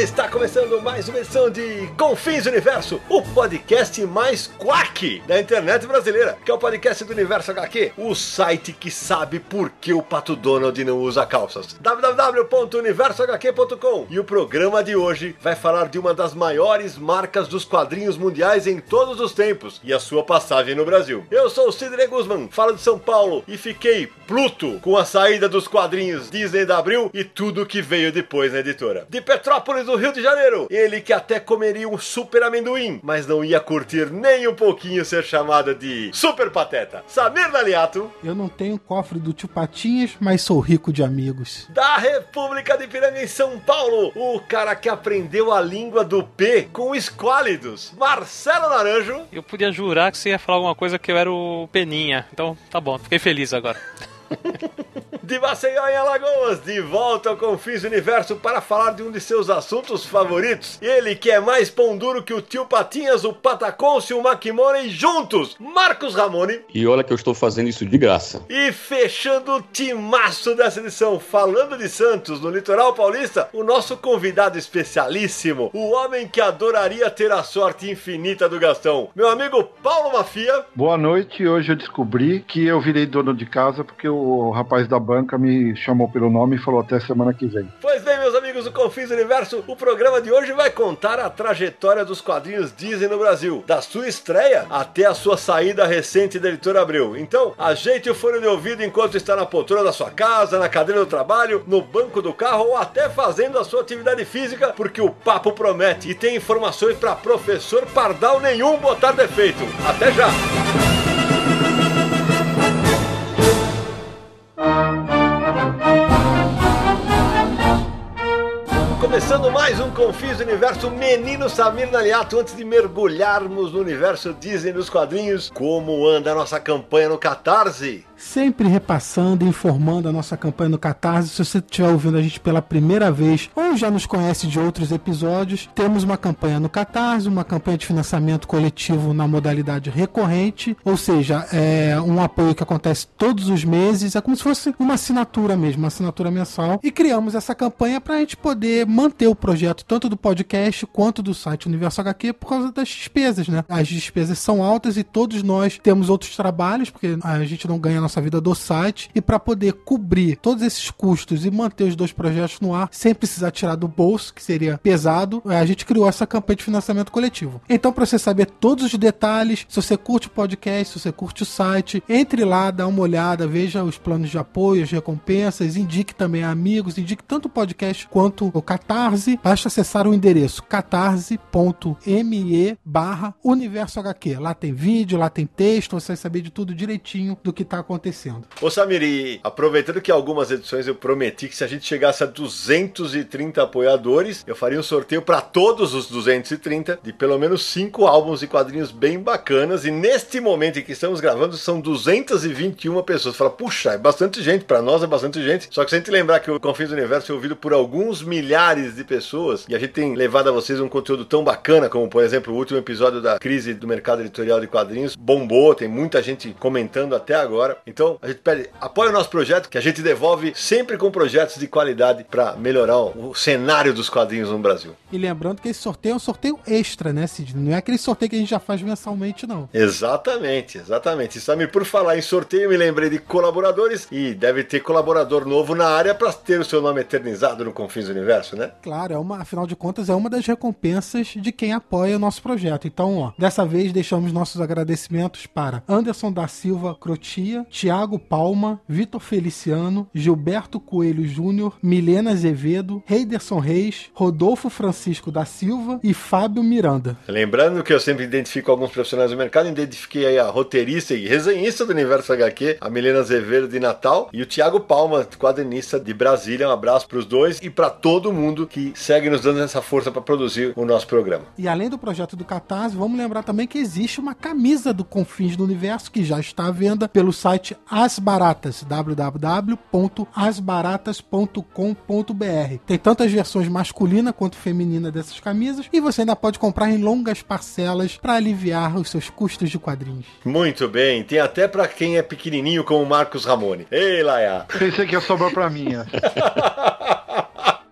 bem-vinda! Está começando mais uma edição de Confins Universo, o podcast mais quack da internet brasileira, que é o podcast do Universo HQ, o site que sabe por que o Pato Donald não usa calças. www.universohq.com E o programa de hoje vai falar de uma das maiores marcas dos quadrinhos mundiais em todos os tempos e a sua passagem no Brasil. Eu sou o Sidney Guzman, falo de São Paulo e fiquei pluto com a saída dos quadrinhos Disney da Abril e tudo que veio depois na editora. De Petrópolis, do Rio de Janeiro, ele que até comeria um super amendoim, mas não ia curtir nem um pouquinho ser chamado de super pateta. Samir Daliato, Eu não tenho cofre do tio Patinhas, mas sou rico de amigos. da República de Piranga em São Paulo, o cara que aprendeu a língua do P com esquálidos, Marcelo Naranjo. Eu podia jurar que você ia falar alguma coisa que eu era o Peninha. Então, tá bom, fiquei feliz agora. De Maceió em Alagoas, de volta ao Confins do Universo para falar de um de seus assuntos favoritos. Ele que é mais pão duro que o tio Patinhas, o Pataconce e o Makimori juntos, Marcos Ramone. E olha que eu estou fazendo isso de graça. E fechando o timaço dessa edição, falando de Santos, no litoral paulista, o nosso convidado especialíssimo, o homem que adoraria ter a sorte infinita do Gastão, meu amigo Paulo Mafia. Boa noite. Hoje eu descobri que eu virei dono de casa porque o rapaz da banca me chamou pelo nome e falou até semana que vem. Pois bem, meus amigos do Confins Universo, o programa de hoje vai contar a trajetória dos quadrinhos Disney no Brasil, da sua estreia até a sua saída recente da editora Abril. Então, ajeite o fone de ouvido enquanto está na poltrona da sua casa, na cadeira do trabalho, no banco do carro ou até fazendo a sua atividade física, porque o papo promete e tem informações para professor pardal nenhum botar defeito. Até já! Começando mais um Confis Universo Menino Samir Naliato. Antes de mergulharmos no universo Disney dos quadrinhos, como anda a nossa campanha no Catarse? Sempre repassando e informando a nossa campanha no Catarse. Se você estiver ouvindo a gente pela primeira vez ou já nos conhece de outros episódios, temos uma campanha no Catarse, uma campanha de financiamento coletivo na modalidade recorrente, ou seja, é um apoio que acontece todos os meses, é como se fosse uma assinatura mesmo, uma assinatura mensal. E criamos essa campanha para a gente poder manter o projeto tanto do podcast quanto do site Universo HQ por causa das despesas, né? As despesas são altas e todos nós temos outros trabalhos, porque a gente não ganha nossa vida do site, e para poder cobrir todos esses custos e manter os dois projetos no ar sem precisar tirar do bolso, que seria pesado, a gente criou essa campanha de financiamento coletivo. Então, para você saber todos os detalhes, se você curte o podcast, se você curte o site, entre lá, dá uma olhada, veja os planos de apoio, as recompensas, indique também a amigos, indique tanto o podcast quanto o Catarse. Basta acessar o endereço catarse.me barra universo HQ. Lá tem vídeo, lá tem texto, você vai saber de tudo direitinho do que está acontecendo. Ô Samir, e aproveitando que algumas edições eu prometi que se a gente chegasse a 230 apoiadores, eu faria um sorteio para todos os 230 de pelo menos 5 álbuns e quadrinhos bem bacanas. E neste momento em que estamos gravando, são 221 pessoas. Fala, puxa, é bastante gente, para nós é bastante gente. Só que se a gente lembrar que o Confins do Universo é ouvido por alguns milhares de pessoas e a gente tem levado a vocês um conteúdo tão bacana, como por exemplo o último episódio da crise do mercado editorial de quadrinhos, bombou, tem muita gente comentando até agora. Então a gente pede, apoia o nosso projeto, que a gente devolve sempre com projetos de qualidade para melhorar o cenário dos quadrinhos no Brasil. E lembrando que esse sorteio é um sorteio extra, né, Cid? Não é aquele sorteio que a gente já faz mensalmente, não. Exatamente, exatamente. E, Samir, por falar em sorteio, me lembrei de colaboradores e deve ter colaborador novo na área para ter o seu nome eternizado no Confins do Universo, né? Claro, é uma, afinal de contas, é uma das recompensas de quem apoia o nosso projeto. Então, ó, dessa vez deixamos nossos agradecimentos para Anderson da Silva Crotia, Tiago Palma, Vitor Feliciano, Gilberto Coelho Júnior, Milena Azevedo, Heiderson Reis, Rodolfo Francisco da Silva e Fábio Miranda. Lembrando que eu sempre identifico alguns profissionais do mercado, identifiquei aí a roteirista e resenhista do Universo HQ, a Milena Azevedo de Natal, e o Tiago Palma, quadrinista de Brasília. Um abraço para os dois e para todo mundo que segue nos dando essa força para produzir o nosso programa. E além do projeto do Catarse, vamos lembrar também que existe uma camisa do Confins do Universo que já está à venda pelo site As Baratas, www.asbaratas.com.br. Tem tantas versões masculina quanto feminina dessas camisas e você ainda pode comprar em longas parcelas para aliviar os seus custos de quadrinhos. Muito bem, tem até para quem é pequenininho como o Marcos Ramone. Ei, Laia! Pensei que ia sobrar pra mim.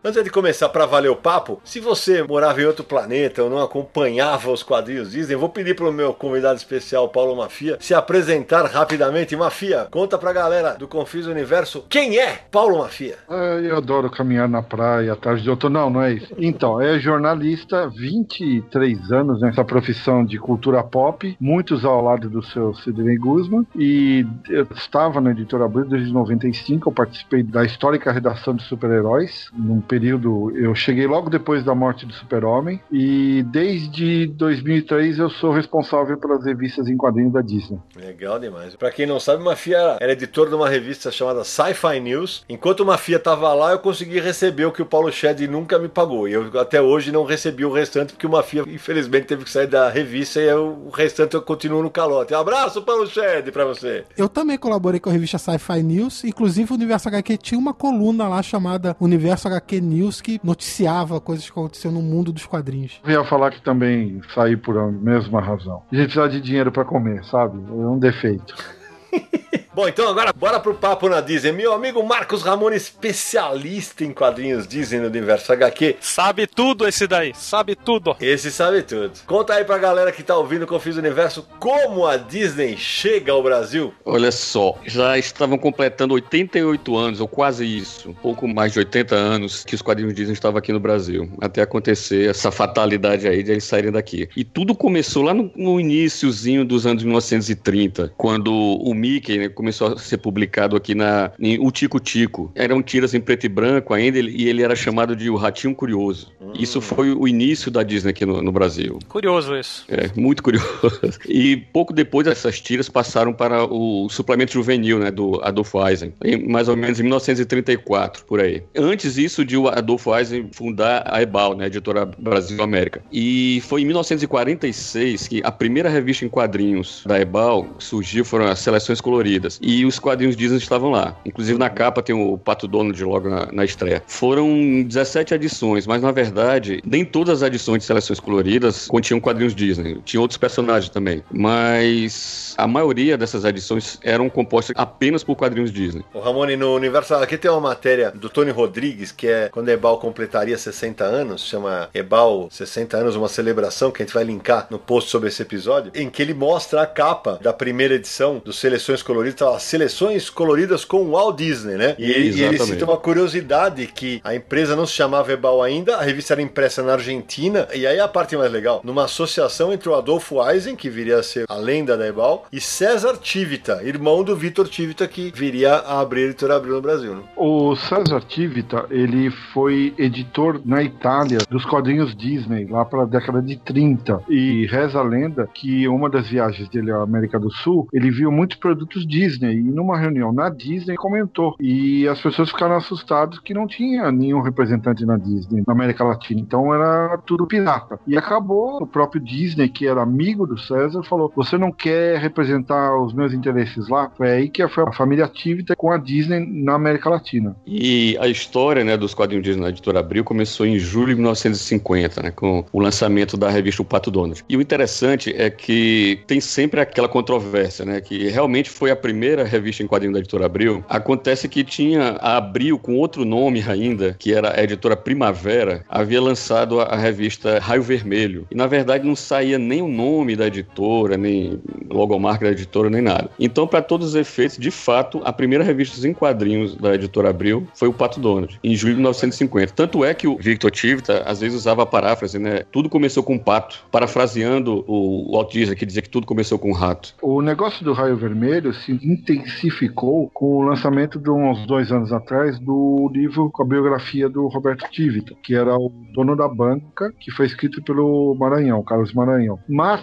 Antes de começar para valer o papo, se você morava em outro planeta ou não acompanhava os quadrinhos Disney, vou pedir pro meu convidado especial, Paulo Mafia, se apresentar rapidamente. Mafia, conta pra galera do Confis Universo quem é Paulo Mafia. Ah, Eu adoro caminhar na praia, tarde de outono. Não, não é isso. Então, é jornalista, 23 anos nessa profissão de cultura pop, muitos ao lado do seu Sidney Guzman. E eu estava na editora Abril desde 95, eu participei da histórica redação de super-heróis, num período. Eu cheguei logo depois da morte do Super-Homem, e desde 2003 eu sou responsável pelas revistas em quadrinhos da Disney. Legal demais. Pra quem não sabe, Mafia era editor de uma revista chamada Sci-Fi News. Enquanto o Mafia tava lá, eu consegui receber o que o Paulo Shed nunca me pagou. E eu até hoje não recebi o restante, porque o Mafia, infelizmente, teve que sair da revista e eu- o restante eu continuo no calote. Abraço, Paulo Shed, pra você. Eu também colaborei com a revista Sci-Fi News, inclusive o Universo HQ tinha uma coluna lá chamada Universo HQ News que noticiava coisas que aconteciam no mundo dos quadrinhos. Eu ia falar que também saí por a mesma razão. A gente precisa de dinheiro pra comer, sabe? É um defeito. Bom, então agora bora pro papo na Disney. Meu amigo Marcos Ramon, especialista em quadrinhos Disney no universo HQ. Sabe tudo esse daí, sabe tudo. Esse sabe tudo. Conta aí pra galera que tá ouvindo o Confis Universo como a Disney chega ao Brasil. Olha só, já estavam completando 88 anos, ou quase isso, um pouco mais de 80 anos que os quadrinhos Disney estavam aqui no Brasil, até acontecer essa fatalidade aí de eles saírem daqui. E tudo começou lá no, no iníciozinho dos anos 1930, quando o Mickey né, começou a ser publicado aqui na em O Tico Tico. Eram tiras em preto e branco ainda, e ele era chamado de O Ratinho Curioso. Isso foi o início da Disney aqui no- no Brasil. Curioso isso. É, muito curioso. E pouco depois essas tiras passaram para o suplemento juvenil, né, do Adolfo Eisen, em mais ou menos em 1934, por aí. Antes disso, de o Adolfo Eisen fundar a Ebal, né, a editora Brasil América. E foi em 1946 que a primeira revista em quadrinhos da Ebal surgiu, foram as seleções coloridas. E os quadrinhos Disney estavam lá. Inclusive na capa tem o Pato Donald logo na, na estreia. Foram 17 edições, mas na verdade, nem todas as edições de seleções coloridas continham quadrinhos Disney. Tinha outros personagens também. Mas a maioria dessas edições eram compostas apenas por quadrinhos Disney. O Ramone, no Universo HQ tem uma matéria do Tony Rodrigues, que é quando Ebal completaria 60 anos, chama Ebal 60 anos, uma celebração, que a gente vai linkar no post sobre esse episódio, em que ele mostra a capa da primeira edição do Seleções Coloridas, lá, Seleções Coloridas com Walt Disney, né? E, ele- e ele cita uma curiosidade que a empresa não se chamava Ebal ainda, a revista era impressa na Argentina, e aí a parte mais legal, numa associação entre o Adolfo Eisen, que viria a ser a lenda da Ebal, e César Tivita, irmão do Vitor Tivita, que viria a abrir a editora Abril no Brasil. Né? O César Tivita, ele foi editor na Itália dos quadrinhos Disney, lá para a década de 30. E reza a lenda que uma das viagens dele à América do Sul, ele viu muitos produtos Disney. E numa reunião na Disney comentou. E as pessoas ficaram assustadas que não tinha nenhum representante na Disney, na América Latina. Então era tudo pirata. E acabou o próprio Disney, que era amigo do César, falou: Você não quer representar os meus interesses lá? Foi aí que foi a família Tivita com a Disney na América Latina. E a história né, dos quadrinhos Disney na editora Abril começou em julho de 1950, né, com o lançamento da revista O Pato Donald. E o interessante é que tem sempre aquela controvérsia, né, que realmente foi a primeira revista em quadrinho da editora Abril. Acontece que tinha a Abril com outro nome ainda, que era a editora Primavera, havia lançado a, revista Raio Vermelho. E na verdade não saía nem o nome da editora, nem logomarca da editora, nem nada. Então, para todos os efeitos, de fato, a primeira revista em quadrinhos da editora Abril foi o Pato Donald, em julho de 1950. Tanto é que o Victor Tivita às vezes usava a paráfrase, né? Tudo começou com um pato, parafraseando o Disney, que dizia que tudo começou com um rato. O negócio do raio vermelho se intensificou com o lançamento de uns dois anos atrás do livro com a biografia do Roberto Tivita, que era o dono da banca, que foi escrito pelo Maranhão, Carlos Maranhão. Mas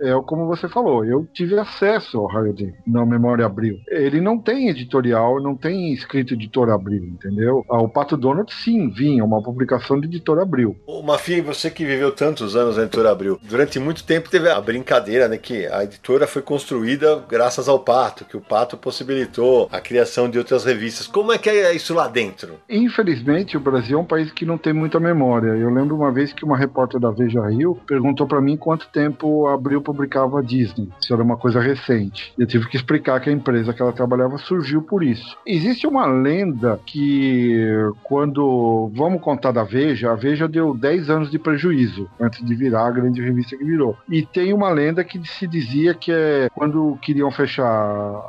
é como você falou, eu tive acesso ao Raio D na Memória Abril. Ele não tem editorial, não tem escrito editor Abril, entendeu? Ah, o Pato Donald sim vinha, uma publicação de editor Abril. Ô, Mafia, você que viveu tantos anos na editora Abril, durante muito tempo teve a brincadeira, né, que a editora foi construída graças ao Pato, que o Pato possibilitou a criação de outras revistas. Como é que é isso lá dentro? Infelizmente, o Brasil é um país que não tem muita memória. Eu lembro uma vez que uma repórter da Veja Rio perguntou para mim quanto tempo Abril publicava a Disney, se era uma coisa recente. Eu tive que explicar que a empresa que ela trabalhava surgiu por isso. Existe uma lenda que quando vamos contar da Veja, a Veja deu 10 anos de prejuízo antes de virar a grande revista que virou. E tem uma lenda que se dizia que é quando queriam fechar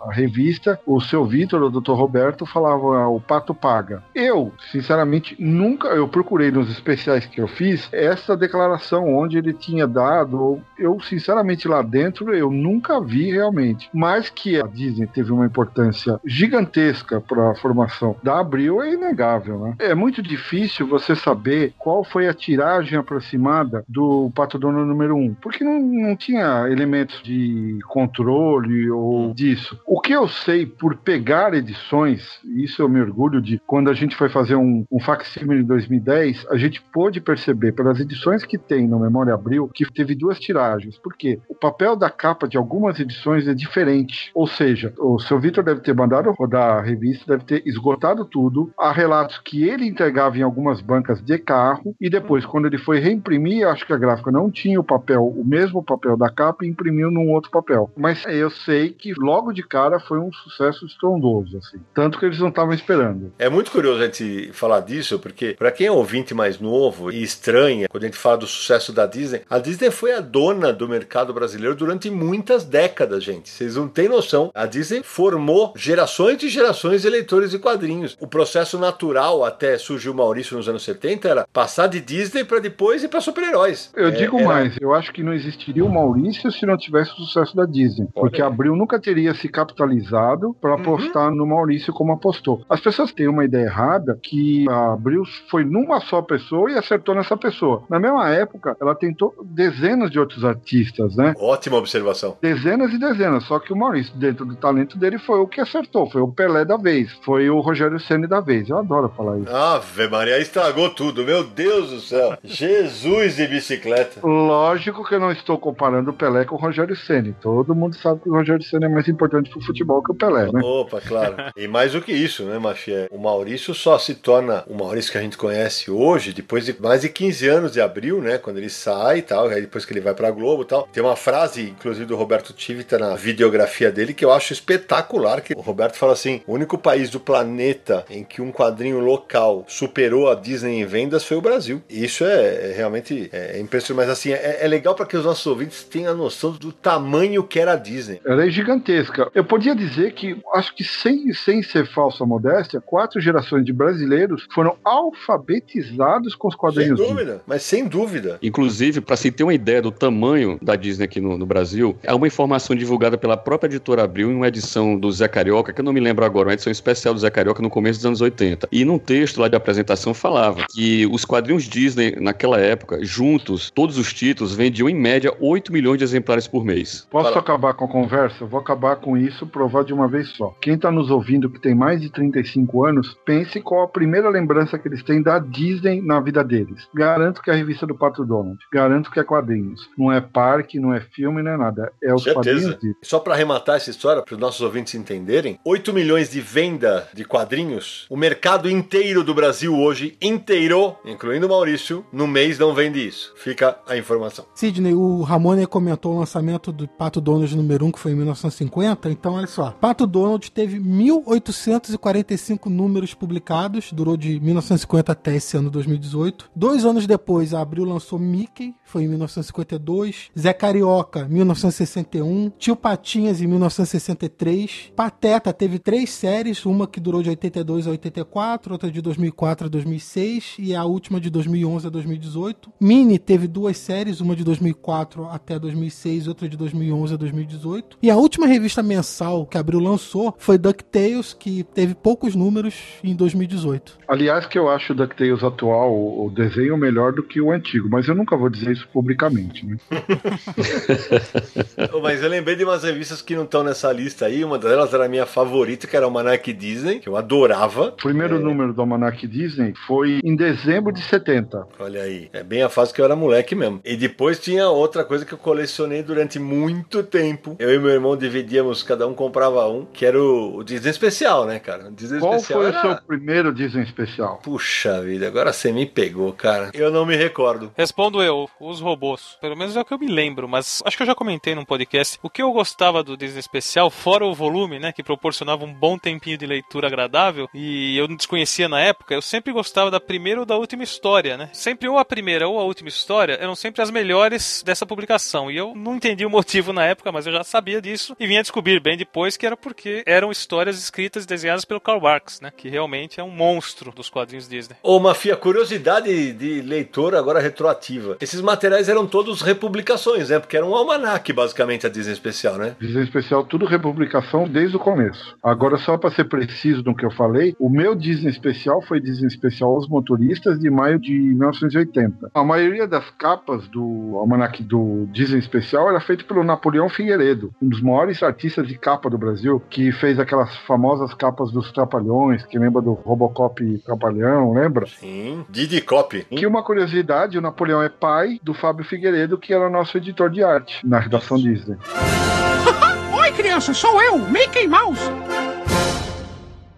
a revista, o seu Vitor, o Dr. Roberto, falava ah, o pato paga. Eu, sinceramente, nunca eu procurei nos especiais que eu fiz essa declaração onde ele tinha dado, eu sinceramente lá dentro eu nunca vi realmente. Mas que a Disney teve uma importância gigantesca para a formação da Abril é inegável, né? É muito difícil você saber qual foi a tiragem aproximada do Pato Dono número 1, um, porque não, não tinha elementos de controle ou disso. Que eu sei por pegar edições, isso eu me orgulho de quando a gente foi fazer um, um facsímile em 2010, a gente pôde perceber pelas edições que tem no Memória Abril que teve duas tiragens. Por quê? o papel da capa de algumas edições é diferente. Ou seja, o seu Vitor deve ter mandado rodar a revista, deve ter esgotado tudo. Há relatos que ele entregava em algumas bancas de carro e depois, quando ele foi reimprimir, acho que a gráfica não tinha o papel, o mesmo papel da capa e imprimiu num outro papel. Mas eu sei que logo de cara foi um sucesso estrondoso, assim. Tanto que eles não estavam esperando. É muito curioso a gente falar disso, porque para quem é ouvinte mais novo e estranha, quando a gente fala do sucesso da Disney, a Disney foi a dona do mercado brasileiro durante muitas décadas, gente. Vocês não têm noção. A Disney formou gerações e gerações de leitores de quadrinhos. O processo natural até surgiu o Maurício nos anos 70 era passar de Disney para depois e para super-heróis. Eu é, digo era... mais, eu acho que não existiria o Maurício se não tivesse o sucesso da Disney, porque Abril nunca teria se capitalizado para apostar uhum. no Maurício como apostou. As pessoas têm uma ideia errada que a Abril foi numa só pessoa e acertou nessa pessoa. Na mesma época, ela tentou dezenas de outros artistas, né? né? Ótima observação. Dezenas e dezenas, só que o Maurício, dentro do talento dele, foi o que acertou, foi o Pelé da vez, foi o Rogério Ceni da vez. Eu adoro falar isso. Ave Maria, estragou tudo, meu Deus do céu. Jesus de bicicleta. Lógico que eu não estou comparando o Pelé com o Rogério Ceni. Todo mundo sabe que o Rogério Ceni é mais importante pro futebol que o Pelé, né? Opa, claro. E mais do que isso, né, Mafia? O Maurício só se torna o Maurício que a gente conhece hoje, depois de mais de 15 anos de abril, né? Quando ele sai e tal, aí depois que ele vai pra Globo e tal. Tem uma frase, inclusive, do Roberto Tivita na videografia dele que eu acho espetacular, que o Roberto fala assim, o único país do planeta em que um quadrinho local superou a Disney em vendas foi o Brasil. Isso é, é realmente é, impressionante, mas assim, é, é legal para que os nossos ouvintes tenham a noção do tamanho que era a Disney. Ela é gigantesca. Eu podia dizer que, acho que sem, sem ser falsa modéstia, quatro gerações de brasileiros foram alfabetizados com os quadrinhos. Sem dúvida, mas sem dúvida. Inclusive, para se ter uma ideia do tamanho da Disney aqui no, no, Brasil, é uma informação divulgada pela própria editora Abril em uma edição do Zé Carioca, que eu não me lembro agora, uma edição especial do Zé Carioca no começo dos anos 80. E num texto lá de apresentação falava que os quadrinhos Disney, naquela época, juntos, todos os títulos, vendiam em média 8 milhões de exemplares por mês. Posso Fala. acabar com a conversa? Eu vou acabar com isso, provar de uma vez só. Quem está nos ouvindo que tem mais de 35 anos, pense qual a primeira lembrança que eles têm da Disney na vida deles. Garanto que é a revista do Pato Donald. Garanto que é quadrinhos. Não é parque, não é filme, não é nada. É os Certeza. quadrinhos. Só para arrematar essa história, para os nossos ouvintes entenderem: 8 milhões de venda de quadrinhos. O mercado inteiro do Brasil hoje, inteiro, incluindo o Maurício, no mês não vende isso. Fica a informação. Sidney, o Ramone comentou o lançamento do Pato Donald número 1, que foi em 1950. Então, olha só. Pato Donald teve 1.845 números publicados, durou de 1950 até esse ano 2018. Dois anos depois, a Abril lançou Mickey, foi em 1952. Zé Carioca, 1961. Tio Patinhas, em 1963. Pateta teve três séries, uma que durou de 82 a 84, outra de 2004 a 2006 e a última de 2011 a 2018. Mini teve duas séries, uma de 2004 até 2006 e outra de 2011 a 2018. E a última revista mensal mensal que Abril lançou foi DuckTales, que teve poucos números em 2018. Aliás, que eu acho o DuckTales atual, o desenho, melhor do que o antigo, mas eu nunca vou dizer isso publicamente, né? mas eu lembrei de umas revistas que não estão nessa lista aí. Uma delas era a minha favorita, que era o Almanac Disney, que eu adorava. O primeiro é... número do Almanac Disney foi em dezembro de 70. Olha aí, é bem a fase que eu era moleque mesmo. E depois tinha outra coisa que eu colecionei durante muito tempo. Eu e meu irmão dividíamos, cada um comprava um, que era o, o Disney Especial, né, cara? O Disney Qual Especial foi era... o seu primeiro Disney Especial? Puxa vida, agora você me pegou, cara. Eu não me recordo. Respondo eu, os robôs. Pelo menos é o que eu me lembro, mas acho que eu já comentei num podcast. O que eu gostava do Disney Especial, fora o volume, né, que proporcionava um bom tempinho de leitura agradável, e eu não desconhecia na época, eu sempre gostava da primeira ou da última história, né? Sempre ou a primeira ou a última história eram sempre as melhores dessa publicação. E eu não entendi o motivo na época, mas eu já sabia disso e vinha descobrir bem depois que era porque eram histórias escritas e desenhadas pelo Karl Barks, né? Que realmente é um monstro dos quadrinhos Disney. Ô, Mafia, curiosidade de leitor agora retroativa. Esses materiais eram todos republicações, né? Porque era um almanac, basicamente, a Disney Especial, né? Disney Especial, tudo republicação desde o começo. Agora, só para ser preciso no que eu falei, o meu Disney Especial foi Disney Especial aos Motoristas de maio de 1980. A maioria das capas do almanac do Disney Especial era feito pelo Napoleão Figueiredo, um dos maiores artistas de capa do Brasil, que fez aquelas famosas capas dos Trapalhões, que lembra do Robocop Trapalhão, lembra? Sim, Didi Cop. Que uma curiosidade, o Napoleão é pai do Fábio Figueiredo, que era nosso editor de arte na redação Disney. Oi, criança, sou eu, Mickey Mouse.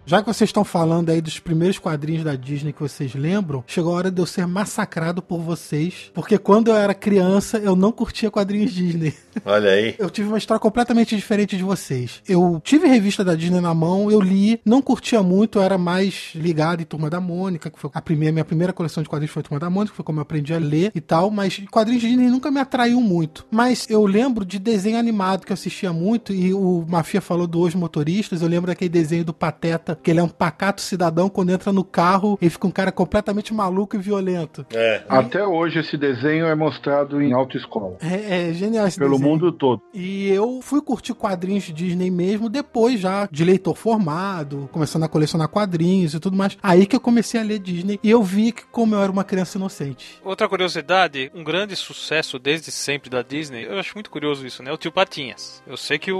Já que vocês estão falando aí dos primeiros quadrinhos da Disney que vocês lembram, chegou a hora de eu ser massacrado por vocês, porque quando eu era criança eu não curtia quadrinhos Disney. Olha aí. Eu tive uma história completamente diferente de vocês. Eu tive revista da Disney na mão, eu li, não curtia muito, eu era mais ligado em Turma da Mônica, que foi a primeira, minha primeira coleção de quadrinhos foi Turma da Mônica, foi como eu aprendi a ler e tal, mas quadrinhos Disney nunca me atraiu muito. Mas eu lembro de desenho animado que eu assistia muito e o Mafia falou do Os Motoristas, eu lembro daquele desenho do Pateta que ele é um pacato cidadão quando entra no carro e fica um cara completamente maluco e violento. É. Até hoje esse desenho é mostrado em autoescola. É, é genial esse Pelo desenho. mundo todo. E eu fui curtir quadrinhos de Disney mesmo depois já de leitor formado, começando a colecionar quadrinhos e tudo mais. Aí que eu comecei a ler Disney e eu vi que como eu era uma criança inocente. Outra curiosidade, um grande sucesso desde sempre da Disney, eu acho muito curioso isso, né? O Tio Patinhas. Eu sei que o,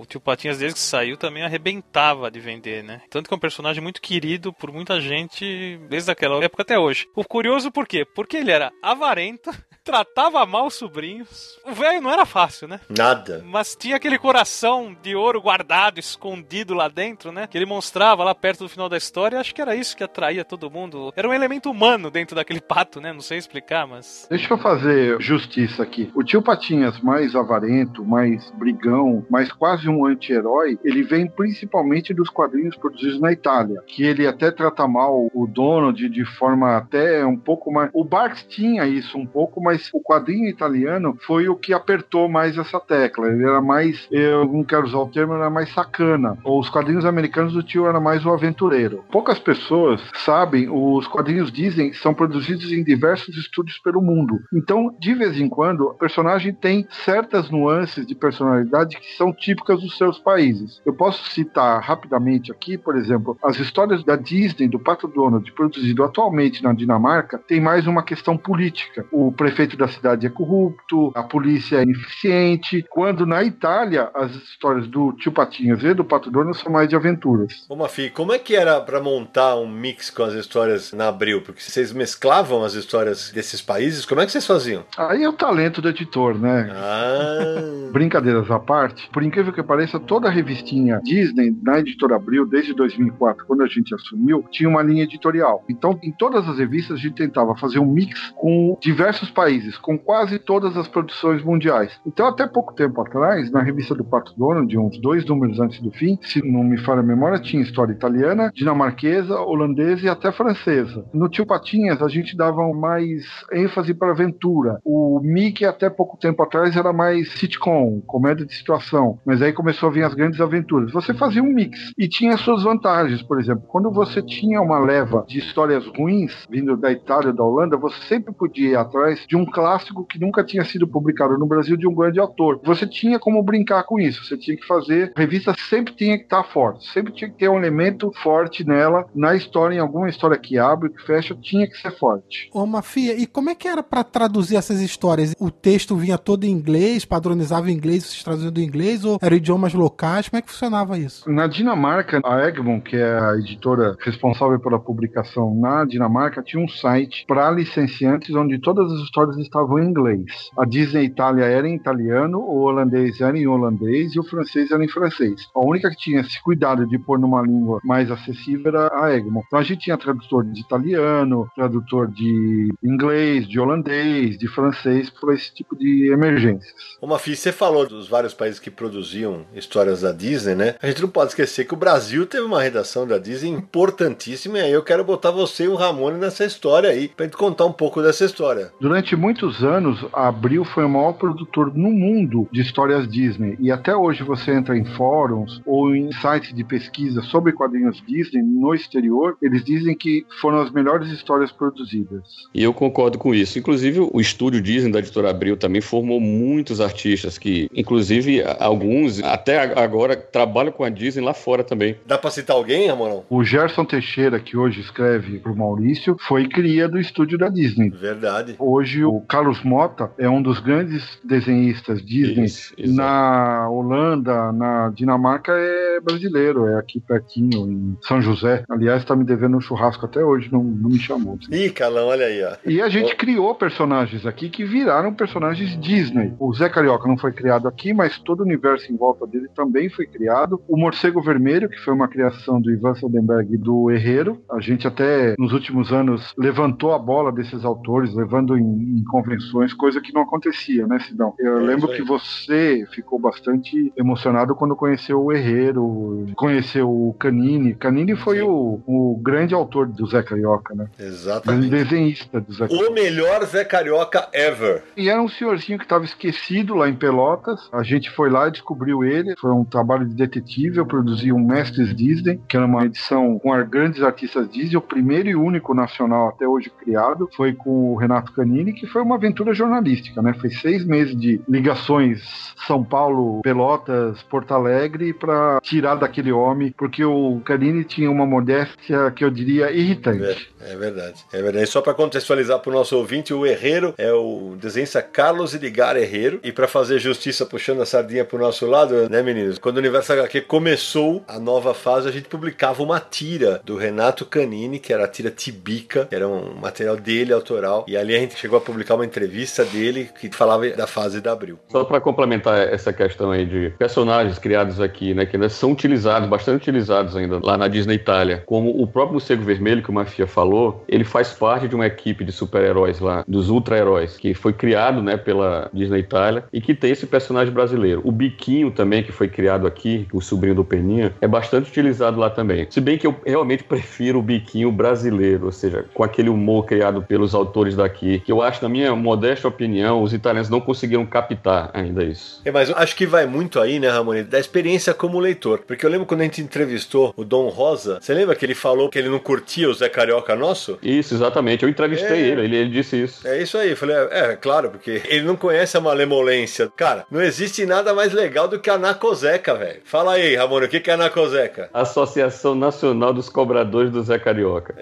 o Tio Patinhas desde que saiu também arrebentava de vender, né? Tanto que é um personagem muito querido por muita gente desde aquela época até hoje. O curioso por quê? Porque ele era avarento, tratava mal os sobrinhos. O velho não era fácil, né? Nada. Mas tinha aquele coração de ouro guardado, escondido lá dentro, né? Que ele mostrava lá perto do final da história. Acho que era isso que atraía todo mundo. Era um elemento humano dentro daquele pato, né? Não sei explicar, mas. Deixa eu fazer justiça aqui. O tio Patinhas, mais avarento, mais brigão, mais quase um anti-herói, ele vem principalmente dos quadrinhos produzidos na Itália. Que ele até trata mal o dono de, de forma até um pouco mais. O Barks tinha isso um pouco, mas o quadrinho italiano foi o que apertou mais essa tecla. Ele era mais, eu não quero usar o termo, era mais sacana. Os quadrinhos americanos do tio era mais o aventureiro. Poucas pessoas sabem, os quadrinhos dizem são produzidos em diversos estúdios pelo mundo. Então, de vez em quando, o personagem tem certas nuances de personalidade que são típicas dos seus países. Eu posso citar rapidamente aqui, por exemplo, as histórias da Disney, do Pato Donald, produzido atualmente na Dinamarca, tem mais uma questão política. O prefeito da cidade é corrupto, a polícia é ineficiente, quando na Itália as histórias do Tio Patinhas e do Pato Donald são mais de aventuras. Ô, Mafi, como é que era para montar um mix com as histórias na Abril? Porque vocês mesclavam as histórias desses países, como é que vocês faziam? Aí é o talento do editor, né? Ah. Brincadeiras à parte, por incrível que pareça, toda a revistinha Disney na editora Abril, desde 2004, quando a gente assumiu, tinha uma linha editorial. Então, em todas as revistas, a gente tentava fazer um mix com diversos países, com quase todas as produções mundiais. Então, até pouco tempo atrás, na revista do Pato Donald, uns dois números antes do fim, se não me falha a memória, tinha história italiana, dinamarquesa, holandesa e até francesa. No Tio Patinhas, a gente dava mais ênfase para aventura. O Mickey, até pouco tempo atrás, era mais sitcom, comédia de situação. Mas aí começou a vir as grandes aventuras. Você fazia um mix e tinha suas vantagens, por exemplo. Quando você tinha uma leva de histórias ruins vindo da Itália ou da Holanda, você sempre podia ir atrás de um um clássico que nunca tinha sido publicado no Brasil de um grande autor. Você tinha como brincar com isso, você tinha que fazer. A revista sempre tinha que estar forte, sempre tinha que ter um elemento forte nela, na história, em alguma história que abre, que fecha, tinha que ser forte. Ô, Mafia, e como é que era para traduzir essas histórias? O texto vinha todo em inglês, padronizava em inglês, vocês traduziam do inglês, ou eram idiomas locais? Como é que funcionava isso? Na Dinamarca, a Egmont, que é a editora responsável pela publicação na Dinamarca, tinha um site para licenciantes onde todas as histórias estavam em inglês. A Disney Itália era em italiano, o holandês era em holandês e o francês era em francês. A única que tinha esse cuidado de pôr numa língua mais acessível era a Egmont. Então a gente tinha tradutor de italiano, tradutor de inglês, de holandês, de francês para esse tipo de emergências. Uma Mafi, você falou dos vários países que produziam histórias da Disney, né? A gente não pode esquecer que o Brasil teve uma redação da Disney importantíssima e aí eu quero botar você e o Ramone nessa história aí, pra gente contar um pouco dessa história. Durante muitos anos, a Abril foi o maior produtor no mundo de histórias Disney e até hoje você entra em fóruns ou em sites de pesquisa sobre quadrinhos Disney no exterior, eles dizem que foram as melhores histórias produzidas. E eu concordo com isso. Inclusive, o estúdio Disney da editora Abril também formou muitos artistas que, inclusive, alguns até agora trabalham com a Disney lá fora também. Dá pra citar alguém, Ramonão? O Gerson Teixeira, que hoje escreve pro Maurício, foi cria do estúdio da Disney. Verdade. Hoje o Carlos Mota é um dos grandes desenhistas Disney. Isso, na Holanda, na Dinamarca é brasileiro, é aqui pertinho, em São José. Aliás, tá me devendo um churrasco até hoje, não, não me chamou. Ih, Calão, olha aí, ó. E a gente criou personagens aqui que viraram personagens Disney. O Zé Carioca não foi criado aqui, mas todo o universo em volta dele também foi criado. O Morcego Vermelho, que foi uma criação do Ivan Soderbergh e do Herrero. A gente até nos últimos anos levantou a bola desses autores, levando em, em convenções, coisa que não acontecia, né, Sidão? Eu É lembro que você ficou bastante emocionado quando conheceu o Herrero, conheceu o Canini. Canini foi Sim. o, o grande autor do Zé Carioca, né? Grande Exatamente. desenhista do Zé Carioca. O melhor Zé Carioca ever. E era um senhorzinho que estava esquecido lá em Pelotas. A gente foi lá e descobriu ele. Foi um trabalho de detetive. Eu produzi um Mestres Disney, que era uma edição com grandes artistas Disney, o primeiro e único nacional até hoje criado. Foi com o Renato Canini, que foi uma aventura jornalística, né? Foi seis meses de ligações São Paulo, Pelotas, Porto Alegre para tirar daquele homem, porque o Canini tinha uma modéstia que eu diria irritante. É verdade. É verdade. Só para contextualizar para o nosso ouvinte, o Herrero é o desenhista Carlos Edgar Herrero. E para fazer justiça puxando a sardinha pro nosso lado, né, meninos? Quando o Universo HQ começou a nova fase, a gente publicava uma tira do Renato Canini, que era a tira Tibica, que era um material dele autoral. E ali a gente chegou a publicar uma entrevista dele que falava da fase da Abril. Só para complementar essa questão aí de personagens criados aqui, né, que ainda são utilizados, bastante utilizados ainda lá na Disney Itália, como o próprio Morcego Vermelho que o Mafia falou, ele faz parte de uma equipe de super-heróis lá, dos ultra-heróis, que foi criado, né, pela Disney Itália e que tem esse personagem brasileiro. O Biquinho também, que foi criado aqui, o sobrinho do Peninha, é bastante utilizado lá também. Se bem que eu realmente prefiro o Biquinho brasileiro, ou seja, com aquele humor criado pelos autores daqui, que eu acho, na minha modesta opinião, os italianos não conseguiram captar ainda isso. É, mas eu acho que vai muito aí, né, Ramone, da experiência como leitor. Porque eu lembro quando a gente entrevistou o Dom Rosa, você lembra que ele falou que ele não curtia o Zé Carioca nosso? Isso, exatamente. Eu entrevistei É. ele, ele, ele disse isso. É isso aí, eu falei, é, é, claro, porque ele não conhece a malemolência. Cara, não existe nada mais legal do que a Nacoseca, velho. Fala aí, Ramon, o que que é a Nacoseca? Associação Nacional dos Cobradores do Zé Carioca.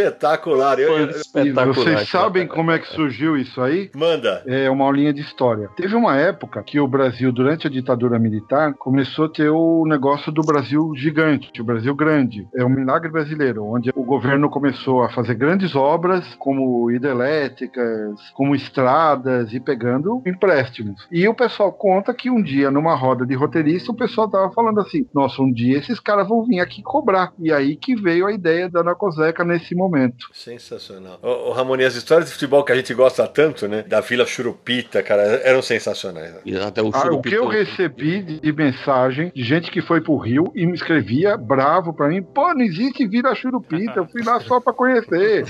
Espetacular. Eu, Foi eu- E espetacular. vocês sabem como é que surgiu isso aí? Manda. É uma aulinha de história. Teve uma época que o Brasil, durante a ditadura militar, começou a ter o negócio do Brasil gigante, o Brasil grande. É um milagre brasileiro, onde o governo começou a fazer grandes obras, como hidrelétricas, como estradas, e pegando empréstimos. E o pessoal conta que um dia, numa roda de roteirista, o pessoal tava falando assim: nossa, um dia esses caras vão vir aqui cobrar. E aí que veio a ideia da Nacoseca nesse momento. Sensacional. Ô, ô Ramon, e as histórias de futebol que a gente gosta tanto, né? Da Vila Churupita, cara, eram sensacionais. né? E Até o, Ah, o que eu recebi de, mensagem de gente que foi pro Rio e me escrevia bravo pra mim, pô, não existe Vila Churupita, eu fui lá só pra conhecer.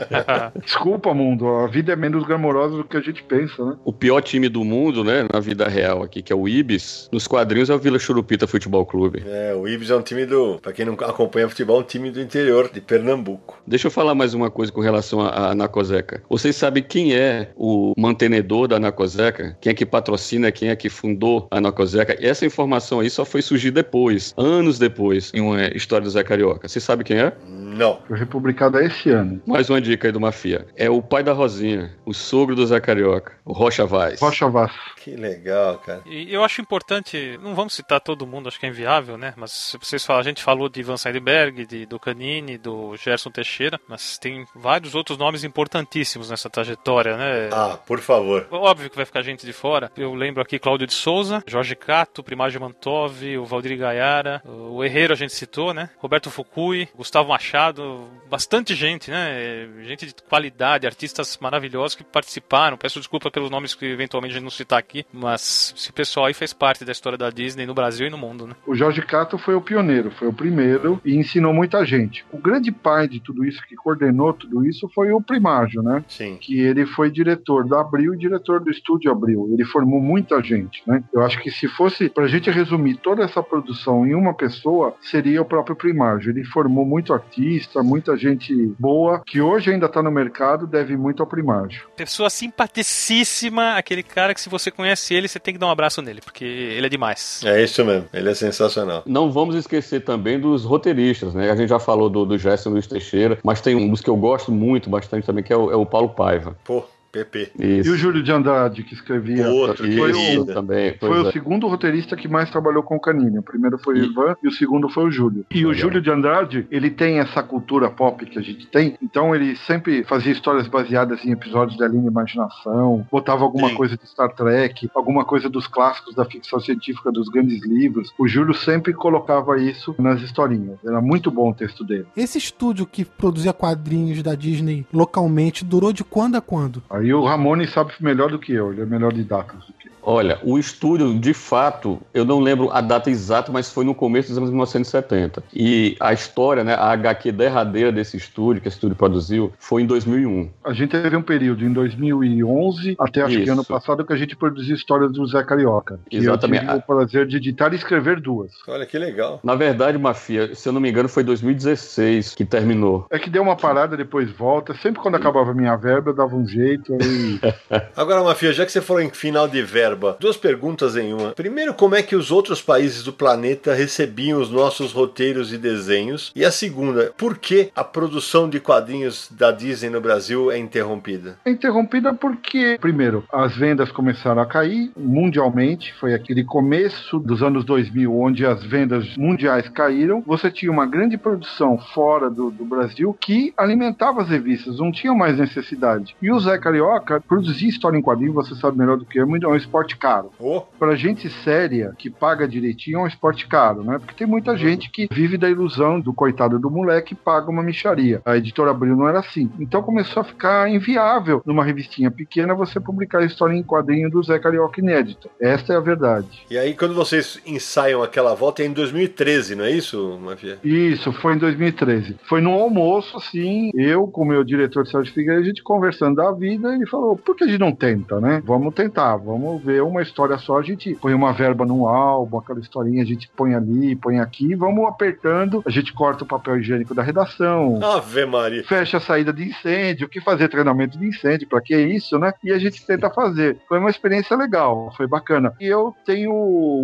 Desculpa, mundo, a vida é menos glamourosa do que a gente pensa, né? O pior time do mundo, né, na vida real aqui, que é o Ibis, nos quadrinhos é o Vila Churupita Futebol Clube. É, o Ibis é um time do. Pra quem não acompanha futebol, é um time do interior de Pernambuco. Deixa eu falar mais uma coisa com relação à à Nacoseca. Vocês sabem quem quem é o mantenedor da Anacoseca, quem é que patrocina, quem é que fundou a Anacoseca. Essa informação aí só foi surgir depois, anos depois, em uma história do Zé Carioca. Você sabe quem é? Não. Foi republicada esse ano. Mais uma dica aí do Mafia. É o pai da Rosinha, o sogro do Zé Carioca, o Rocha Vaz. Rocha Vaz. Que legal, cara. E eu acho importante, não vamos citar todo mundo, acho que é inviável, né? Mas se vocês falam, a gente falou de Ivan Seidenberg, de, do Canini, do Gerson Teixeira, mas tem vários outros nomes importantíssimos nessa trajetória, né? Ah, por favor. Óbvio que vai ficar gente de fora. Eu lembro aqui Cláudio de Souza, Jorge Cato, Primagem Mantov, o Valdir Gaiara, o Herreiro a gente citou, né? Roberto Fukui, Gustavo Machado, bastante gente, né? Gente de qualidade, artistas maravilhosos que participaram. Peço desculpa pelos nomes que eventualmente a gente não citar aqui, mas esse pessoal aí fez parte da história da Disney no Brasil e no mundo, né? O Jorge Cato foi o pioneiro, foi o primeiro e ensinou muita gente. O grande pai de tudo isso, que coordenou tudo isso, foi o Primágio, né? Sim. Que ele foi diretor do Abril e diretor do Estúdio Abril. Ele formou muita gente, né? Eu acho que se fosse pra gente resumir toda essa produção em uma pessoa, seria o próprio Primágio. Ele formou muito artista, muita gente boa, que hoje ainda tá no mercado, deve muito ao Primágio. Pessoa simpaticíssima, aquele cara que se você conhece ele, você tem que dar um abraço nele, porque ele é demais. É isso mesmo. Ele é sensacional. Não vamos esquecer também dos roteiristas, né? A gente já falou do, do Gerson Luiz Teixeira, mas tem um dos que eu gosto muito, bastante também, que é o, é o Paulo Paiva. Pô, PP. E o Júlio de Andrade, que escrevia. Outro, foi querido. o, também. foi pois o é. segundo roteirista que mais trabalhou com o Canini. O primeiro foi o Ivan e o segundo foi o Júlio. E o Legal. Júlio de Andrade, ele tem essa cultura pop que a gente tem, então ele sempre fazia histórias baseadas em episódios da linha Imaginação, botava alguma Sim. coisa de Star Trek, alguma coisa dos clássicos da ficção científica, dos grandes livros. O Júlio sempre colocava isso nas historinhas. Era muito bom o texto dele. Esse estúdio que produzia quadrinhos da Disney localmente durou de quando a quando? Aí o Ramone sabe melhor do que eu, ele é melhor de datas do que eu. Olha, o estúdio, de fato, eu não lembro a data exata, mas foi no começo dos anos 1970. E a história, né, a HQ derradeira desse estúdio, que esse estúdio produziu, foi em 2001. A gente teve um período em 2011 até acho que Isso. ano passado que a gente produziu histórias do Zé Carioca. Que Exatamente. Eu tive o prazer de editar e escrever duas. Olha que legal. Na verdade, Mafia, se eu não me engano, foi 2016 que terminou. É que deu uma parada, depois volta. Sempre quando acabava a minha verba, eu dava um jeito. Aí... Agora, Mafia, já que você falou em final de verba, duas perguntas em uma. Primeiro, como é que os outros países do planeta recebiam os nossos roteiros e desenhos? E a segunda, por que a produção de quadrinhos da Disney no Brasil é interrompida? É interrompida porque, primeiro, as vendas começaram a cair mundialmente. Foi aquele começo dos anos 2000, onde as vendas mundiais caíram. Você tinha uma grande produção fora do, do Brasil que alimentava as revistas, não tinha mais necessidade. E o Zé Carioca produzia história em quadrinho, você sabe melhor do que eu, é um esporte caro. Oh, Pra gente séria, que paga direitinho, é um esporte caro, né? Porque tem muita gente que vive da ilusão do coitado do moleque e paga uma micharia. A editora Abril não era assim. Então começou a ficar inviável numa revistinha pequena você publicar a história em quadrinho do Zé Carioca inédita. Esta é a verdade. e aí quando vocês ensaiam aquela volta é em 2013, não é isso, Mafia? Isso, foi em 2013. Foi num almoço, assim, eu com o meu diretor Sérgio Figueiredo, a gente conversando da vida, ele falou, por que a gente não tenta, né? Vamos tentar, vamos ver uma história só, a gente põe uma verba num álbum, aquela historinha, a gente põe ali, põe aqui, vamos apertando, a gente corta o papel higiênico da redação, Ave Maria. fecha a saída de incêndio, o que fazer treinamento de incêndio, pra que isso, né? E a gente tenta fazer. Foi uma experiência legal, foi bacana. E eu tenho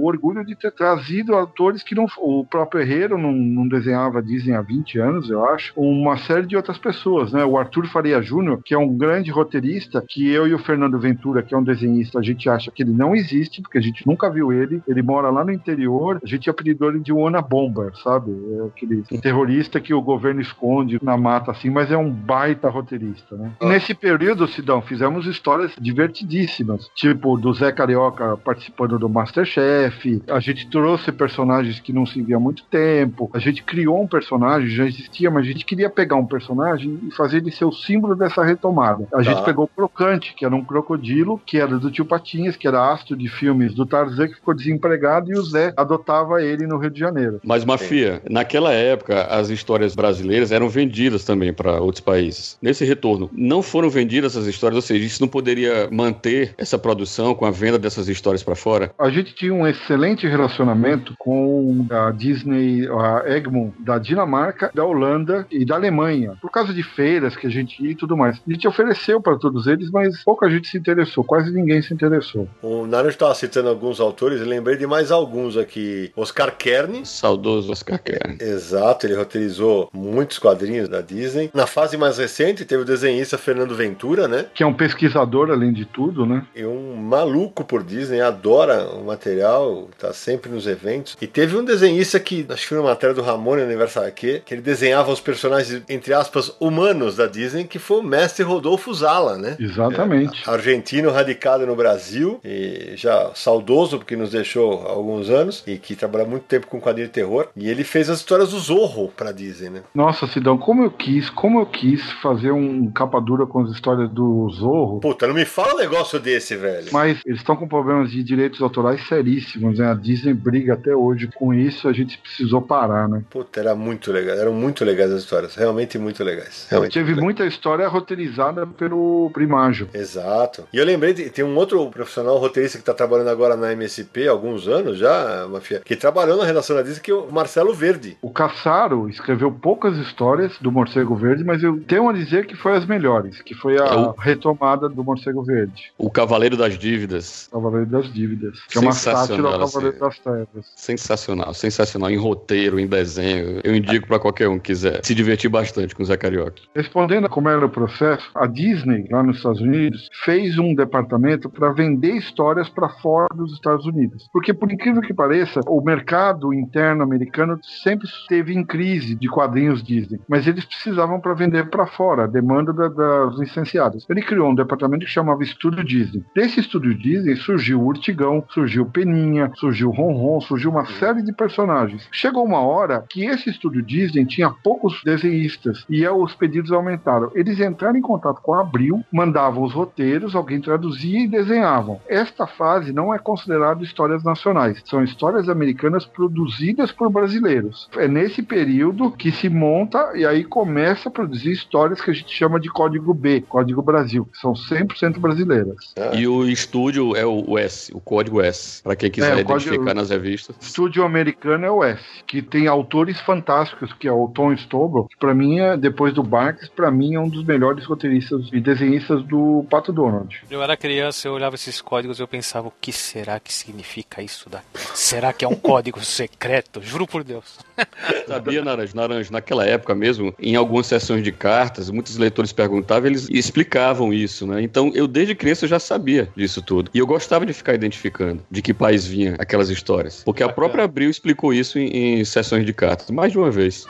orgulho de ter trazido autores que não. O próprio Herrero não, não desenhava Disney há 20 anos, eu acho. Uma série de outras pessoas, né? O Arthur Faria Júnior, que é um grande roteirista, que eu e o Fernando Ventura, que é um desenhista, a gente acha que ele não existe, porque a gente nunca viu ele. Ele mora lá no interior. A gente apelidou ele de Ona Bomber, sabe? É aquele terrorista que o governo esconde na mata, assim, mas é um baita roteirista, né? E nesse período, Sidão, fizemos histórias divertidíssimas, tipo do Zé Carioca participando do Masterchef. A gente trouxe personagens que não se via há muito tempo. A gente criou um personagem, já existia, mas a gente queria pegar um personagem e fazer ele ser o símbolo dessa retomada. A gente pegou o Crocante, que era um crocodilo, que era do tio Patinhas, que era astro de filmes do Tarzan, que ficou desempregado e o Zé adotava ele no Rio de Janeiro. Mas, Mafia, naquela época, as histórias brasileiras eram vendidas também para outros países. Nesse retorno, não foram vendidas essas histórias, ou seja, isso não poderia manter essa produção com a venda dessas histórias para fora? A gente tinha um excelente relacionamento com a Disney, a Egmont da Dinamarca, da Holanda e da Alemanha, por causa de feiras que a gente ia e tudo mais. A gente ofereceu para todos eles, mas pouca gente se interessou, quase ninguém se interessou. O Naranjo estava citando alguns autores, eu lembrei de mais alguns aqui. Oscar Kern. Saudoso Oscar Kern. Exato, ele roteirizou muitos quadrinhos da Disney. Na fase mais recente, teve o desenhista Fernando Ventura, né? Que é um pesquisador, além de tudo, né? E um maluco por Disney, adora o material, tá sempre nos eventos. E teve um desenhista que, acho que foi uma matéria do Ramon Universal aqui, que ele desenhava os personagens, entre aspas, humanos da Disney, que foi o mestre Rodolfo Zala, né? Exatamente. É, argentino radicado no Brasil e já saudoso, porque nos deixou há alguns anos e que trabalhou muito tempo com quadrinho de terror. E ele fez as histórias do Zorro pra Disney, né? Nossa, Sidão, como eu quis, como eu quis fazer um capa dura com as histórias do Zorro. Puta, não me fala um negócio desse, velho. Mas eles estão com problemas de direitos autorais seríssimos, né? A Disney briga até hoje com isso, a gente precisou parar, né? Puta, era muito legal, eram muito legais as histórias, realmente muito legais. Realmente Teve muita história roteirizada pelo Primágio. Exato. E eu lembrei, de, tem um outro profissional roteirista que está trabalhando agora na MSP há alguns anos já, Mafia, que trabalhou na redação da Disney, que é o Marcelo Verde. O Cassaro escreveu poucas histórias do Morcego Verde, mas eu tenho a dizer que foi as melhores, que foi a Eu- retomada do Morcego Verde. O Cavaleiro das Dívidas. Cavaleiro das Dívidas. Que é uma sátira Sensacional, ao Cavaleiro das Trevas. Sensacional, sensacional. Em roteiro, em desenho. Eu indico pra qualquer um que quiser se divertir bastante com o Zé Carioca. Respondendo a como era o processo, a Disney, lá nos Estados Unidos, fez um departamento para vender histórias para fora dos Estados Unidos. Porque, por incrível que pareça, o mercado interno americano sempre esteve em crise de quadrinhos Disney, mas eles precisavam para vender para fora, a demanda da- das licenciadas. Ele criou um departamento que chamava Estúdio Disney. Desse Estúdio Disney surgiu o Urtigão, surgiu o Peninha, surgiu o Ronron, surgiu uma série de personagens. Chegou uma hora que esse Estúdio Disney tinha poucos desenhistas e os pedidos aumentaram. Eles entraram em contato com a Abril, mandavam os roteiros, alguém traduzia e desenhavam. Esta fase não é considerada histórias nacionais, são histórias americanas produzidas por brasileiros. É nesse período que se monta e aí começa a produzir histórias que a gente chama de Código B, Código Brasil, que são 100% brasileiras. E o estúdio é o S, o código S, pra quem quiser É, o código- identificar nas revistas. Estúdio americano é o S, que tem autores fantásticos, que é o Tom Stobel, que pra mim é, depois do Barks, pra mim é um dos melhores roteiristas e desenhistas do Pato Donald. Eu era criança, eu olhava esses códigos e eu pensava, o que será que significa isso daqui? Será que é um código secreto? Juro por Deus. Sabia, Naranjo? Naranjo, naquela época mesmo, em algumas sessões de cartas, muitos leitores perguntavam, eles explicavam isso, né? Então, eu desde criança eu já sabia disso tudo. E eu gostava de ficar identificando de que país vinha aquelas histórias. Porque a própria Abril explicou isso em, em sessões de cartas, mais de uma vez.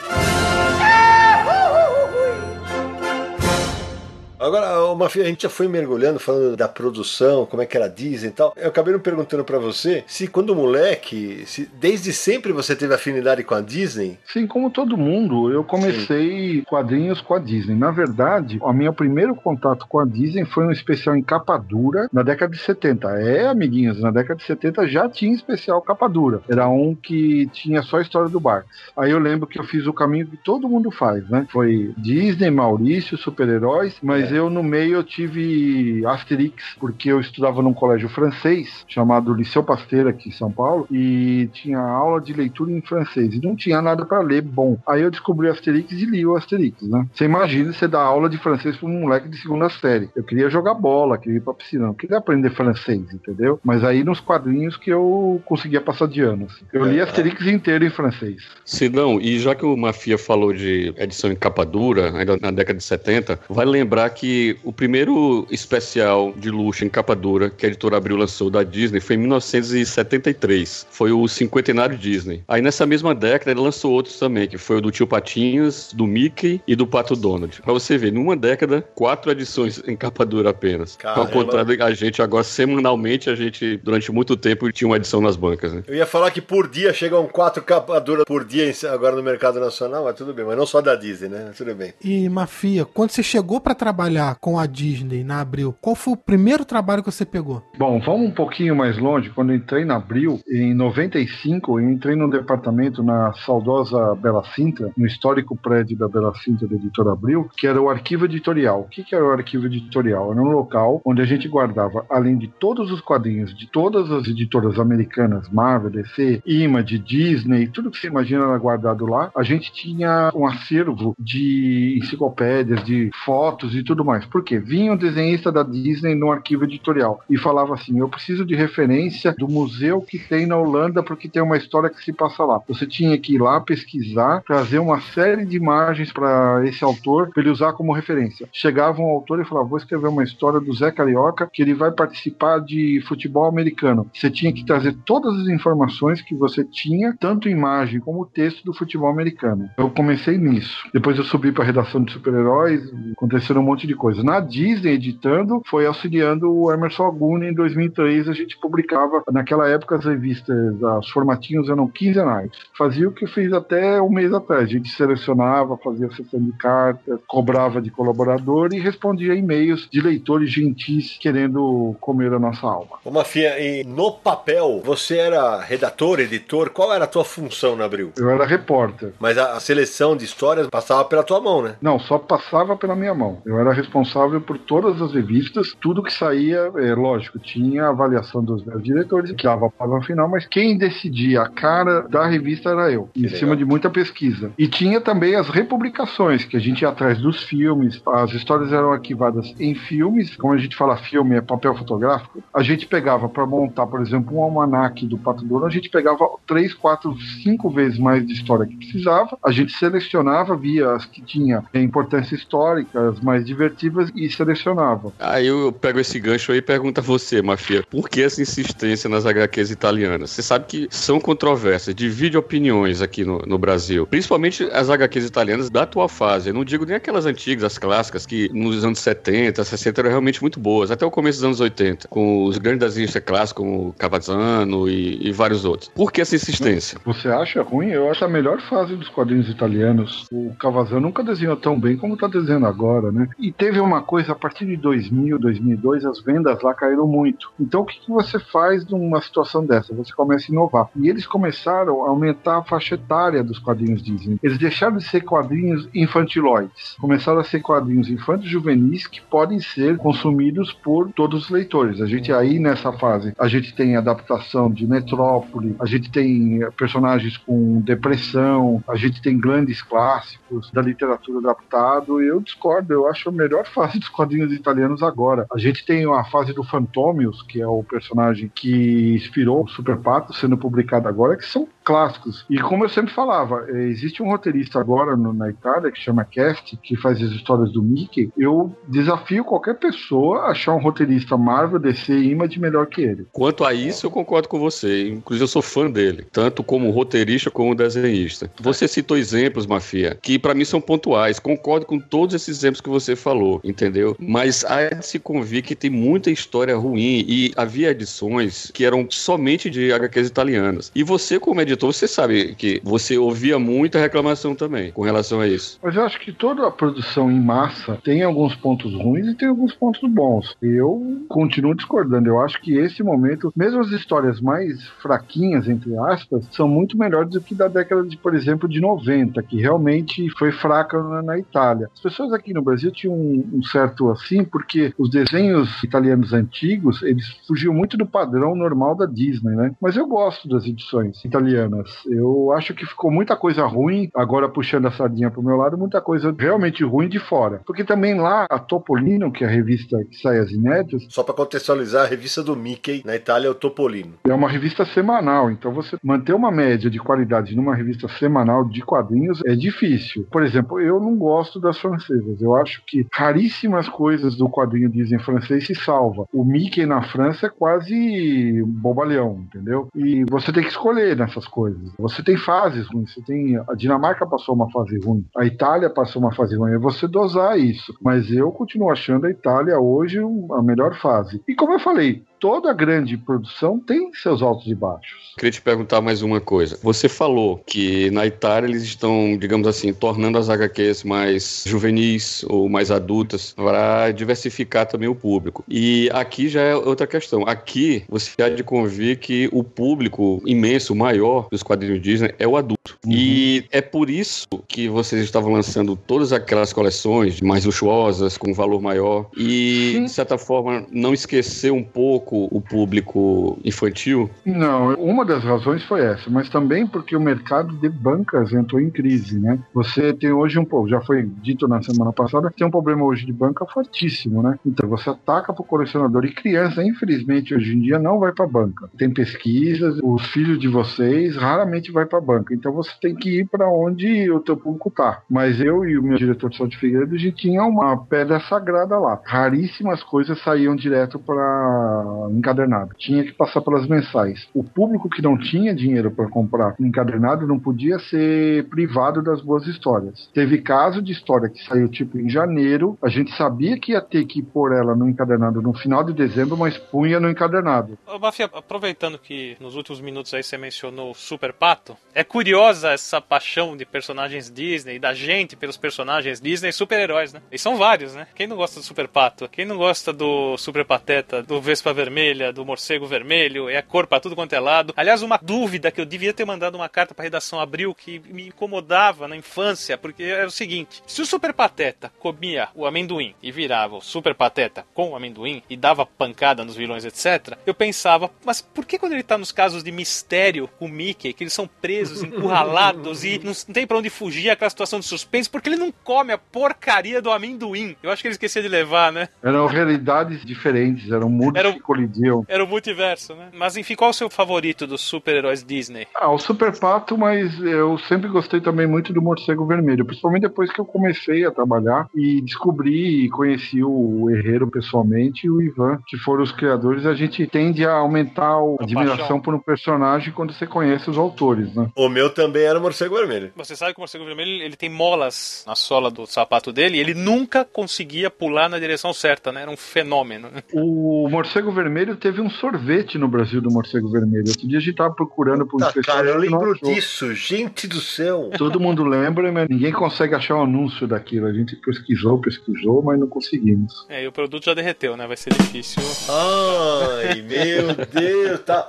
Agora, Mafia, a gente já foi mergulhando, falando da produção, como é que era a Disney e tal. Eu acabei não perguntando pra você se quando moleque, se desde sempre você teve afinidade com a Disney. Sim, como todo mundo, eu comecei quadrinhos com a Disney. Na verdade, o meu primeiro contato com a Disney foi um especial em capa dura na década de 70. É, amiguinhos, na década de 70 já tinha especial capa dura. Era um que tinha só a história do Barks. Aí eu lembro que eu fiz o caminho que todo mundo faz, né? Foi Disney, Maurício, super-heróis, mas eu no meio eu tive Asterix, porque eu estudava num colégio francês chamado Liceu Pasteur aqui em São Paulo e tinha aula de leitura em francês e não tinha nada para ler bom. Aí eu descobri Asterix e li o Asterix, né? Você imagina você dar aula de francês para um moleque de segunda série. Eu queria jogar bola, queria ir pra piscina, não queria aprender francês, entendeu? Mas aí nos quadrinhos que eu conseguia passar de ano. assim. Eu li Asterix inteiro em francês. Sidão, e já que o Mafia falou de edição em capa dura, ainda na década de 70, vai lembrar que o primeiro especial de luxo em capa dura que a editora Abril lançou da Disney foi em 1973. Foi o Cinquentenário Disney. Aí nessa mesma década ele lançou outros também, que foi o do Tio Patinhas, do Mickey e do Pato Donald. Pra você ver, numa década, quatro edições em capa dura apenas. Ao Caramba. contrário da gente, agora semanalmente, a gente, durante muito tempo, tinha uma edição nas bancas, né? Eu ia falar que por dia chegam quatro capaduras por dia agora no mercado nacional, mas tudo bem, mas não só da Disney, né? Tudo bem. E Mafia, quando você chegou pra trabalhar trabalhar com a Disney na Abril, qual foi o primeiro trabalho que você pegou? Bom, vamos um pouquinho mais longe. Quando entrei na Abril, em 95, eu entrei num departamento na saudosa Bela Cinta, no histórico prédio da Bela Cinta da editora Abril, que era o arquivo editorial. O que, que era o arquivo editorial? Era um local onde a gente guardava, além de todos os quadrinhos de todas as editoras americanas, Marvel, DC, Image, Disney, tudo que você imagina era guardado lá, a gente tinha um acervo de enciclopédias, de fotos e tudo mais. Por quê? Vinha um desenhista da Disney no arquivo editorial e falava assim: eu preciso de referência do museu que tem na Holanda porque tem uma história que se passa lá. Você tinha que ir lá pesquisar, trazer uma série de imagens para esse autor para ele usar como referência. Chegava um autor e falava: vou escrever uma história do Zé Carioca que ele vai participar de futebol americano. Você tinha que trazer todas as informações que você tinha, tanto imagem como texto do futebol americano. Eu comecei nisso. Depois eu subi para a redação de super-heróis, aconteceram um monte de coisas. Na Disney, editando, foi auxiliando o Emerson Aguni em 2003. A gente publicava, naquela época, as revistas, os formatinhos eram quinzenais. Fazia o que eu fiz até um mês atrás. A gente selecionava, fazia sessão de cartas, cobrava de colaborador e respondia e-mails de leitores gentis querendo comer a nossa alma. Ô Mafia, e no papel, você era redator, editor? Qual era a tua função na Abril? Eu era repórter. Mas a, a seleção de histórias passava pela tua mão, né? Não, só passava pela minha mão. Eu era responsável por todas as revistas, tudo que saía, é, lógico, tinha a avaliação dos meus diretores, que dava para no final, mas quem decidia a cara da revista era eu, em legal. cima de muita pesquisa. E tinha também as republicações, que a gente ia atrás dos filmes, as histórias eram arquivadas em filmes, como a gente fala filme é papel fotográfico, a gente pegava para montar, por exemplo, um almanac do Pato Dono, a gente pegava três, quatro, cinco vezes mais de história que precisava, a gente selecionava, via as que tinha importância histórica, as mais divertidas e selecionava. Aí eu pego esse gancho aí e pergunto a você, Mafia, por que essa insistência nas HQs italianas? Você sabe que são controvérsias, divide opiniões aqui no, no Brasil, principalmente as HQs italianas da atual fase. Eu não digo nem aquelas antigas, as clássicas, que nos anos 70, 60 eram realmente muito boas, até o começo dos anos 80, com os grandes desenhistas clássicos como Cavazzano e, e, vários outros. Por que essa insistência? Você acha ruim? Eu acho a melhor fase dos quadrinhos italianos. O Cavazzano nunca desenhou tão bem como está desenhando agora, né? E teve uma coisa, a partir de 2000, 2002, as vendas lá caíram muito. Então o que, que você faz numa situação dessa? Você começa a inovar. E eles começaram a aumentar a faixa etária dos quadrinhos Disney. Eles deixaram de ser quadrinhos infantiloides. Começaram a ser quadrinhos infantos juvenis que podem ser consumidos por todos os leitores. A gente aí nessa fase, a gente tem adaptação de Metrópole, a gente tem personagens com depressão, a gente tem grandes clássicos da literatura adaptado. Eu discordo, eu acho a melhor fase dos quadrinhos italianos agora. A gente tem a fase do Fantomius, que é o personagem que inspirou o Super Pato, sendo publicado agora, que são clássicos. E como eu sempre falava, eh, existe um roteirista agora no, na Itália que chama Cast, que faz as histórias do Mickey. Eu desafio qualquer pessoa a achar um roteirista Marvel, DC e Image melhor que ele. Quanto a isso, eu concordo com você. Inclusive, eu sou fã dele, tanto como roteirista como desenhista. Você citou exemplos, Mafia, que para mim são pontuais. Concordo com todos esses exemplos que você falou, entendeu? Mas há de se convir que tem muita história ruim e havia edições que eram somente de HQs italianas. E você, como editor, editor, você sabe que você ouvia muita reclamação também com relação a isso. Mas eu acho que toda a produção em massa tem alguns pontos ruins e tem alguns pontos bons. Eu continuo discordando. Eu acho que esse momento, mesmo as histórias mais fraquinhas, entre aspas, são muito melhores do que da década de, por exemplo, de 90, que realmente foi fraca na, na Itália. As pessoas aqui no Brasil tinham um, um certo assim, porque os desenhos italianos antigos, eles fugiam muito do padrão normal da Disney, né? Mas eu gosto das edições italianas eu acho que ficou muita coisa ruim, agora puxando a sardinha pro meu lado, muita coisa realmente ruim de fora. Porque também lá a Topolino, que é a revista que sai as inéditas. Só para contextualizar, a revista do Mickey na Itália é o Topolino. É uma revista semanal, então você manter uma média de qualidade numa revista semanal de quadrinhos é difícil. Por exemplo, eu não gosto das francesas. Eu acho que raríssimas coisas do quadrinho dizem francês se salva. O Mickey na França é quase bobalhão, entendeu? E você tem que escolher nessas coisas coisas. Você tem fases ruins, você tem a Dinamarca passou uma fase ruim, a Itália passou uma fase ruim, é você dosar isso. Mas eu continuo achando a Itália hoje a melhor fase. E como eu falei, toda grande produção tem seus altos e baixos. Queria te perguntar mais uma coisa. Você falou que na Itália eles estão, digamos assim, tornando as HQs mais juvenis ou mais adultas para diversificar também o público. E aqui já é outra questão. Aqui você há de convir que o público imenso, maior dos quadrinhos Disney é o adulto. Uhum. E é por isso que vocês estavam lançando todas aquelas coleções mais luxuosas, com valor maior. E, de certa forma, não esquecer um pouco o público infantil? Não, uma das razões foi essa, mas também porque o mercado de bancas entrou em crise, né? Você tem hoje um pouco, já foi dito na semana passada, tem um problema hoje de banca fortíssimo, né? Então você ataca para o colecionador e criança, infelizmente, hoje em dia não vai para banca. Tem pesquisas, os filhos de vocês raramente vai para banca, então você tem que ir para onde o teu público tá. Mas eu e o meu diretor de de Figueiredo, a gente tinha uma pedra sagrada lá. Raríssimas coisas saíam direto para encadernado. Tinha que passar pelas mensais. O público que não tinha dinheiro para comprar encadernado não podia ser privado das boas histórias. Teve caso de história que saiu tipo em janeiro, a gente sabia que ia ter que pôr ela no encadernado no final de dezembro, mas punha no encadernado. Ô, Mafia, aproveitando que nos últimos minutos aí você mencionou Super Pato, é curiosa essa paixão de personagens Disney, da gente pelos personagens Disney super-heróis, né? E são vários, né? Quem não gosta do Super Pato? Quem não gosta do Super Pateta, do Vespa Vermelha, do Morcego Vermelho? É cor pra tudo quanto é lado. Aliás, uma dúvida que eu devia ter mandado uma carta pra redação Abril que me incomodava na infância, porque era o seguinte: se o Super Pateta comia o amendoim e virava o Super Pateta com o amendoim e dava pancada nos vilões, etc., eu pensava, mas por que quando ele tá nos casos de mistério com o Mickey, que eles são presos, encurralados e não tem pra onde fugir aquela situação de suspense, porque ele não come a porcaria do amendoim? Eu acho que ele esquecia de levar, né? Eram realidades diferentes, eram mundos era Era o multiverso, né? Mas enfim, qual é o seu favorito dos super-heróis Disney? Ah, o Super Pato, mas eu sempre gostei também muito do Morcego Vermelho, principalmente depois que eu comecei a trabalhar e descobri e conheci o Herreiro pessoalmente e o Ivan, que foram os criadores, a gente tende a aumentar a admiração paixão. por um personagem quando você conhece os autores, né? O meu também era o Morcego Vermelho. Você sabe que o Morcego Vermelho ele tem molas na sola do sapato dele e ele nunca conseguia pular na direção certa, né? Era um fenômeno. O Morcego Vermelho teve um sorvete no Brasil do Morcego Vermelho. Outro dia a gente tava procurando por um especial. Cara, eu lembro disso, gente do céu. Todo mundo lembra, mas ninguém consegue achar o um anúncio daquilo. A gente pesquisou, pesquisou, mas não conseguimos. É, e o produto já derreteu, né? Vai ser difícil. Ai, meu Deus, tá.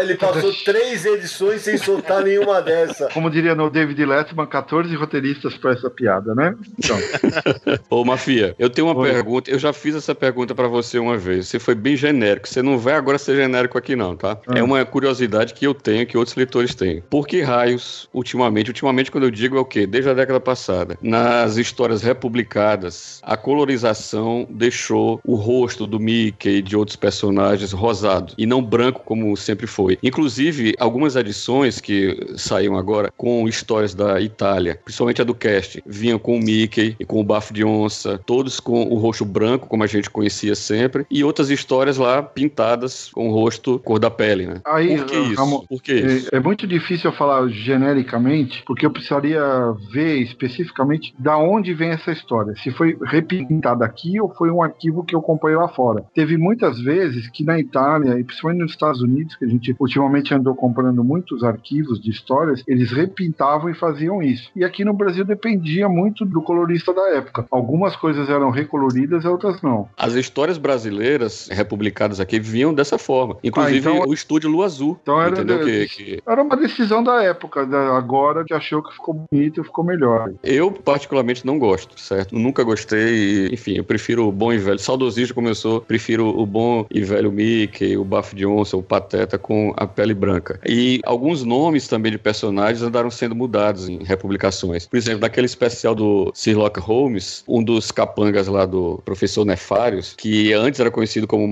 Ele passou três edições sem soltar nenhuma dessa. Como diria no David Letterman, 14 roteiristas para essa piada, né? Então. Ô, Mafia, eu tenho uma Oi. pergunta. Eu já fiz essa pergunta para você uma vez. Você foi bem genérico. Você não vai agora ser genérico aqui, não, tá? Ah. É uma curiosidade que eu tenho, que outros leitores têm. Por que raios, ultimamente, ultimamente quando eu digo é o quê? Desde a década passada, nas histórias republicadas, a colorização deixou o rosto do Mickey e de outros personagens rosado e não branco como sempre foi. Inclusive, algumas edições que saíram agora com histórias da Itália, principalmente a do Cast, vinham com o Mickey e com o bafo de onça, todos com o rosto branco, como a gente conhecia sempre, e outras histórias lá pintadas com o rosto cor da pele, né? Aí, Por que isso? Por que isso? É, é, muito difícil eu falar genericamente, porque eu precisaria ver especificamente da onde vem essa história. Se foi repintada aqui ou foi um arquivo que eu acompanhei lá fora. Teve muitas vezes que na Itália, e principalmente nos Estados Unidos, que a gente ultimamente andou comprando muitos arquivos de histórias, eles repintavam e faziam isso. E aqui no Brasil dependia muito do colorista da época. Algumas coisas eram recoloridas, outras não. As histórias brasileiras republicadas aqui vinham dessa forma. Inclusive ah, então, o estúdio Lua Azul. Então era, de, que, que... era uma decisão da época, da, agora que achou que ficou bonito e ficou melhor. Eu, particularmente, não gosto, certo? Nunca gostei. enfim, eu prefiro o bom e velho. Saudosista começou, prefiro o bom e velho Mickey, o bafo de onça, o pateta com a pele branca. E alguns nomes também de personagens andaram sendo mudados em republicações. Por exemplo, naquele especial do Sherlock Holmes, um dos capangas lá do professor Nefários, que antes era conhecido como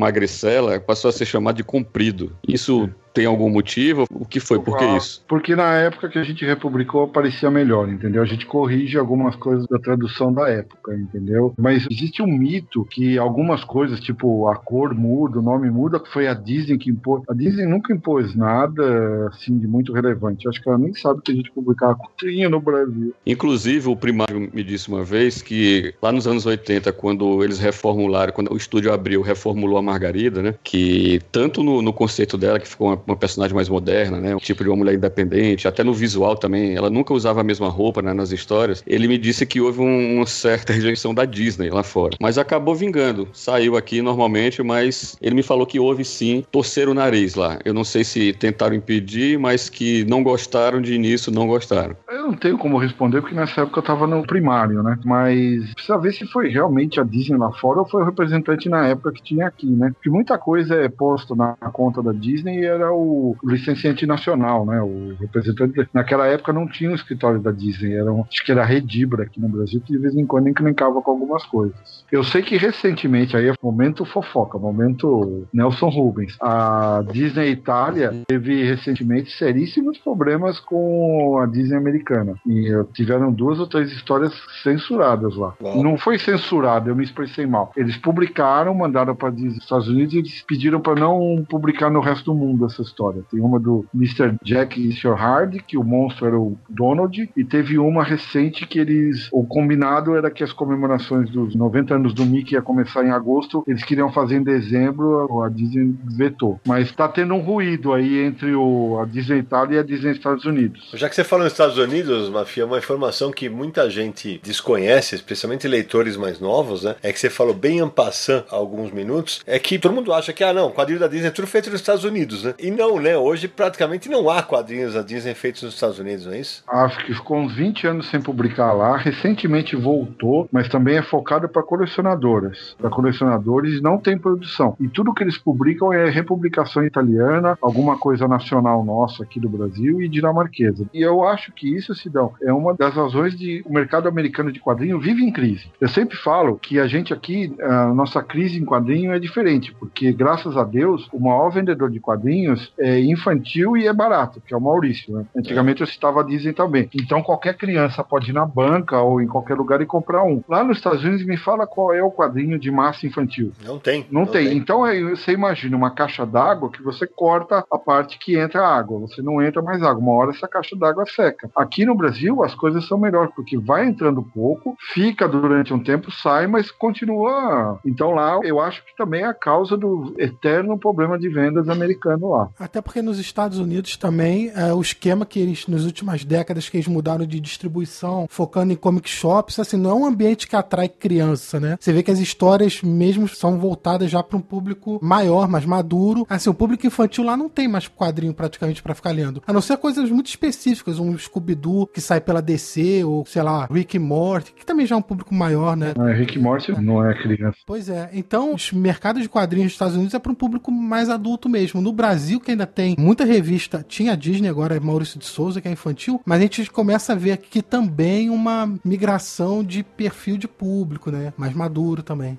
Magricela, passou a ser chamado de Comprido. Isso Tem algum motivo? O que foi? Por que Ah, isso? Porque na época que a gente republicou parecia melhor, entendeu? A gente corrige algumas coisas da tradução da época, entendeu? Mas existe um mito que algumas coisas, tipo a cor muda, o nome muda, foi a Disney que impôs. A Disney nunca impôs nada assim de muito relevante. Acho que ela nem sabe que a gente publicava quadrinho no Brasil. Inclusive, o primário me disse uma vez que lá nos anos 80, quando eles reformularam, quando o estúdio abriu, reformulou a Margarida, né? Que tanto no, no conceito dela, que ficou uma, uma personagem mais moderna, né? Um tipo de uma mulher independente, até no visual também, ela nunca usava a mesma roupa né, nas histórias. Ele me disse que houve um- uma certa rejeição da Disney lá fora. Mas acabou vingando. Saiu aqui normalmente, mas ele me falou que houve sim torcer o nariz lá. Eu não sei se tentaram impedir, mas que não gostaram de início, não gostaram. Eu não tenho como responder, porque nessa época eu tava no primário, né? Mas precisa ver se foi realmente a Disney lá fora ou foi o representante na época que tinha aqui, né? Porque muita coisa é posto na conta da Disney e era o licenciante nacional, né? O representante. Naquela época não tinha o escritório da Disney, era um, acho que era Redibra aqui no Brasil, que de vez em quando encrencava com algumas coisas. Eu sei que recentemente, aí é momento fofoca, momento Nelson Rubens, a Disney Itália teve recentemente seríssimos problemas com a Disney americana. E tiveram duas ou três histórias censuradas lá. Não foi censurado, eu me expressei mal. Eles publicaram, mandaram para os Estados Unidos e eles pediram para não publicar no resto do mundo essa história. Tem uma do Mr. Jack Easterhard, que o monstro era o Donald, e teve uma recente que eles. O combinado era que as comemorações dos 90 anos do Mickey ia começar em agosto, eles queriam fazer em dezembro, a Disney vetou. Mas tá tendo um ruído aí entre o, a Disney Itália e a Disney Estados Unidos. Já que você falou nos Estados Unidos, Mafia, uma informação que muita gente desconhece, especialmente leitores mais novos, né? É que você falou bem en passant há alguns minutos, é que todo mundo acha que, ah, não, quadrinho da Disney é tudo feito nos Estados Unidos, né? E não, né? Hoje praticamente não há quadrinhos da Disney feitos nos Estados Unidos, não é isso? Acho que ficou uns 20 anos sem publicar lá. Recentemente voltou, mas também é focado para colecionadoras. Para colecionadores não tem produção. E tudo que eles publicam é republicação italiana, alguma coisa nacional nossa aqui do Brasil e dinamarquesa. E eu acho que isso, Sidão, é uma das razões de o mercado americano de quadrinho vive em crise. Eu sempre falo que a gente aqui, a nossa crise em quadrinho é diferente, porque graças a Deus, o maior vendedor de quadrinhos é infantil e é barato, que é o Maurício. Né? Antigamente eu citava a Disney também. Então qualquer criança pode ir na banca ou em qualquer lugar e comprar um. Lá nos Estados Unidos, me fala qual é o quadrinho de massa infantil. Não tem. Não, tem. Então aí você imagina uma caixa d'água que você corta a parte que entra água. Você não entra mais água. Uma hora essa caixa d'água seca. Aqui no Brasil as coisas são melhores, porque vai entrando pouco, fica durante um tempo, sai, mas continua. Então lá eu acho que também é a causa do eterno problema de vendas americano lá. Até porque nos Estados Unidos também é, o esquema que eles, nas últimas décadas, que eles mudaram de distribuição, focando em comic shops, assim, não é um ambiente que atrai criança, né? Você vê que as histórias mesmo são voltadas já para um público maior, mais maduro. Assim, o público infantil lá não tem mais quadrinho praticamente para ficar lendo. A não ser coisas muito específicas, um Scooby-Doo que sai pela DC, ou sei lá, Rick Morty, que também já é um público maior, né? É, Rick Morty não é criança. Pois é. Então, os mercados de quadrinhos dos Estados Unidos é para um público mais adulto mesmo. No Brasil, que ainda tem muita revista, tinha a Disney, agora é Maurício de Souza, que é infantil, mas a gente começa a ver aqui também uma migração de perfil de público, né? Mais maduro também.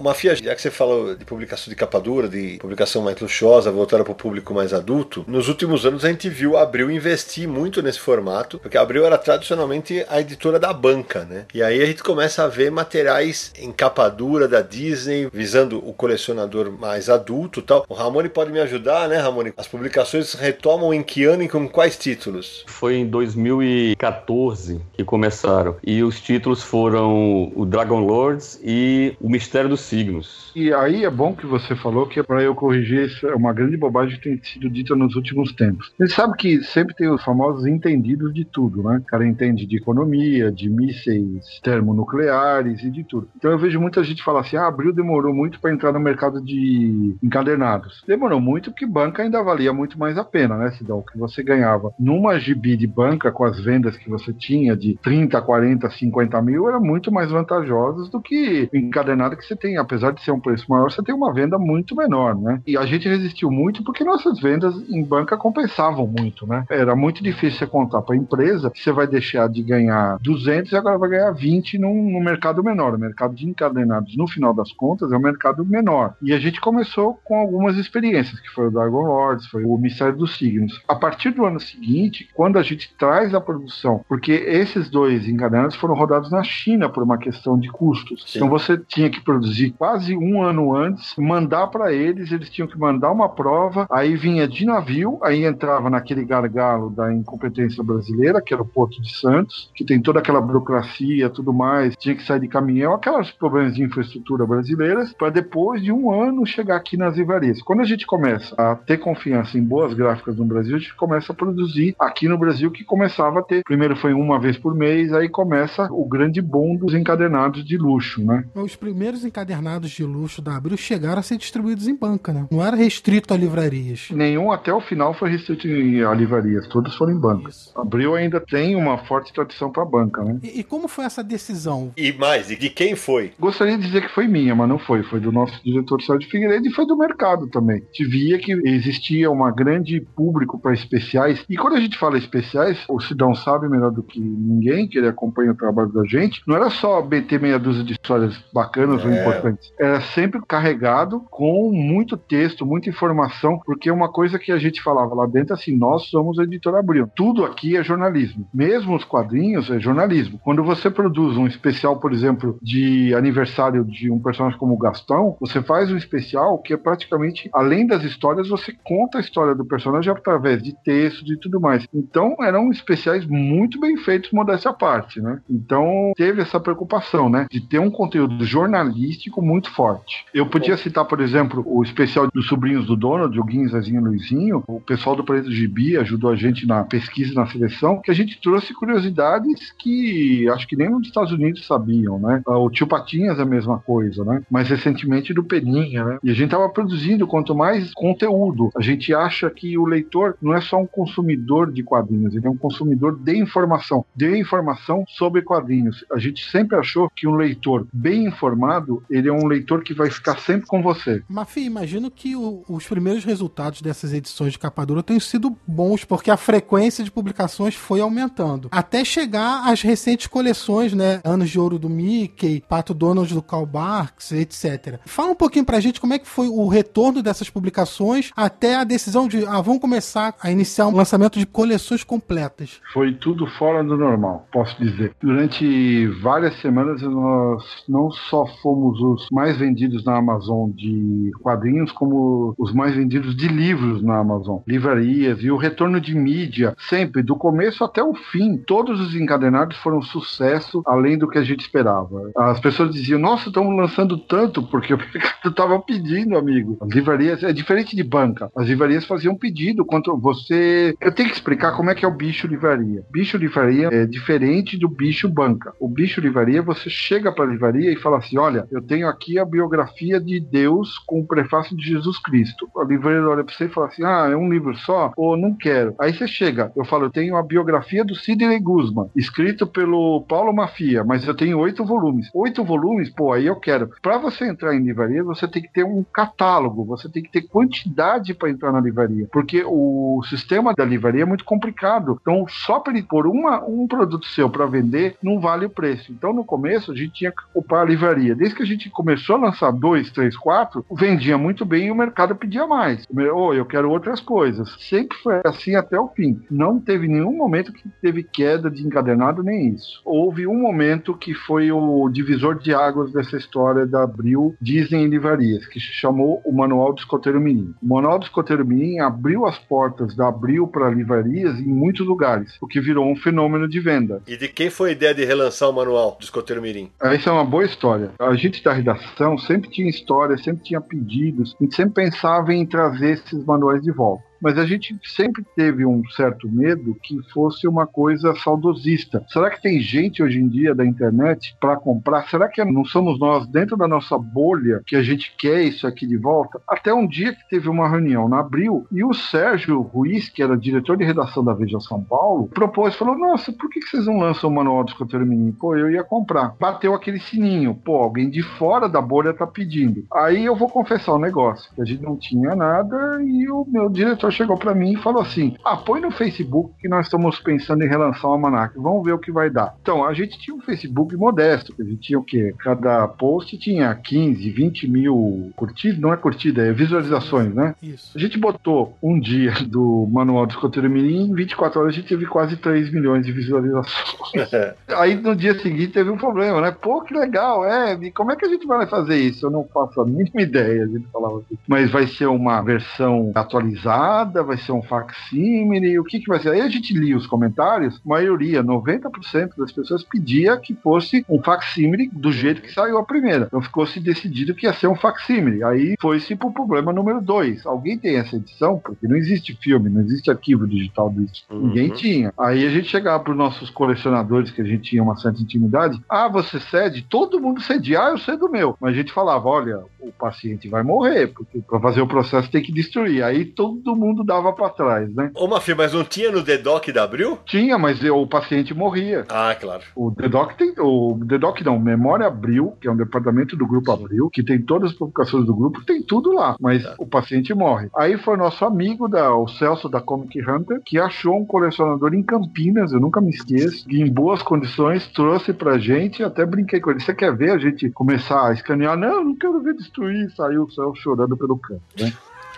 Ô, Mafia, já que você falou de publicação de capa dura, de publicação mais luxuosa, voltada para o público mais adulto, nos últimos anos a gente viu a Abril investir muito nesse formato, porque a Abril era tradicionalmente a editora da banca, né? E aí a gente começa a ver materiais em capa dura da Disney, visando o colecionador mais adulto tal. O Ramone pode me ajudar, né, Ramone? As publicações retomam em que ano e com quais títulos? Foi em 2014 que começaram. E os títulos foram o Dragon Lords e o Mistério dos Signos. E aí é bom que você falou que é para eu corrigir isso é uma grande bobagem que tem sido dita nos últimos tempos. Ele sabe que sempre tem os famosos entendidos de tudo, né? O cara entende de economia, de mísseis termonucleares e de tudo. Então eu vejo muita gente falar assim: ah, Abril demorou muito para entrar no mercado de encadernados. Demorou muito porque banca ainda valia muito mais a pena, né, Sidão? O que você ganhava numa gibi de banca com as vendas que você tinha de 30, 40, 50 mil era muito mais vantajosas do que encadernado que você tem apesar de ser um preço maior, você tem uma venda muito menor, né? E a gente resistiu muito porque nossas vendas em banca compensavam muito, né? Era muito difícil você contar para a empresa que você vai deixar de ganhar 200 e agora vai ganhar 20 num, num mercado menor. O mercado de encadenados, no final das contas, é um mercado menor. E a gente começou com algumas experiências, que foi o Dragon Lords, foi o Mistério dos Signos. A partir do ano seguinte, quando a gente traz a produção, porque esses dois encadenados foram rodados na China por uma questão de custos. Sim. Então você tinha que produzir quase um ano antes, mandar para eles, eles tinham que mandar uma prova, aí vinha de navio, aí entrava naquele gargalo da incompetência brasileira, que era o Porto de Santos, que tem toda aquela burocracia, tudo mais, tinha que sair de caminhão, aquelas problemas de infraestrutura brasileiras, para depois de um ano chegar aqui nas livrarias. Quando a gente começa a ter confiança em boas gráficas no Brasil, a gente começa a produzir aqui no Brasil, que começava a ter, primeiro foi uma vez por mês, aí começa o grande boom dos encadernados de luxo, né? Os primeiros encadernados de luxo da Abril chegaram a ser distribuídos em banca, né? Não era restrito a livrarias. Nenhum até o final foi restrito a livrarias, todos foram em banca. Isso. Abril ainda tem uma forte tradição para banca, né? E, e, como foi essa decisão? E mais, e de quem foi? Gostaria de dizer que foi minha, mas não foi. Foi do nosso diretor Sérgio Figueiredo e foi do mercado também. A gente via que existia um grande público para especiais. E quando a gente fala especiais, o Sidão sabe melhor do que ninguém, que ele acompanha o trabalho da gente, não era só BT meia dúzia de histórias bacanas é. ou importantes. Era sempre carregado com muito texto, muita informação, porque uma coisa que a gente falava lá dentro, assim, nós somos a editora Abril. Tudo aqui é jornalismo. Mesmo os quadrinhos é jornalismo. Quando você produz um especial, por exemplo, de aniversário de um personagem como o Gastão, você faz um especial que é praticamente, além das histórias, você conta a história do personagem através de textos e tudo mais. Então, eram especiais muito bem feitos, modéstia à parte, né? Então, teve essa preocupação, né? De ter um conteúdo jornalístico muito forte. Eu podia citar, por exemplo, o especial dos sobrinhos do Donald, o Guinho, Zezinho e Luizinho. O pessoal do Preto Gibi ajudou a gente na pesquisa e na seleção, que a gente trouxe curiosidades que acho que nem nos Estados Unidos sabiam, né? O Tio Patinhas é a mesma coisa, né? Mais recentemente do Peninha, né? E a gente tava produzindo quanto mais conteúdo. A gente acha que o leitor não é só um consumidor de quadrinhos, ele é um consumidor de informação, de informação sobre quadrinhos. A gente sempre achou que um leitor bem informado, ele é um leitor que vai ficar sempre com você. Mafi, imagino que o, os primeiros resultados dessas edições de capa dura tenham sido bons, porque a frequência de publicações foi aumentando. Até chegar às recentes coleções, né? Anos de Ouro do Mickey, Pato Donald do Karl Barks, etc. Fala um pouquinho pra gente como é que foi o retorno dessas publicações até a decisão de, ah, vamos começar a iniciar um lançamento de coleções completas. Foi tudo fora do normal, posso dizer. Durante várias semanas nós não só fomos os mais vendidos na Amazon de quadrinhos, como os mais vendidos de livros na Amazon. Livrarias e o retorno de mídia, sempre, do começo até o fim, todos os encadenados foram sucesso, além do que a gente esperava. As pessoas diziam, nossa, estamos lançando tanto, porque o mercado estava pedindo, amigo. As livrarias, é diferente de banca. As livrarias faziam pedido quanto você. Eu tenho que explicar como é que é o bicho livraria. Bicho livraria é diferente do bicho banca. O bicho livraria, você chega para a livraria e fala assim: olha, eu tenho aqui a biografia de Deus com o prefácio de Jesus Cristo. A livraria olha para você e fala assim: ah, é um livro só? Ou não quero. Aí você chega, eu falo, eu tenho a biografia do Sidney Guzman, escrito pelo Paulo Mafia, mas eu tenho oito volumes. Oito volumes, pô, aí eu quero. Para você entrar em livraria, você tem que ter um catálogo, você tem que ter quantidade para entrar na livraria, porque o sistema da livraria é muito complicado. Então, só para ele pôr uma, um produto seu para vender, não vale o preço. Então, no começo, a gente tinha que ocupar a livraria. Desde que a gente começou a lançar dois, três, quatro, vendia muito bem e o mercado pedia mais. Ou oh, eu quero outras coisas. Sempre foi assim até o fim. Não teve nenhum momento que teve queda de encadernado, nem isso. Houve um momento que foi o divisor de águas dessa história da Abril Disney em livrarias, que se chamou o Manual do Escoteiro Mirim. O Manual do Escoteiro Mirim abriu as portas da Abril para livrarias em muitos lugares, o que virou um fenômeno de venda. E de quem foi a ideia de relançar o Manual do Escoteiro Mirim? Essa é uma boa história. A gente da redação sempre tinha história, sempre tinha pedidos, a gente sempre pensava em trazer esses manuais de volta. Mas a gente sempre teve um certo medo que fosse uma coisa saudosista. Será que tem gente hoje em dia da internet para comprar? Será que não somos nós, dentro da nossa bolha, que a gente quer isso aqui de volta? Até um dia que teve uma reunião na Abril e o Sérgio Ruiz, que era diretor de redação da Veja São Paulo, propôs, falou: Nossa, por que vocês não lançam o manual do escoteiro menino? Pô, eu ia comprar. Bateu aquele sininho, pô, alguém de fora da bolha tá pedindo. Aí eu vou confessar um negócio: que a gente não tinha nada e o meu diretor chegou para mim e falou assim: Ah, põe no Facebook que nós estamos pensando em relançar o Almanac, vamos ver o que vai dar. Então, a gente tinha um Facebook modesto, a gente tinha o quê? Cada post tinha 15, 20 mil curtidas, não é curtida, é visualizações, né? Isso. A gente botou um dia do Manual do Escoteiro Mirim, em 24 horas a gente teve quase 3 milhões de visualizações. Aí no dia seguinte teve um problema, né? Pô, que legal, é, e como é que a gente vai fazer isso? Eu não faço a mínima ideia, a gente falava assim. Mas vai ser uma versão atualizada, vai ser um facsímile, o que que vai ser? Aí a gente lia os comentários, maioria, 90% das pessoas pedia que fosse um facsímile do jeito que saiu a primeira. Então ficou-se decidido que ia ser um facsímile. Aí foi-se pro problema número 2. Alguém tem essa edição? Porque não existe filme, não existe arquivo digital disso. Uhum. Ninguém tinha. Aí a gente chegava pros nossos colecionadores, que a gente tinha uma certa intimidade. Ah, você cede? Todo mundo cedia. Ah, eu cedo meu. Mas a gente falava, olha, o paciente vai morrer, porque para fazer o processo tem que destruir. Aí todo mundo dava para trás, né? Ô, Mafia, mas não tinha no DDoC da Abril? Tinha, mas o paciente morria. Ah, claro. O DDoC tem. O DDoC não, Memória Abril, que é um departamento do Grupo Abril, que tem todas as publicações do grupo, tem tudo lá, mas Tá. o paciente morre. Aí foi nosso amigo, da, o Celso da Comic Hunter, que achou um colecionador em Campinas, eu nunca me esqueço, e em boas condições, trouxe pra gente, até brinquei com ele. Você quer ver a gente começar a escanear? Não, não quero ver destruir. Saiu o Celso chorando pelo canto, né?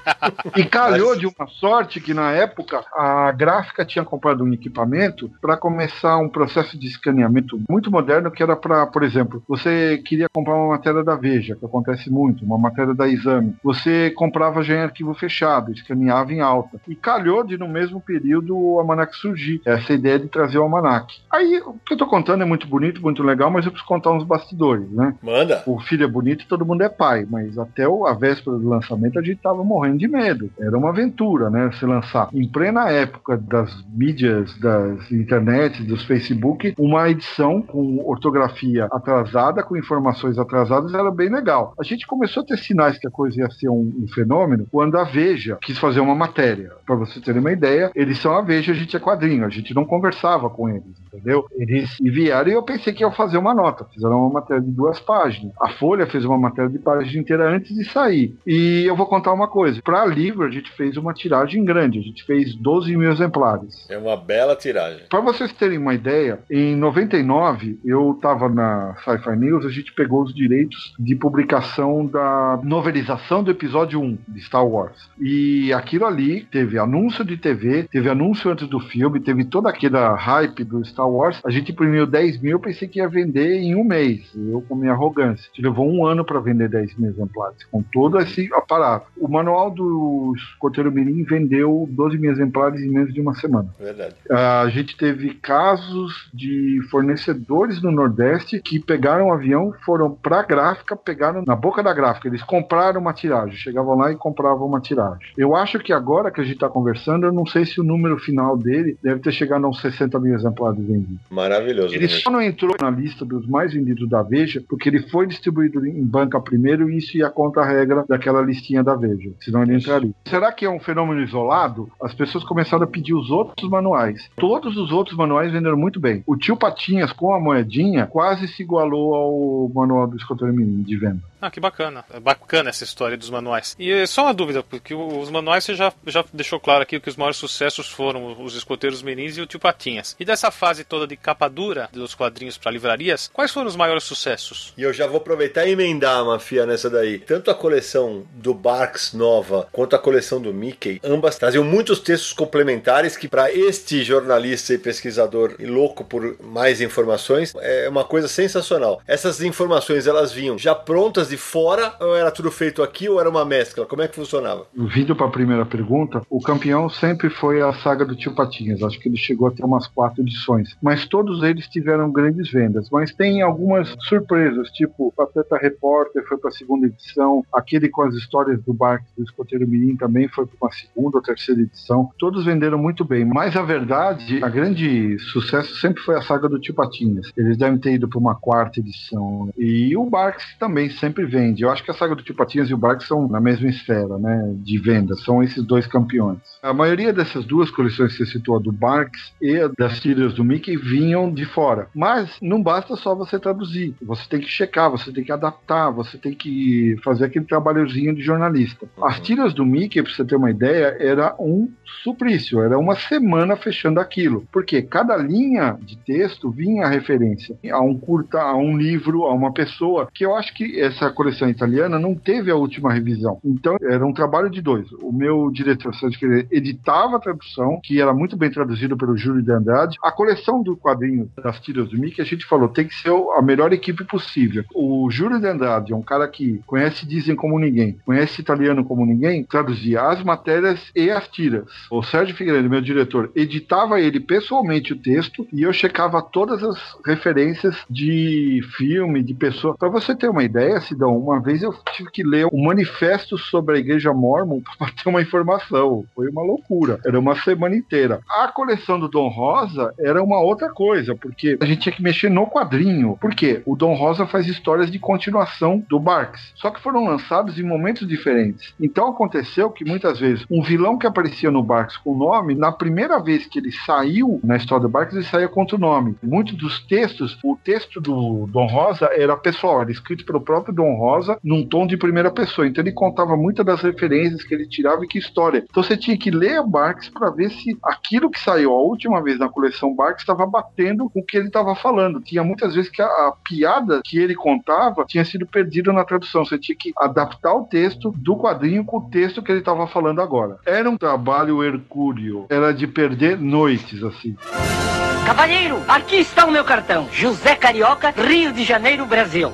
E calhou de uma sorte que na época a gráfica tinha comprado um equipamento para começar um processo de escaneamento muito moderno que era para, por exemplo, você queria comprar uma matéria da Veja, que acontece muito, uma matéria da Exame. Você comprava já em arquivo fechado, escaneava em alta. E calhou de no mesmo período o Almanac surgir. Essa ideia de trazer o Almanac. Aí o que eu tô contando é muito bonito, muito legal, mas eu preciso contar uns bastidores, né? Manda. O filho é bonito e todo mundo é pai, mas até o- a véspera do lançamento a gente tava morrendo de medo. Era uma aventura, né? Se lançar em plena época das mídias, das internet, dos Facebook, uma edição com ortografia atrasada, com informações atrasadas, era bem legal. A gente começou a ter sinais que a coisa ia ser um, um fenômeno quando a Veja quis fazer uma matéria. Para você terem uma ideia, eles são a Veja, a gente é quadrinho, a gente não conversava com eles, entendeu? Eles enviaram e eu pensei que ia fazer uma nota. Fizeram uma matéria de duas páginas. A Folha fez uma matéria de página inteira antes de sair. E eu vou contar uma coisa. Para livro, a gente fez uma tiragem grande. A gente fez 12 mil exemplares. É uma bela tiragem. Para vocês terem uma ideia, em 99 eu estava na Sci-Fi News, a gente pegou os direitos de publicação da novelização do episódio 1 de Star Wars. E aquilo ali teve anúncio de TV, teve anúncio antes do filme, teve toda aquela hype do Star Wars. A gente imprimiu 10 mil, pensei que ia vender em um mês. Eu, com minha arrogância. Levou um ano para vender 10 mil exemplares, com todo esse aparato. O manual do Escoteiro Mirim vendeu 12 mil exemplares em menos de uma semana. Verdade. A gente teve casos de fornecedores no Nordeste que pegaram um avião, foram pra gráfica, pegaram na boca da gráfica. Eles compraram uma tiragem, chegavam lá e compravam uma tiragem. Eu acho que agora que a gente tá conversando, eu não sei se o número final dele deve ter chegado a uns 60 mil exemplares vendidos. Maravilhoso. Ele né? só não entrou na lista dos mais vendidos da Veja porque ele foi distribuído em banca primeiro e isso ia contra a regra daquela listinha da Veja. Senão entraria. Será que é um fenômeno isolado? As pessoas começaram a pedir os outros manuais. Todos os outros manuais venderam muito bem. O tio Patinhas com a moedinha quase se igualou ao manual do escoteiro de venda. Ah, que bacana. É bacana essa história dos manuais. E é só uma dúvida, porque os manuais você já, já deixou claro aqui que os maiores sucessos foram os escoteiros menins e o tio Patinhas. E dessa fase toda de capa dura dos quadrinhos para livrarias, quais foram os maiores sucessos? E eu já vou aproveitar e emendar, Mafia, nessa daí. Tanto a coleção do Barks nova quanto a coleção do Mickey, ambas traziam muitos textos complementares que, para este jornalista e pesquisador e louco por mais informações, é uma coisa sensacional. Essas informações elas vinham já prontas fora ou era tudo feito aqui ou era uma mescla? Como é que funcionava? Vindo para a primeira pergunta, o campeão sempre foi a saga do Tio Patinhas. Acho que ele chegou a ter umas quatro edições. Mas todos eles tiveram grandes vendas. Mas tem algumas surpresas, tipo Pateta Repórter foi para a segunda edição, aquele com as histórias do Barks do Escoteiro Mirim também foi para uma segunda ou terceira edição. Todos venderam muito bem. Mas a verdade, a grande sucesso sempre foi a saga do Tio Patinhas. Eles devem ter ido para uma quarta edição. E o Barks também sempre vende. Eu acho que a saga do Tio Patinhas e o Barks são na mesma esfera, né? De venda. São esses dois campeões. A maioria dessas duas coleções que você citou, a do Barks e a das tiras do Mickey, vinham de fora. Mas não basta só você traduzir. Você tem que checar, você tem que adaptar, você tem que fazer aquele trabalhozinho de jornalista. As tiras do Mickey, para você ter uma ideia, era um suplício. Era uma semana fechando aquilo. Porque cada linha de texto vinha a referência a um curta, a um livro, a uma pessoa, que eu acho que essa coleção italiana não teve a última revisão. Então, era um trabalho de dois. O meu diretor, Sérgio editava a tradução, que era muito bem traduzido pelo Júlio de Andrade. A coleção do quadrinho das tiras do Mickey, a gente falou, tem que ser a melhor equipe possível. O Júlio de Andrade é um cara que conhece Dizem como ninguém, conhece italiano como ninguém, traduzia as matérias e as tiras. O Sérgio Figueiredo, meu diretor, editava ele pessoalmente o texto e eu checava todas as referências de filme, de pessoa. Para você ter uma ideia, Uma vez eu tive que ler um manifesto sobre a igreja mormon para ter uma informação. Foi uma loucura. Era uma semana inteira. A coleção do Dom Rosa era uma outra coisa, porque a gente tinha que mexer no quadrinho. Por quê? O Dom Rosa faz histórias de continuação do Barks, só que foram lançados em momentos diferentes. Então aconteceu que muitas vezes um vilão que aparecia no Barks com o nome, na primeira vez que ele saiu na história do Barks, ele saía contra o nome. Muitos dos textos, o texto do Dom Rosa era pessoal, era escrito pelo próprio Dom Rosa num tom de primeira pessoa. Então ele contava muitas das referências que ele tirava e que história. Então você tinha que ler o Barks para ver se aquilo que saiu a última vez na coleção Barks estava batendo com o que ele estava falando. Tinha muitas vezes que a, a, piada que ele contava tinha sido perdida na tradução. Você tinha que adaptar o texto do quadrinho com o texto que ele estava falando agora. Era um trabalho hercúleo. Era de perder noites, assim. Cavalheiro, aqui está o meu cartão. José Carioca, Rio de Janeiro, Brasil.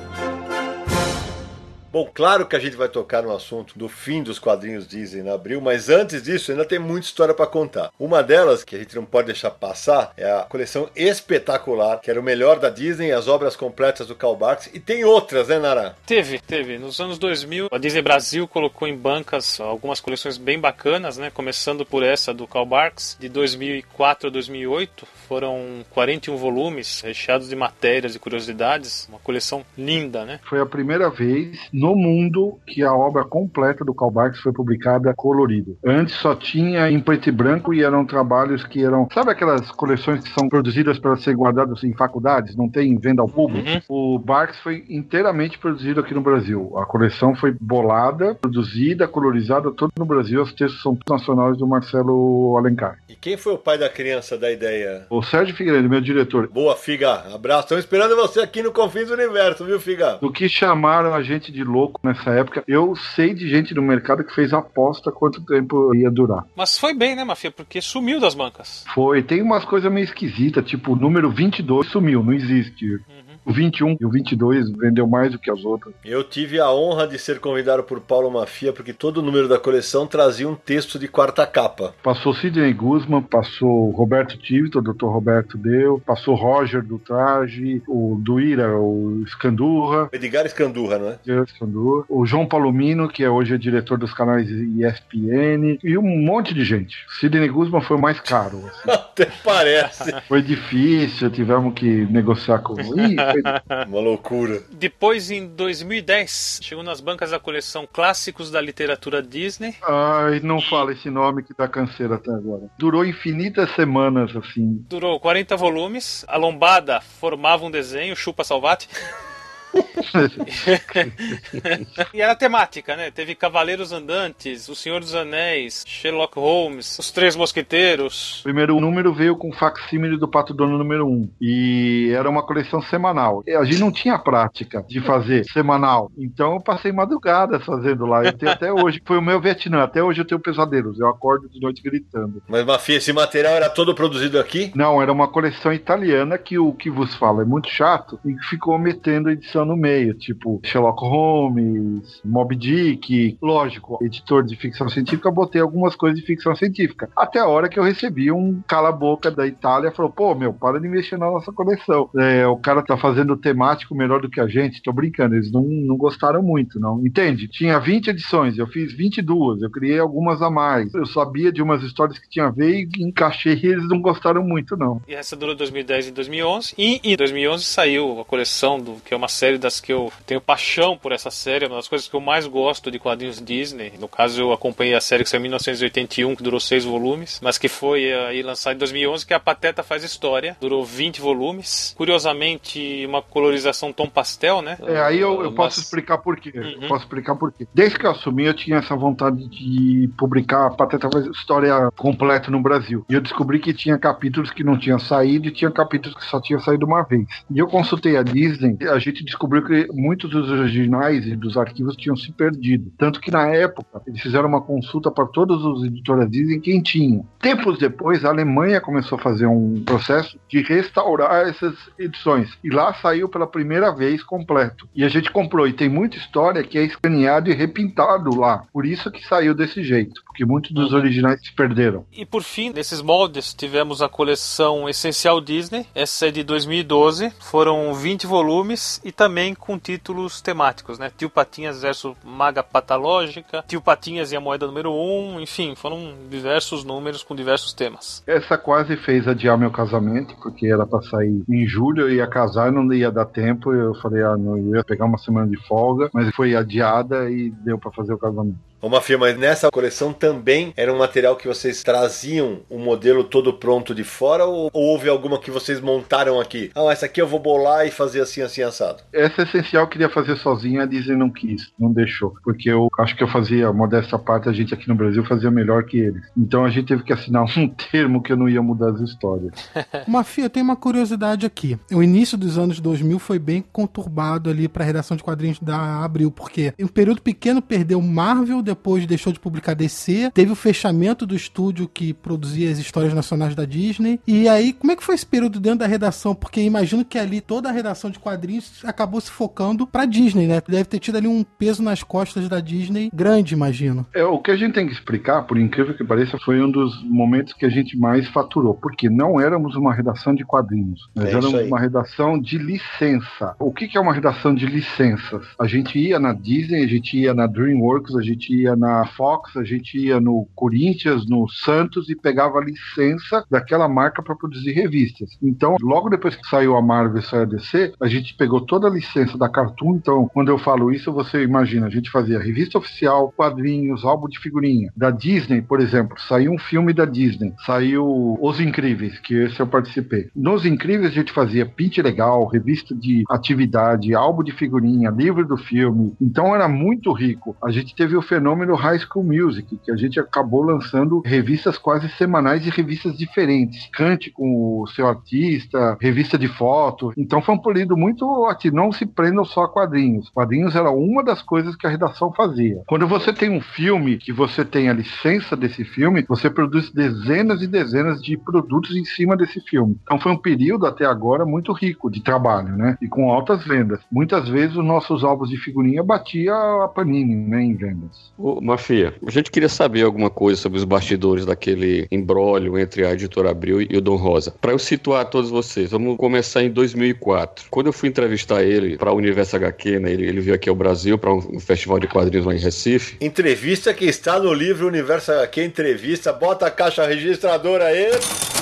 Bom, claro que a gente vai tocar no assunto do fim dos quadrinhos Disney em abril, mas antes disso ainda tem muita história para contar. Uma delas, que a gente não pode deixar passar, é a coleção espetacular, que era o melhor da Disney, as obras completas do Karl Barks, e tem outras, né, Nara? Teve, teve. Nos anos 2000, a Disney Brasil colocou em bancas algumas coleções bem bacanas, né, começando por essa do Karl Barks, de 2004 a 2008. Foram 41 volumes, recheados de matérias e curiosidades, uma coleção linda, né? Foi a primeira vez no mundo que a obra completa do Karl Barks foi publicada colorido. Antes só tinha em preto e branco e eram trabalhos que eram. Sabe aquelas coleções que são produzidas para ser guardadas em faculdades, não tem venda ao público? Uhum. O Barks foi inteiramente produzido aqui no Brasil. A coleção foi bolada, produzida, colorizada, todo no Brasil. Os textos são nacionais do Marcelo Alencar. E quem foi o pai da criança da ideia? O Sérgio Figueiredo, meu diretor. Boa, Figa. Abraço. Estamos esperando você aqui no Confins do Universo, viu, Figa? Do que chamaram a gente de louco nessa época. Eu sei de gente no mercado que fez aposta quanto tempo ia durar. Mas foi bem, né, Mafia? Porque sumiu das bancas. Foi. Tem umas coisas meio esquisitas, tipo o número 22 sumiu, não existe. Uhum. O 21 e o 22 vendeu mais do que as outras. Eu tive a honra de ser convidado por Paulo Mafia, porque todo o número da coleção trazia um texto de quarta capa. Passou Sidney Guzman, passou Roberto Tivito, o Dr. Roberto Deu, passou Roger do Traje, o Duíra, o Scandurra. Edgar Scandurra, não é? Edgar Scandurra. O João Palomino, que é hoje é diretor dos canais ESPN, e um monte de gente. Sidney Guzman foi o mais caro. Assim. Até parece. Foi difícil, tivemos que negociar com ele. Uma loucura. Depois, em 2010, chegou nas bancas da coleção Clássicos da Literatura Disney. Ai, não fala esse nome que dá canseira até agora. Durou infinitas semanas, assim. Durou 40 volumes. A lombada formava um desenho, chupa salvate. e era temática, né? Teve Cavaleiros Andantes, O Senhor dos Anéis, Sherlock Holmes, Os Três Mosqueteiros. O primeiro número veio com facsímile do Pato Dono número 1. Um, e era uma coleção semanal. A gente não tinha prática de fazer semanal. Então eu passei madrugadas fazendo lá. Eu tenho até hoje. Foi o meu Vietnã. Até hoje eu tenho pesadelos. Eu acordo de noite gritando. Mas, Mafia, esse material era todo produzido aqui? Não, era uma coleção italiana que o que vos fala é muito chato e ficou metendo edição no meio, tipo Sherlock Holmes, Moby Dick. Lógico, editor de ficção científica, botei algumas coisas de ficção científica. Até a hora que eu recebi um cala-boca da Itália, falou: pô, meu, para de investir na nossa coleção. É, o cara tá fazendo temático melhor do que a gente. Tô brincando, eles não, não gostaram muito, não. Entende? Tinha 20 edições, eu fiz 22, eu criei algumas a mais. Eu sabia de umas histórias que tinha a ver e encaixei e eles não gostaram muito, não. E essa durou 2010 e 2011. E em 2011 saiu a coleção do que é uma série das que eu tenho paixão por essa série, uma das coisas que eu mais gosto de quadrinhos Disney. No caso, eu acompanhei a série que saiu em 1981, que durou seis volumes, mas que foi eh, aí lançada em 2011, que é a Pateta Faz História. Durou 20 volumes. Curiosamente, uma colorização tom pastel, né? É, aí eu, eu posso explicar por quê. Uhum. Eu posso explicar por quê. Desde que eu assumi, eu tinha essa vontade de publicar a Pateta Faz História completa no Brasil. E eu descobri que tinha capítulos que não tinham saído e tinha capítulos que só tinha saído uma vez. E eu consultei a Disney, a gente descobriu que muitos dos originais e dos arquivos tinham se perdido. Tanto que na época eles fizeram uma consulta para todas as editoras Disney quem tinha. Tempos depois, a Alemanha começou a fazer um processo de restaurar essas edições. E lá saiu pela primeira vez completo. E a gente comprou. E tem muita história que é escaneado e repintado lá. Por isso que saiu desse jeito. Porque muitos dos originais se perderam. E por fim, nesses moldes, tivemos a coleção Essencial Disney. Essa é de 2012. Foram 20 volumes e também com títulos temáticos, né? Tio Patinhas versus Maga Patológica, Tio Patinhas e a Moeda número 1. Enfim, foram diversos números com diversos temas. Essa quase fez adiar meu casamento, porque era pra sair em julho, eu ia casar e não ia dar tempo. Eu falei, ah, não, eu ia pegar uma semana de folga, mas foi adiada e deu pra fazer o casamento. Ô Mafia, mas nessa coleção também era um material que vocês traziam o modelo todo pronto de fora ou, ou houve alguma que vocês montaram aqui? Ah, essa aqui eu vou bolar e fazer assim, assim, assado. Essa essencial eu queria fazer sozinha, a Disney não quis, não deixou. Porque eu acho que eu fazia, modesta parte, a gente aqui no Brasil fazia melhor que eles. Então a gente teve que assinar um termo que eu não ia mudar as histórias. Mafia, tem uma curiosidade aqui. O início dos anos 2000 foi bem conturbado ali para a redação de quadrinhos da Abril, porque em um período pequeno perdeu Marvel, depois deixou de publicar DC, teve o fechamento do estúdio que produzia as histórias nacionais da Disney. E aí, como é que foi esse período dentro da redação? Porque imagino que ali toda a redação de quadrinhos acabou se focando pra Disney, né? Deve ter tido ali um peso nas costas da Disney grande, imagino. É, o que a gente tem que explicar, por incrível que pareça, foi um dos momentos que a gente mais faturou, porque não éramos uma redação de quadrinhos, nós É éramos aí. uma redação de licença. O que, que é uma redação de licenças? A gente ia na Disney, a gente ia na DreamWorks, a gente ia na Fox, a gente ia no Corinthians, no Santos e pegava licença daquela marca para produzir revistas. Então, logo depois que saiu a Marvel e saiu a DC, a gente pegou toda a licença da Cartoon. Então, quando eu falo isso, você imagina, a gente fazia revista oficial, quadrinhos, álbum de figurinha. Da Disney, por exemplo, saiu um filme da Disney, saiu Os Incríveis, que esse eu participei. Nos Incríveis a gente fazia pinte legal, revista de atividade, álbum de figurinha, livro do filme. Então era muito rico. A gente teve o fenômeno High School Music, que a gente acabou lançando revistas quase semanais e revistas diferentes. Cante com o seu artista, revista de foto. Então foi um período muito ati- não se prendam só a quadrinhos. Quadrinhos era uma das coisas que a redação fazia. Quando você tem um filme que você tem a licença desse filme, você produz dezenas e dezenas de produtos em cima desse filme. Então foi um período até agora muito rico de trabalho, né? E com altas vendas. Muitas vezes os nossos álbuns de figurinha batia a Panini, né, em vendas. Ô, Mafia, a gente queria saber alguma coisa sobre os bastidores daquele embrólio entre a editora Abril e o Dom Rosa. Para eu situar todos vocês, vamos começar em 2004. Quando eu fui entrevistar ele para o Universo HQ, né, ele, ele veio aqui ao Brasil para um, um festival de quadrinhos lá em Recife. Entrevista que está no livro Universo HQ Entrevista. Bota a caixa registradora aí.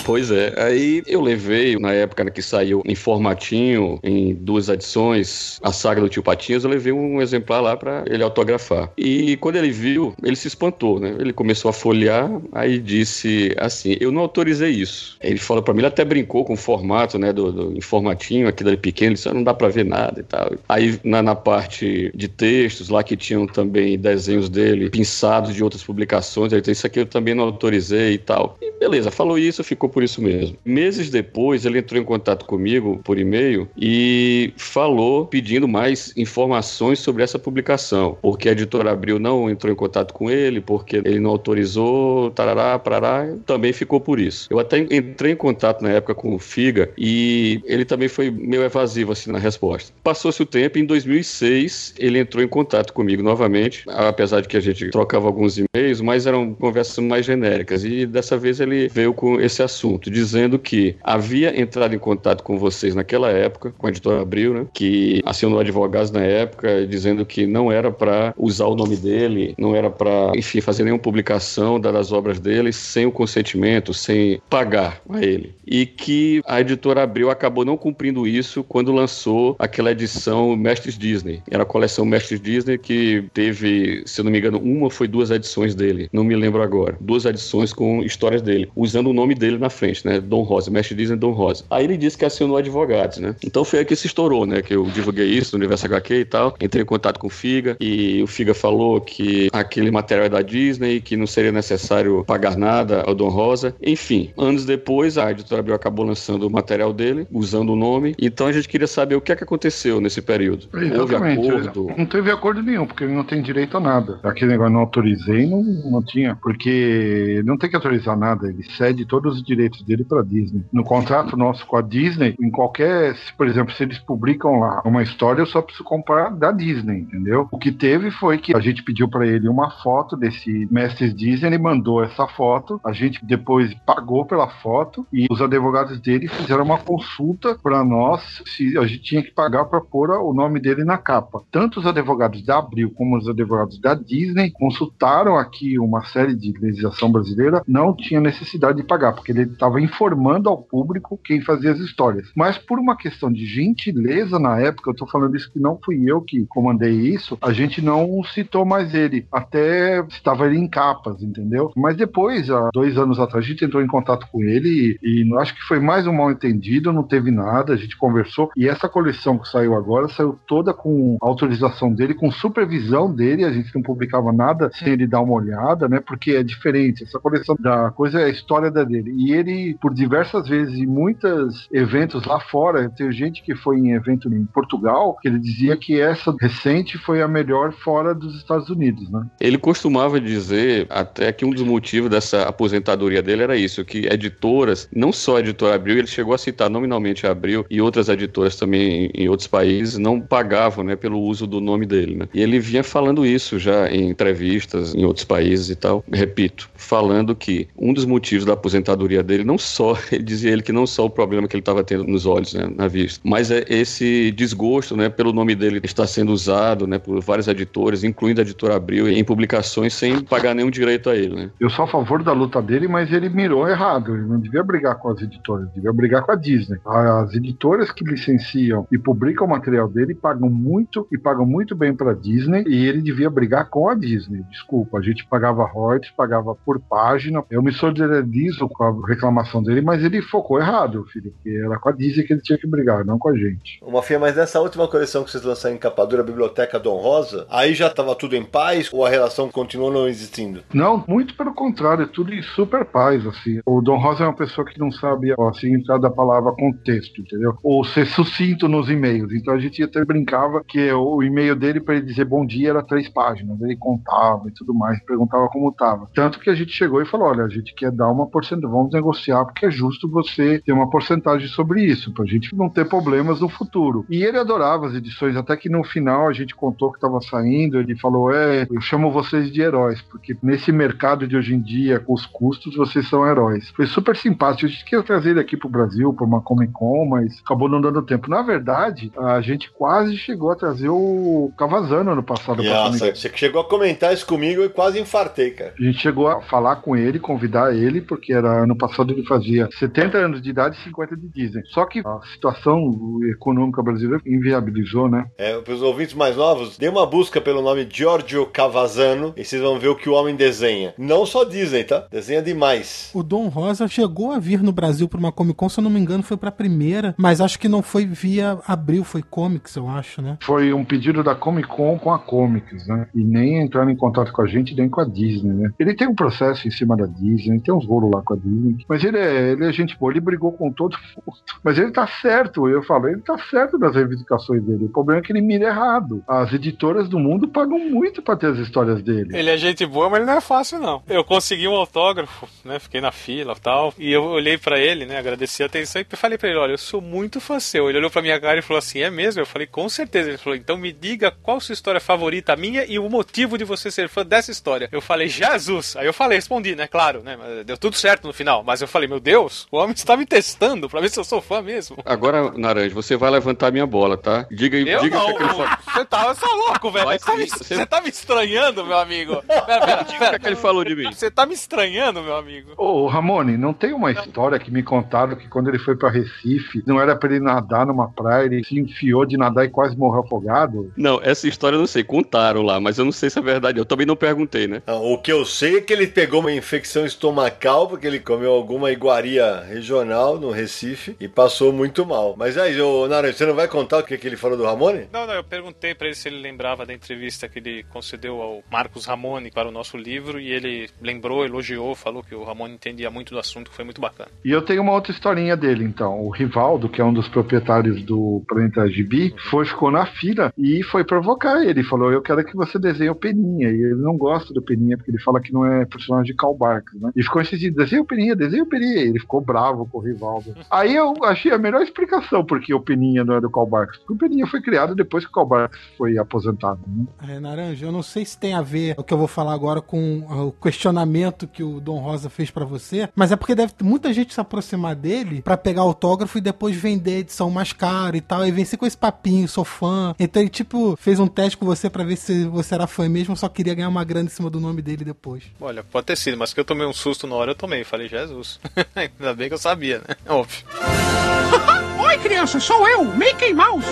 Pois é, aí eu levei, na época que saiu em formatinho, em duas edições, a saga do Tio Patinhas, eu levei um exemplar lá para ele autografar. E quando ele viu, ele se espantou, né? Ele começou a folhear, aí disse assim: Eu não autorizei isso. Ele falou para mim, ele até brincou com o formato, né, do, do em formatinho, aquilo ali pequeno, ele disse: "Ah, Não dá para ver nada e tal. Aí na, na parte de textos, lá que tinham também desenhos dele, pinçados de outras publicações, ele disse: Isso aqui eu também não autorizei e tal. E beleza, falou isso, ficou por isso mesmo. Meses depois, ele entrou em contato comigo por e-mail e falou pedindo mais informações sobre essa publicação, porque a editora Abril não entrou em contato com ele, porque ele não autorizou, tarará, parará, também ficou por isso. Eu até entrei em contato na época com o Figa e ele também foi meio evasivo assim na resposta. Passou-se o tempo, em 2006 ele entrou em contato comigo novamente, apesar de que a gente trocava alguns e-mails, mas eram conversas mais genéricas e dessa vez ele veio com esse assunto, dizendo que havia entrado em contato com vocês naquela época, com a editora Abril, né, que acionou advogados na época, dizendo que não era para usar o nome dele, não era para, enfim, fazer nenhuma publicação das obras dele sem o consentimento, sem pagar a ele. E que a editora Abril acabou não cumprindo isso quando lançou aquela edição Mestres Disney. Era a coleção Mestres Disney que teve, se eu não me engano, uma foi duas edições dele, não me lembro agora. Duas edições com histórias dele, usando o nome dele na frente, né? Dom Rosa, Mestre Disney Dom Rosa. Aí ele disse que acionou advogados, né? Então foi aí que se estourou, né? Que eu divulguei isso no Universo HQ e tal. Entrei em contato com o Figa e o Figa falou que aquele material é da Disney, que não seria necessário pagar nada ao Dom Rosa. Enfim, anos depois, a editora Abril acabou lançando o material dele, usando o nome. Então a gente queria saber o que é que aconteceu nesse período. Exatamente. Houve acordo? Não teve acordo nenhum, porque ele não tem direito a nada. Aquele negócio não autorizei, não, não tinha. Porque não tem que autorizar nada, ele cede todos os direitos dele para Disney. No contrato nosso com a Disney, em qualquer, por exemplo, se eles publicam lá uma história, eu só preciso comprar da Disney, entendeu? O que teve foi que a gente pediu para ele uma foto desse Mestres Disney, ele mandou essa foto, a gente depois pagou pela foto e os advogados dele fizeram uma consulta para nós se a gente tinha que pagar para pôr o nome dele na capa. Tanto os advogados da Abril como os advogados da Disney consultaram aqui uma série de legislação brasileira, não tinha necessidade de pagar, porque ele estava informando ao público quem fazia as histórias. Mas por uma questão de gentileza na época, eu estou falando isso que não fui eu que comandei isso, a gente não citou mais ele, até estava ele em capas, entendeu? Mas depois, há dois anos atrás, a gente entrou em contato com ele e, e acho que foi mais um mal entendido, não teve nada, a gente conversou e essa coleção que saiu agora saiu toda com autorização dele, com supervisão dele, a gente não publicava nada sem ele dar uma olhada, né? Porque é diferente, essa coleção da coisa é a história da dele. E ele, por diversas vezes, em muitos eventos lá fora, tem gente que foi em evento em Portugal, que ele dizia que essa recente foi a melhor fora dos Estados Unidos, né? Ele costumava dizer até que um dos motivos dessa aposentadoria dele era isso, que editoras, não só a editora Abril, ele chegou a citar nominalmente a Abril e outras editoras também em outros países não pagavam, né, pelo uso do nome dele, né? E ele vinha falando isso já em entrevistas em outros países e tal. Repito, falando que um dos motivos da aposentadoria dele não só, ele dizia ele que não só o problema que ele estava tendo nos olhos, né, na vista, mas é esse desgosto, né, pelo nome dele estar sendo usado, né, por vários editores, incluindo a editora Abril, em publicações sem pagar nenhum direito a ele, né? Eu sou a favor da luta dele, mas ele mirou errado. Ele não devia brigar com as editoras, devia brigar com a Disney. As editoras que licenciam e publicam o material dele pagam muito e pagam muito bem para Disney e ele devia brigar com a Disney. Desculpa, a gente pagava royalties, pagava por página. Eu me solidarizo com a reclamação dele, mas ele focou errado, filho, porque era com a Disney que ele tinha que brigar, não com a gente. Uma fia, mas nessa última coleção que vocês lançaram em capa dura, a Biblioteca Dom Rosa, aí já estava tudo em paz ou a relação continuou não existindo? Não, muito pelo contrário, é tudo em super paz, assim. O Dom Rosa é uma pessoa que não sabe a significado da palavra contexto, entendeu? Ou ser sucinto nos e-mails. Então a gente até brincava que o e-mail dele para ele dizer bom dia era três páginas. Ele contava e tudo mais, perguntava como tava. Tanto que a gente chegou e falou: olha, a gente quer dar uma porcentagem, vamos negociar, porque é justo você ter uma porcentagem sobre isso, pra gente não ter problemas no futuro. E ele adorava as edições, até que no final a gente contou que tava saindo, ele falou: é, eu chamo vocês de heróis, porque nesse mercado de hoje em dia, com os custos, vocês são heróis. Foi super simpático. A gente queria trazer ele aqui pro Brasil, pra uma Comic Con, mas acabou não dando tempo. Na verdade, a gente quase chegou a trazer o Cavazano ano passado. pra Nossa, você chegou a comentar isso comigo e quase infartei, cara. a gente chegou a falar com ele, convidar ele, porque era ano passado ele fazia 70 anos de idade e 50 de Disney. Só que a situação econômica brasileira inviabilizou, né? É, para os ouvintes mais novos, dê uma busca pelo nome Giorgio Cavazano e vocês vão ver o que o homem desenha. Não só Disney, tá? Desenha demais. O Dom Rosa chegou a vir no Brasil para uma Comic Con, se eu não me engano, foi pra primeira, mas acho que não foi via Abril, foi Comics, eu acho, né? Foi um pedido da Comic Con com a Comics, né? E nem entraram em contato com a gente, nem com a Disney, né? Ele tem um processo em cima da Disney, tem uns rolos lá com a Disney, Mas ele é, ele é gente boa, ele brigou com todo mundo. Mas ele tá certo, eu falo, ele tá certo nas reivindicações dele. O problema é que ele mira errado. As editoras do mundo pagam muito pra ter as histórias dele. Ele é gente boa, mas ele não é fácil, não. Eu consegui um autógrafo, né? Fiquei na fila e tal. E eu olhei pra ele, né? Agradeci a atenção e falei pra ele: olha, eu sou muito fã seu. Ele olhou pra minha cara e falou assim: é mesmo? Eu falei: com certeza. Ele falou: então me diga qual sua história favorita, minha, e o motivo de você ser fã dessa história. Eu falei: Jesus. Aí eu falei, respondi, né? Claro, né? Deu tudo certo no final. Mas eu falei: meu Deus, o homem está me testando pra ver se eu sou fã mesmo. Agora, Naranja, você vai levantar minha bola, tá? Diga aí, diga não, que aquele você tá, você tá louco, velho. Você tá, me, você- você tá me estranhando, meu amigo. Pera, Diga o que, é que ele falou de mim. Você tá me estranhando, meu amigo. Ô, Ramone, não tem uma história que me contaram que quando ele foi pra Recife, não era pra ele nadar numa praia, ele se enfiou de nadar e quase morreu afogado? Não, essa história eu não sei, contaram lá, mas eu não sei se é verdade. Eu também não perguntei, né? Não, o que eu sei é que ele pegou uma infecção estomacal porque ele comeu alguma iguaria regional no Recife e passou muito mal. Mas aí, ô Naranjo, você não vai contar o que, que ele falou do Ramone? Não, não, eu perguntei pra ele se ele lembrava da entrevista que ele concedeu ao Marcos Ramone para o nosso livro e ele lembrou, elogiou, falou que o Ramone entendia muito do assunto, que foi muito bacana. E eu tenho uma outra historinha dele, então. O Rivaldo, que é um dos proprietários do Planeta Gibi, foi, ficou na fila e foi provocar ele. Falou: Eu quero que você desenhe o Peninha. E ele não gosta do Peninha, porque ele fala que não é personagem de Karl Barks, né? E ficou insistindo: desenha o Peninha, desenha o Peninha. E ele ficou bravo com o Rivaldo. Aí eu achei a melhor explicação porque o Peninha não é do Karl Barks. Porque o Peninha foi criado depois que o Karl Barks foi aposentado, né? É, Naranja, eu não sei se tem a ver o que eu vou falar agora com o questionamento que o Dom Rosa fez pra você, mas é porque deve ter muita gente se aproximar dele pra pegar autógrafo e depois vender edição mais cara e tal, e vencer com esse papinho, sou fã. Então ele, tipo, fez um teste com você pra ver se você era fã mesmo, só queria ganhar uma grana em cima do nome dele depois. Olha, pode ter sido, mas que eu tomei um susto na hora, eu tomei. Falei, Jesus. Ainda bem que eu sabia, né? Óbvio. Oi, criança, sou eu, Mickey Mouse.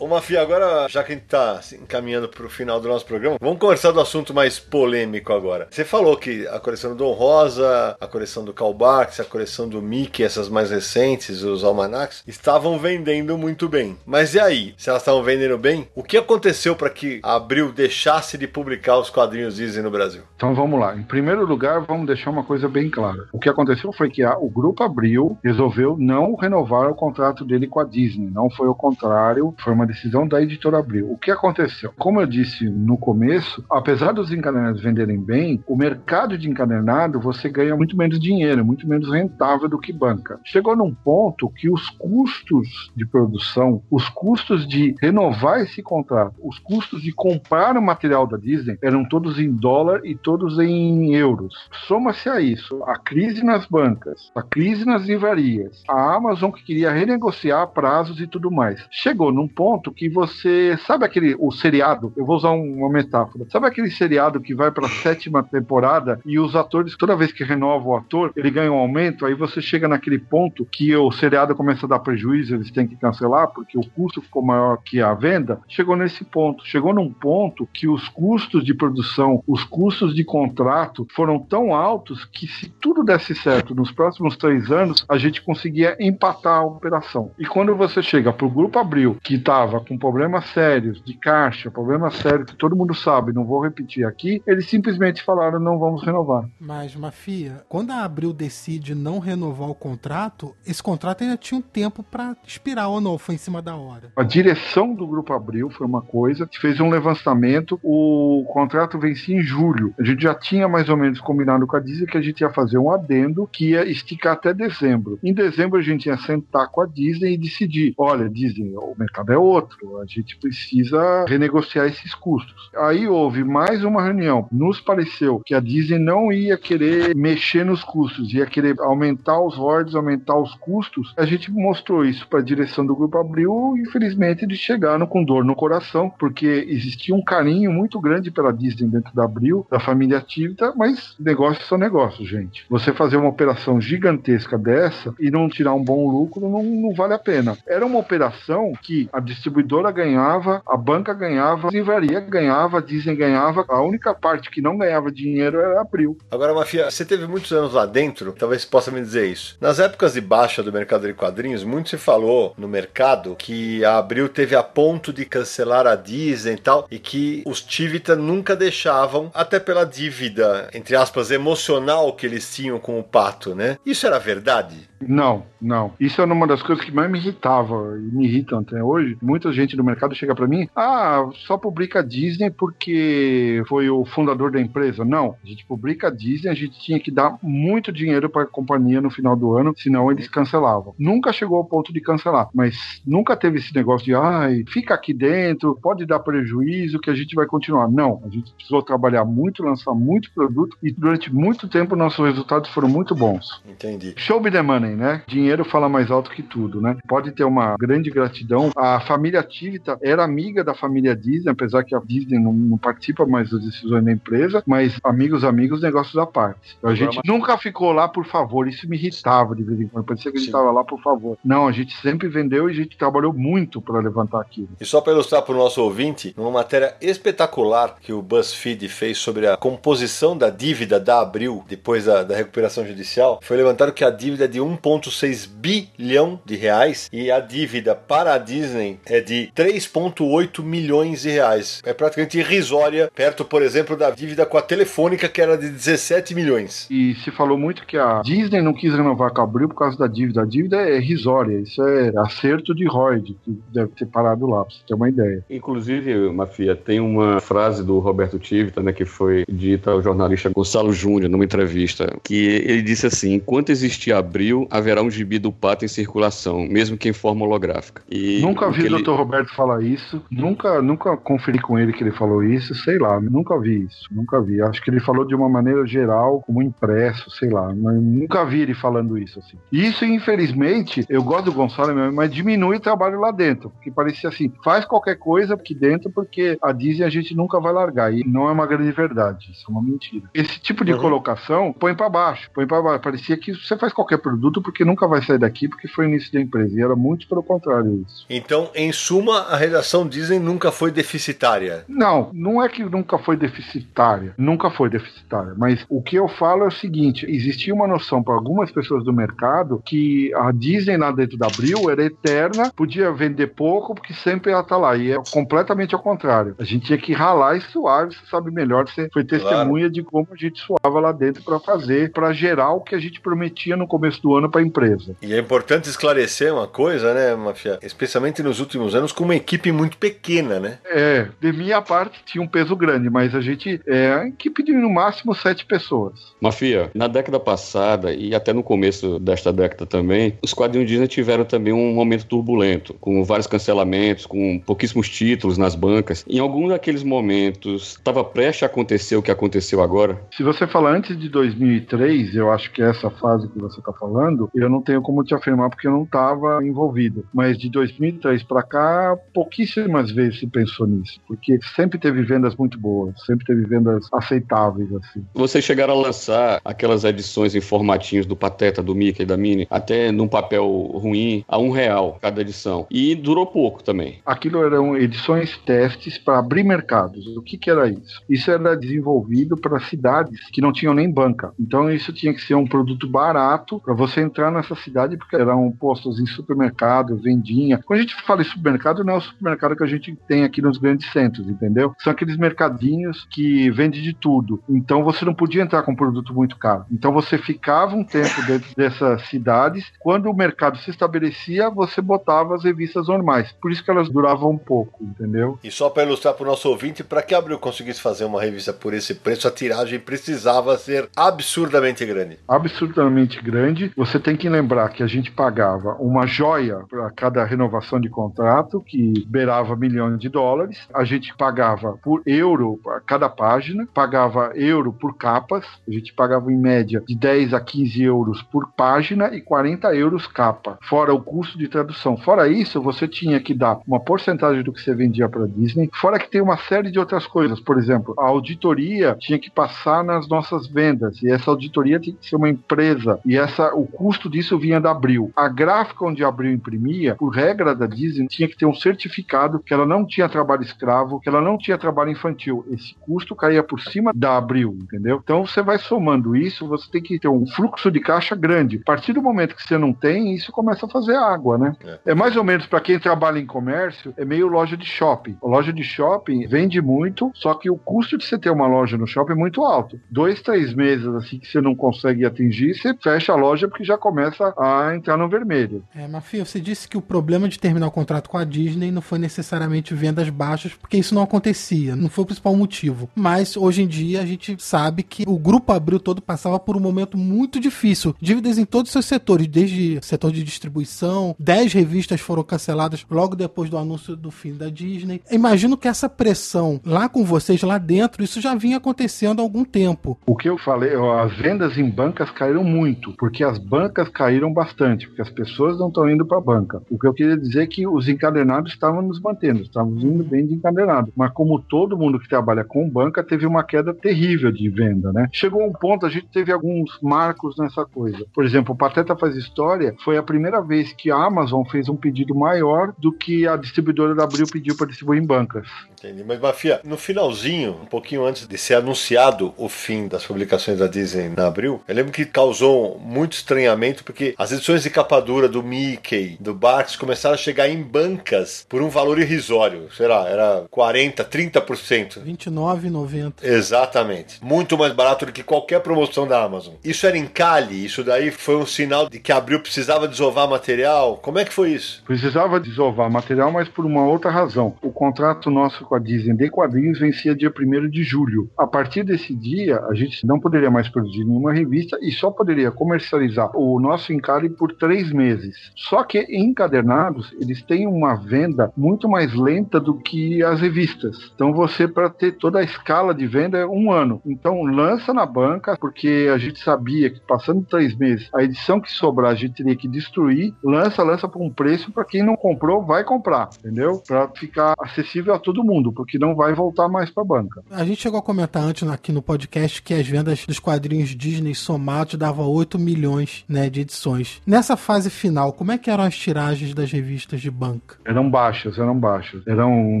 Ô Mafia, agora, já que a gente tá assim, encaminhando pro final do nosso programa, vamos conversar do assunto mais polêmico agora. Você falou que a coleção do Dom Rosa, a coleção do Karl Barks, a coleção do Mickey, essas mais recentes, os almanacs, estavam vendendo muito bem. Mas e aí? Se elas estavam vendendo bem, o que aconteceu para que a Abril deixasse de publicar os quadrinhos Disney no Brasil? Então vamos lá. Em primeiro lugar, vamos deixar uma coisa bem clara. O que aconteceu foi que a- o Grupo Abril resolveu não renovar o contrato dele com a Disney. Não foi o contrário, foi uma decisão da editora Abril. O que aconteceu? Como eu disse no começo, apesar dos encadernados venderem bem, o mercado de encadernado você ganha muito menos dinheiro, muito menos rentável do que banca. Chegou num ponto que os custos de produção, os custos de renovar esse contrato, os custos de comprar o material da Disney eram todos em dólar e todos em euros. Soma-se a isso a crise nas bancas, a crise nas livrarias, a Amazon que queria renegociar prazos e tudo mais. Chegou num ponto que você sabe aquele o seriado, eu vou usar um- uma metáfora. Sabe aquele seriado que vai para a sétima temporada e os atores toda vez que renova o ator, ele ganha um aumento, aí você chega naquele ponto que o seriado começa a dar prejuízo, eles têm que cancelar porque o custo ficou maior que a venda. Chegou nesse ponto, chegou num ponto que os custos de produção, os custos de contrato foram tão altos que se tudo desse certo nos próximos três anos, a gente conseguia empatar a operação. E quando você chega pro Grupo Abril, que estava com problemas sérios de caixa, problemas sérios que todo mundo sabe, não vou repetir aqui, eles simplesmente falaram não vamos renovar. Mas, Mafia, quando a Abril decide não renovar o contrato, esse contrato ainda tinha um tempo pra expirar ou não, foi em cima da hora. A direção do Grupo Abril foi uma coisa que fez um levantamento. O contrato vencia em julho. A gente já tinha mais ou menos combinado com a Disney que a gente ia fazer um adendo que ia esticar até dezembro. Em dezembro a gente ia sentar com a Disney e decidir: olha, Disney, o mercado é outro, a gente precisa renegociar esses custos. Aí houve mais uma reunião. Nos pareceu que a Disney não ia querer mexer nos custos, ia querer aumentar os royalties, aumentar os custos. A gente mostrou isso para a direção do Grupo Abril, infelizmente eles chegaram com dor no coração, porque existia um carinho muito grande pela Disney dentro da Abril, da família Tivita, mas negócios são negócios, gente. Você fazer uma operação gigantesca dessa e não tirar um bom lucro não, não vale a pena. Era uma operação que a distribuidora ganhava, a banca ganhava, a livraria ganhava, a Disney ganhava. A única parte que não ganhava dinheiro era a Abril. Agora, Mafia, você teve muitos anos lá dentro, talvez você possa me dizer isso. Nas épocas de baixa do mercado de quadrinhos, muito se falou no mercado que a Abril teve a ponto de cancelar a Disney e tal, e que os Tivita nunca deixavam, até pela dívida, entre aspas, emocional que eles tinham com o pato, né? Isso era verdade? Não, não. Isso é uma das coisas que mais me irritava e me irritam até hoje. Muita gente do mercado chega para mim, ah, só publica Disney porque foi o fundador da empresa. Não, a gente publica Disney, a gente tinha que dar muito dinheiro para a companhia no final do ano, senão eles cancelavam. Nunca chegou ao ponto de cancelar, mas nunca teve esse negócio de, ai, fica aqui dentro, pode dar prejuízo que a gente vai continuar. Não, a gente precisou trabalhar muito, lançar muito produto e durante muito tempo nossos resultados foram muito bons. Entendi. Show me the money, né? Dinheiro fala mais alto que tudo, né? Pode ter uma grande gratidão. A família Tivita era amiga da família Disney, apesar que a Disney não, não participa mais das decisões da empresa, mas amigos, amigos, negócios à parte. A gente nunca ficou lá por favor, isso me irritava de vez em quando. Parecia que a gente estava lá por favor. Não, a gente sempre vendeu e a gente trabalhou muito para levantar aquilo. E só para ilustrar para o nosso ouvinte, numa matéria espetacular que o BuzzFeed fez sobre a composição da dívida da Abril depois da, da recuperação judicial, foi levantado que a dívida é de 1,6 bilhão de reais e a dívida para a Disney é de 3,8 milhões de reais. É praticamente irrisória, perto, por exemplo, da dívida com a Telefônica, que era de 17 milhões. E se falou muito que a Disney não quis renovar com a Abril por causa da dívida. A dívida é irrisória, isso é acerto de Royd, que deve ter parado lá, pra você ter uma ideia. Inclusive, Mafia, tem uma frase do Roberto Tivita, né, que foi dita ao jornalista Gonçalo Júnior numa entrevista, que ele disse assim: enquanto existir Abril, haverá um gibi do pato em circulação, mesmo que em forma holográfica. E nunca vi Dr. Roberto falar isso, nunca, nunca conferi com ele que ele falou isso, sei lá, nunca vi isso, nunca vi. Acho que ele falou de uma maneira geral, como impresso, sei lá, mas nunca vi ele falando isso assim. Isso, infelizmente, eu gosto do Gonçalo, mas diminui o trabalho lá dentro, porque parecia assim, faz qualquer coisa aqui dentro, porque a Disney a gente nunca vai largar, e não é uma grande verdade, isso é uma mentira. Esse tipo de uhum. colocação põe para baixo, põe para baixo. Parecia que você faz qualquer produto porque nunca vai sair daqui, porque foi o início da empresa, e era muito pelo contrário isso. Então, em suma, a redação Disney nunca foi deficitária? Não, não é que nunca foi deficitária, nunca foi deficitária, mas o que eu falo é o seguinte, existia uma noção para algumas pessoas do mercado que a Disney lá dentro da Abril era eterna, podia vender pouco porque sempre ela tá lá, e é completamente ao contrário. A gente tinha que ralar e suar, você sabe melhor, você foi testemunha claro. de como a gente suava lá dentro para fazer, para gerar o que a gente prometia no começo do ano para a empresa. E é importante esclarecer uma coisa, né, Mafia? Especialmente nos últimos anos, com uma equipe muito pequena, né? É, de minha parte tinha um peso grande, mas a gente é a equipe de no máximo sete pessoas. Mafia, na década passada e até no começo desta década também, os quadrinhos Disney tiveram também um momento turbulento, com vários cancelamentos, com pouquíssimos títulos nas bancas. Em algum daqueles momentos, estava prestes a acontecer o que aconteceu agora? Se você falar antes de 2003, eu acho que é essa fase que você está falando, eu não tenho como te afirmar porque eu não estava envolvido. Mas de 2003 para cá, pouquíssimas vezes se pensou nisso, porque sempre teve vendas muito boas, sempre teve vendas aceitáveis assim. Vocês chegaram a lançar aquelas edições em formatinhos do Pateta, do Mickey, da Minnie, até num papel ruim, a um real cada edição. E durou pouco também. Aquilo eram edições testes para abrir mercados. O que, que era isso? Isso era desenvolvido para cidades que não tinham nem banca. Então isso tinha que ser um produto barato para você entrar nessa cidade, porque eram postos em supermercado, vendinha. Quando a gente fala em supermercado, não é o supermercado que a gente tem aqui nos grandes centros, entendeu? São aqueles mercadinhos que vendem de tudo. Então você não podia entrar com um produto muito caro. Então você ficava um tempo dentro dessas cidades. Quando o mercado se estabelecia, você botava as revistas normais. Por isso que elas duravam um pouco, entendeu? E só para ilustrar para o nosso ouvinte, para que a Abril conseguisse fazer uma revista por esse preço, a tiragem precisava ser absurdamente grande. Absurdamente grande. Você tem que lembrar que a gente pagava uma joia para cada renovação de contrato, que beirava milhões de dólares. A gente pagava por euro a cada página, pagava euro por capas. A gente pagava em média de 10 a 15 euros por página e 40 euros capa, fora o custo de tradução. Fora isso, você tinha que dar uma porcentagem do que você vendia para Disney, fora que tem uma série de outras coisas. Por exemplo, a auditoria tinha que passar nas nossas vendas e essa auditoria tinha que ser uma empresa e essa o custo disso vinha da Abril. A gráfica onde a Abril imprimia, por regra da Disney, tinha que ter um certificado que ela não tinha trabalho escravo, que ela não tinha trabalho infantil. Esse custo caía por cima da Abril, entendeu? Então você vai somando isso, você tem que ter um fluxo de caixa grande. A partir do momento que você não tem, isso começa a fazer água, né? É, é mais ou menos para quem trabalha em comércio, é meio loja de shopping. A loja de shopping vende muito, só que o custo de você ter uma loja no shopping é muito alto. Dois, três meses assim que você não consegue atingir, você fecha a loja porque já começa a entrar no vermelho. É, Mafia, você disse que o problema de terminar o contrato com a Disney não foi necessariamente vendas baixas, porque isso não acontecia, não foi o principal motivo. Mas hoje em dia a gente sabe que o grupo Abril todo passava por um momento muito difícil. Dívidas em todos os seus setores, desde setor de distribuição, 10 revistas foram canceladas logo depois do anúncio do fim da Disney. Imagino que essa pressão lá com vocês, lá dentro, isso já vinha acontecendo há algum tempo. O que eu falei, as vendas em bancas caíram muito, porque as bancas caíram bastante, porque as pessoas não estão indo para a banca. O que eu queria dizer é que os encadernados estavam nos mantendo, estávamos indo bem de encadernado. Mas como todo mundo que trabalha com banca, teve uma queda terrível de venda, né? Chegou um ponto, a gente teve alguns marcos nessa coisa. Por exemplo, o Pateta Faz História foi a primeira vez que a Amazon fez um pedido maior do que a distribuidora da Abril pediu para distribuir em bancas. Entendi. Mas, Mafia, no finalzinho, um pouquinho antes de ser anunciado o fim das publicações da Disney na Abril, eu lembro que causou muito estranhamento porque as edições de capa dura do Mickey, do Barks, começaram a chegar em bancas por um valor irrisório. Será? Era 40, 30%. 29,90. Exatamente. Muito mais barato do que qualquer promoção da Amazon. Isso era encalhe? Isso daí foi um sinal de que a Abril precisava desovar material? Como é que foi isso? Precisava desovar material, mas por uma outra razão. O contrato nosso com a Disney de quadrinhos vencia dia 1 de julho. A partir desse dia, a gente não poderia mais produzir nenhuma revista e só poderia comercializar o nosso encalhe por três meses. Só que encadernados, eles têm uma venda muito mais lenta do que as revistas. Então você, para ter toda a escala de venda, é um ano. Então lança na banca, porque a gente sabia que passando três meses, a edição que sobrar a gente teria que destruir, lança, lança por um preço para quem não comprou, vai comprar, entendeu? Para ficar acessível a todo mundo, porque não vai voltar mais para banca. A gente chegou a comentar antes aqui no podcast que as vendas dos quadrinhos Disney somados davam 8 milhões né, de edições. Nessa fase final, como é que eram as tiragens das revistas de banca? Eram baixas, eram baixas. Eram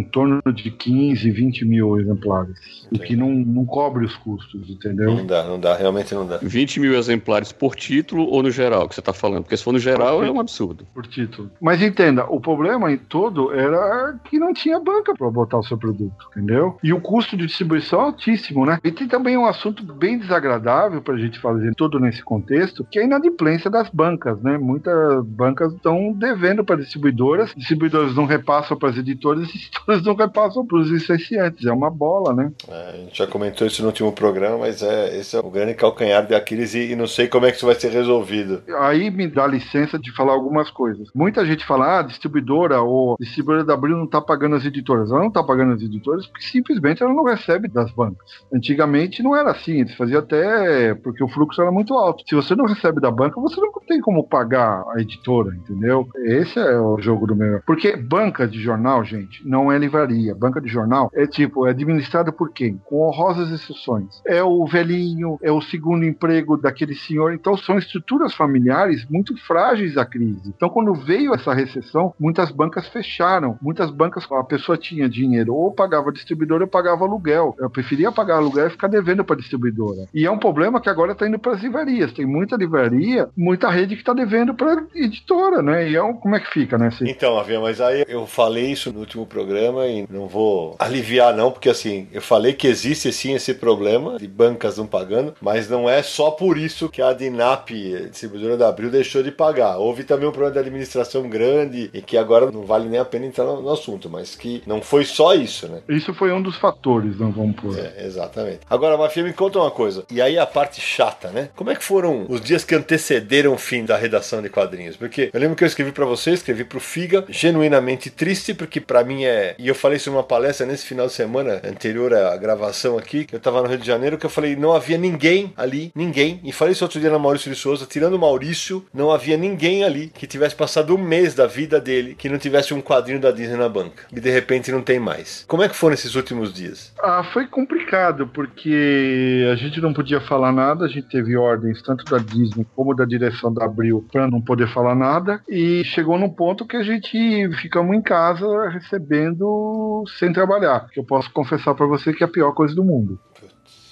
em torno de 15, 20 mil exemplares. O que não, não cobre os custos, entendeu? Não dá, não dá, realmente não dá. 20 mil exemplares por título ou no geral que você está falando? Porque se for no geral é um absurdo. Por título. Mas entenda, o problema em todo era que não tinha banca para botar o seu produto, entendeu? E o custo de distribuição é altíssimo, né? E tem também um assunto bem desagradável para a gente fazer todo nesse contexto, que é a inadimplência das bancas, né? Muitas bancas estão devendo para distribuidoras, distribuidoras não repassam para as editoras, e editoras não repassam para os licenciantes. É uma bola, né? É, a gente já comentou isso no último programa, mas é, esse é o grande calcanhar de Aquiles e, e não sei como é que isso vai ser resolvido. Aí me dá licença de falar algumas coisas. Muita gente fala, ah, distribuidora ou distribuidora da Abril não está pagando as editoras. Ela não está pagando as editoras porque simplesmente ela não recebe das bancas. Antigamente não era assim, eles faziam até porque o fluxo era muito alto. Se você não recebe da banca, você não tem como pagar a editora, entendeu? Esse é o jogo do melhor. Porque banca de jornal, gente, não é livraria. Banca de jornal é tipo, é administrada por quem? Com honrosas exceções. É o velhinho, é o segundo emprego daquele senhor. Então são estruturas familiares muito frágeis à crise. Então quando veio essa recessão, muitas bancas fecharam. Muitas bancas, a pessoa tinha dinheiro ou pagava distribuidora ou pagava aluguel. Eu preferia pagar aluguel e ficar devendo para distribuidora. E é um problema que agora está indo para as livrarias. Tem muita livraria, muita rede que está devendo para editora, né? E é um, como é que fica, né? Se... Então, Avia, mas aí eu falei isso no último programa e não vou aliviar, não, porque assim, eu falei que existe sim esse problema de bancas não pagando, mas não é só por isso que a DINAP, a distribuidora da Abril, deixou de pagar. Houve também um problema de administração grande e que agora não vale nem a pena entrar no, no assunto, mas que não foi só isso, né? Isso foi um dos fatores, não vamos pôr. É, exatamente. Agora, Mafia, me conta uma coisa. E aí a parte chata, né? Como é que foram os dias que antecederam o fim da redação de quadrinhos? Porque eu lembro que eu escrevi para você, escrevi pro Figa, genuinamente triste, porque para mim é. E eu falei isso numa palestra nesse final de semana anterior à gravação aqui, que eu tava no Rio de Janeiro, que eu falei, não havia ninguém ali, ninguém. E falei isso outro dia na Maurício de Souza, tirando o Maurício, não havia ninguém ali que tivesse passado um mês da vida dele que não tivesse um quadrinho da Disney na banca. E de repente não tem mais. Como é que foram esses últimos dias? Ah, foi complicado, porque a gente não podia falar nada, a gente teve ordens tanto da Disney como da direção da Abril para não poder falar nada, e chegou num ponto que a gente que ficamos em casa recebendo sem trabalhar. Que eu posso confessar para você que é a pior coisa do mundo.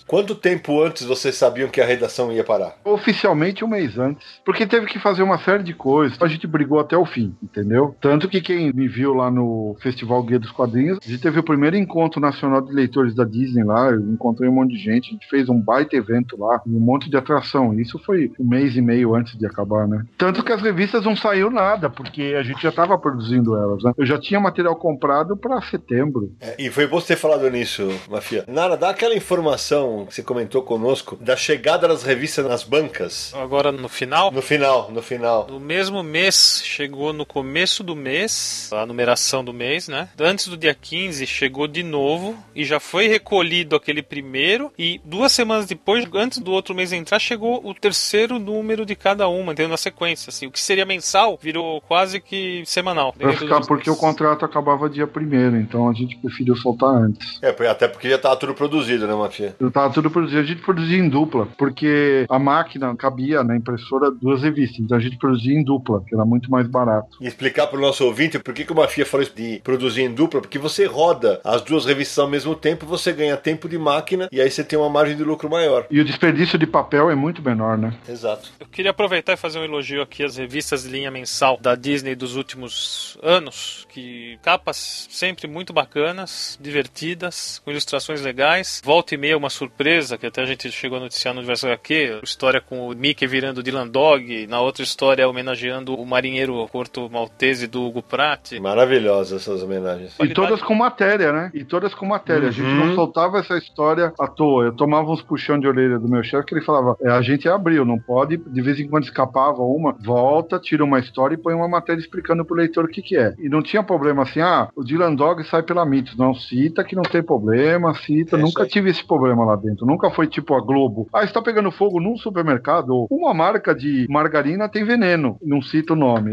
Quanto tempo antes vocês sabiam que a redação ia parar? Oficialmente um mês antes. Porque teve que fazer uma série de coisas. A gente brigou até o fim, entendeu? Tanto que quem me viu lá no Festival Guia dos Quadrinhos, a gente teve o primeiro encontro nacional de leitores da Disney lá. Eu encontrei um monte de gente. A gente fez um baita evento lá, um monte de atração. Isso foi um mês e meio antes de acabar, né? Tanto que as revistas não saiu nada, porque a gente já estava produzindo elas, né? Eu já tinha material comprado para setembro. É, e foi bom você ter falado nisso, Mafia. Nara, dá aquela informação que você comentou conosco da chegada das revistas nas bancas. Agora no final? No final, no final. No mesmo mês, chegou no começo do mês, a numeração do mês, né? Antes do dia 15, chegou de novo e já foi recolhido aquele primeiro. E duas semanas depois, antes do outro mês entrar, chegou o terceiro número de cada uma, entendeu? Na sequência, assim. O que seria mensal virou quase que semanal. Pra ficar, porque o contrato acabava dia primeiro, então a gente preferiu soltar antes. É, até porque já tava tudo produzido, né, Mafia? Já tava tudo produzido. A gente produzia em dupla, porque a máquina cabia na impressora duas revistas. Então a gente produzia em dupla, que era muito mais barato. E explicar para o nosso ouvinte por que, que o Mafia falou isso de produzir em dupla, porque você roda as duas revistas ao mesmo tempo, você ganha tempo de máquina e aí você tem uma margem de lucro maior. E o desperdício de papel é muito menor, né? Exato. Eu queria aproveitar e fazer um elogio aqui às revistas de linha mensal da Disney dos últimos anos, que capas sempre muito bacanas, divertidas, com ilustrações legais. Volta e meia uma surpresa, que até a gente chegou a noticiar no Universo HQ, história com o Mickey virando Dylan Dog, na outra história homenageando o marinheiro corto maltese do Hugo Pratt. Maravilhosas essas homenagens. E todas com matéria, né? E todas com matéria. Uhum. A gente não soltava essa história à toa. Eu tomava uns puxão de orelha do meu chefe que ele falava: é, a gente abriu, não pode, de vez em quando escapava uma, volta, tira uma história e põe uma matéria explicando pro leitor o que, que é. E não tinha problema assim, ah, o Dylan Dog sai pela Mitos. Não, cita que não tem problema, cita. É Nunca tive esse problema lá dentro. Nunca foi tipo a Globo. Ah, está pegando fogo num supermercado. Uma marca de margarina tem veneno. Não cita o nome.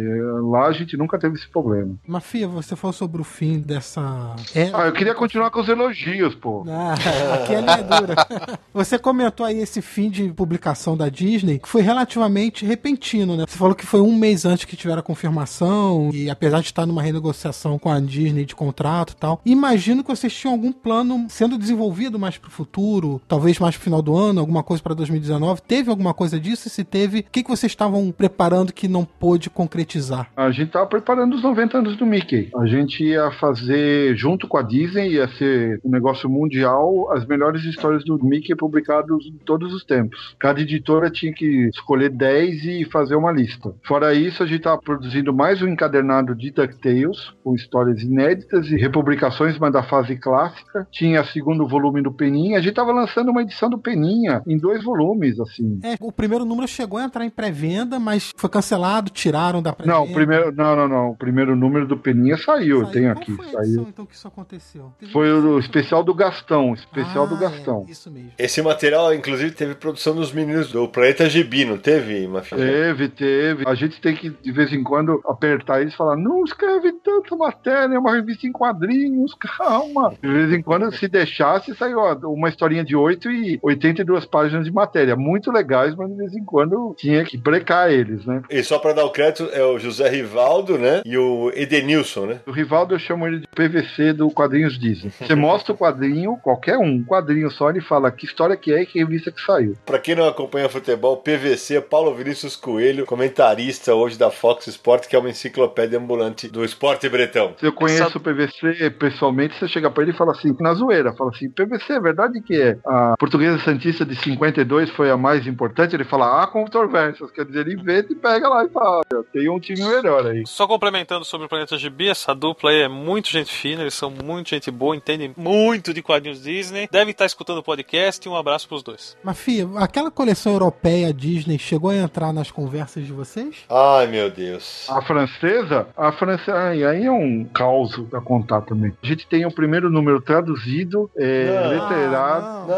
Lá a gente nunca teve esse problema. Mafia, você falou sobre o fim dessa. Ah, eu queria continuar com os elogios, pô. Ah, aqui é dura. Você comentou aí esse fim de publicação da Disney, que foi relativamente repentino, né? Você falou que foi um mês antes que tiveram a confirmação, e apesar de estar numa renegociação com a Disney de contrato e tal, imagino que vocês tinham algum plano sendo desenvolvido mais pro futuro, talvez mais pro final do ano, alguma coisa para 2019. Teve alguma coisa disso? E se teve, o que, que vocês estavam preparando que não pôde concretizar? A gente tava preparando os 90 anos do Mickey. A gente ia fazer, junto com a Disney, ia ser um negócio mundial, as melhores histórias do Mickey publicadas em todos os tempos. Cada editora tinha que escolher 10 e fazer uma lista. Fora isso, a gente estava produzindo mais um encadernado de DuckTales, com histórias inéditas e republicações, mas da fase clássica. Tinha segundo volume do Peninha. A gente estava lançando uma edição do Peninha em dois volumes, assim. É, o primeiro número chegou a entrar em pré-venda, mas foi cancelado, tiraram da pré-venda. Não, o primeiro, não, não, não. O primeiro número do Peninha saiu, saiu. tem aqui. Foi saiu. então que isso aconteceu? Teve foi o especial do Gastão, especial ah, do Gastão. É, isso mesmo. Esse material, inclusive, teve produção dos meninos do Planeta Gibi, não teve, Mafia? Teve, teve. A gente tem que, de vez em quando, apertar eles e falar: não escreve tanta matéria, é uma revista em quadrinhos, calma. De vez em quando, se deixasse, saiu ó, uma historinha de 8 e 82 páginas de matéria. Muito legais, mas de vez em quando tinha que brecar eles, né? E só pra dar o crédito, é o José Rivaldo, né? E o Edenilson, né? O Rivaldo eu chamo ele de PVC do Quadrinhos Disney. Você mostra o quadrinho, qualquer um, um quadrinho só, ele fala que história que é e que revista que saiu. Pra quem não acompanha futebol, PVC, Paulo Vinícius Coelho, comentarista hoje da Fox Sport, que é uma enciclopédia ambulante do esporte bretão. Se eu conheço Essa... o PVC pessoalmente, você chega pra ele e fala assim, na zoeira, fala assim, PVC, é verdade que é a Portuguesa Santista de 52 foi a mais importante? Ele fala, ah, controvérsias, quer dizer, ele vê e pega lá e fala, tem um time melhor aí. Só complementando sobre o Planeta GB, essa dupla aí é muito gente fina, eles são muito gente boa, entendem muito de quadrinhos Disney, devem estar escutando o podcast e um abraço pros dois. Mafia, aquela coleção europeia Disney chegou a entrar nas conversas de vocês? Ai, meu Deus. A francesa? A francesa, aí, aí é um caos pra contar também. A gente tem o primeiro número traduzido, é, Não. literado. Não.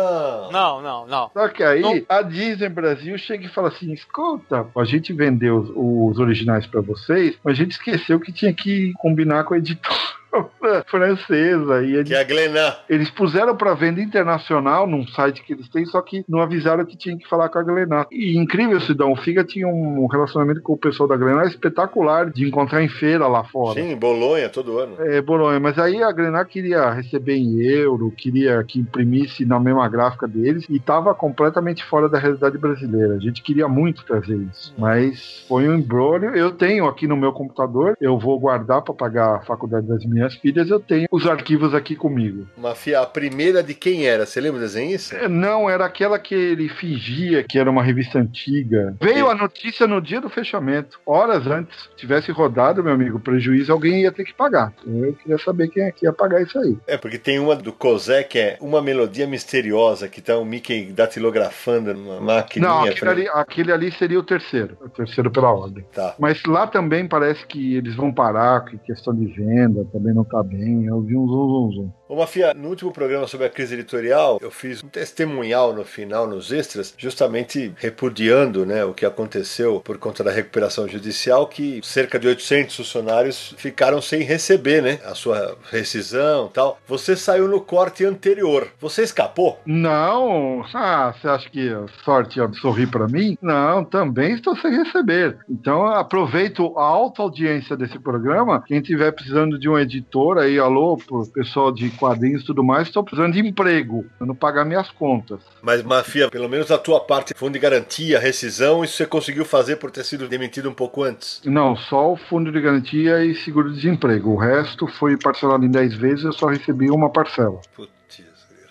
Não, não, não. Só que aí Não. a Disney Brasil chega e fala assim: escuta, a gente vendeu os, os originais pra vocês, mas a gente esqueceu que tinha que combinar com a editora. francesa. E eles, Que é a Glenan. eles puseram para venda internacional num site que eles têm, só que não avisaram que tinha que falar com a Glenar. E incrível, Sidão, o Figa tinha um relacionamento com o pessoal da Glenar espetacular de encontrar em feira lá fora. Sim, Bolonha, todo ano. É, Bolonha, mas aí a Grenar queria receber em euro, queria que imprimisse na mesma gráfica deles e estava completamente fora da realidade brasileira. A gente queria muito trazer isso, mas foi um embrólio. Eu tenho aqui no meu computador, eu vou guardar para pagar a faculdade das minhas filhas, eu tenho os arquivos aqui comigo. Mafia, a primeira de quem era? Você lembra desenhista? É, Não, era aquela que ele fingia que era uma revista antiga. Veio a notícia no dia do fechamento, horas antes. Se tivesse rodado, meu amigo, prejuízo alguém ia ter que pagar. Eu queria saber quem é que ia pagar isso aí. É, porque tem uma do Cosé que é uma melodia misteriosa, que tá o Mickey datilografando numa maquininha. Não, aquele pra- ali, aquele ali seria o terceiro. O terceiro pela ordem. Tá. Mas lá também parece que eles vão parar, que questão de venda também não tá bem. Eu vi um zum, zum, zum. Ô, Mafia, no último programa sobre a crise editorial, eu fiz um testemunhal no final, nos extras, justamente repudiando né, o que aconteceu por conta da recuperação judicial, que cerca de 800 funcionários ficaram sem receber né, a sua rescisão tal. Você saiu no corte anterior. Você escapou? Não, ah, você acha que sorte sorrir pra mim? Não, também estou sem receber. Então aproveito a alta audiência desse programa. Quem tiver precisando de um editor aí, alô, pro pessoal de quadrinhos e tudo mais, estou precisando de emprego, pra não pagar minhas contas. Mas, Mafia, pelo menos a tua parte, fundo de garantia, rescisão, isso você conseguiu fazer por ter sido demitido um pouco antes. Não, só o fundo de garantia e seguro-desemprego. O resto foi parcelado em 10 vezes, eu só recebi uma parcela. Putz,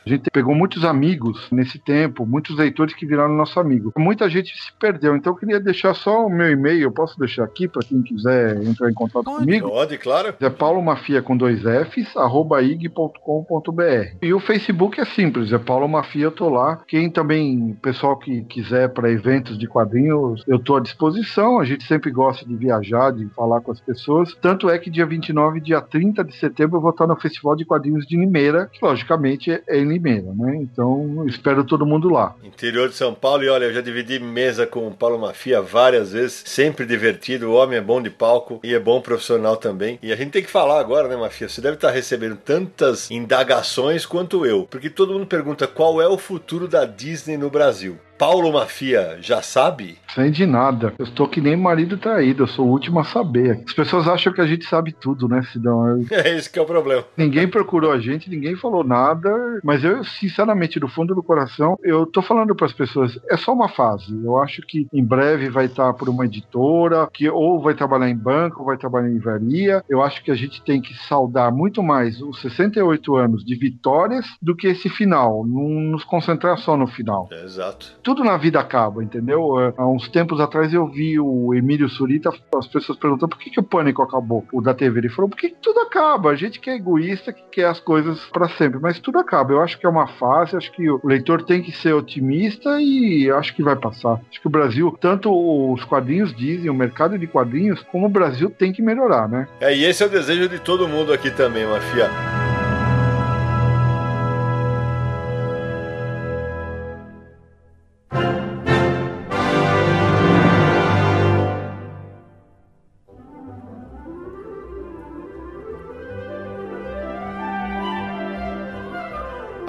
A gente pegou muitos amigos nesse tempo, muitos leitores que viraram nosso amigo. Muita gente se perdeu, então eu queria deixar só o meu e-mail, eu posso deixar aqui para quem quiser entrar em contato Pode. comigo. pode, claro. É Paulo Mafia com dois Fs, arroba ig.com.br. E o Facebook é simples, é Paulo Mafia, eu tô lá. Quem também, pessoal que quiser para eventos de quadrinhos, eu tô à disposição. A gente sempre gosta de viajar, de falar com as pessoas. Tanto é que dia 29 e dia 30 de setembro eu vou estar no Festival de Quadrinhos de Limeira, que logicamente é em Limeira, né? Então espero todo mundo lá. Interior de São Paulo, e olha, eu já dividi mesa com o Paulo Mafia várias vezes, sempre divertido, o homem é bom de palco e é bom profissional também. E a gente tem que falar agora, né, Mafia? Você deve estar recebendo tantas indagações quanto eu, porque todo mundo pergunta qual é o futuro da Disney no Brasil. Paulo Mafia já sabe? Sem de nada. Eu estou que nem marido traído, eu sou o último a saber. As pessoas acham que a gente sabe tudo, né, Sidão? Eu- É esse que é o problema. Ninguém procurou a gente, ninguém falou nada, mas eu, sinceramente, do fundo do coração, eu tô falando para as pessoas, é só uma fase. Eu acho que em breve vai estar por uma editora, que ou vai trabalhar em banco, ou vai trabalhar em livraria. Eu acho que a gente tem que saudar muito mais os 68 anos de vitórias do que esse final, não nos concentrar só no final É, exato. Tudo na vida acaba, entendeu? É, Há uns tempos atrás eu vi o Emílio Surita, as pessoas perguntando por que, que o pânico acabou, o da TV. Ele falou, porque que tudo acaba. A gente que é egoísta, que quer as coisas pra sempre, mas tudo acaba. Eu acho que é uma fase, acho que o leitor tem que ser otimista e acho que vai passar. Acho que o Brasil, tanto os quadrinhos dizem, o mercado de quadrinhos, como o Brasil tem que melhorar, né? É, e esse é o desejo de todo mundo aqui também, Mafia.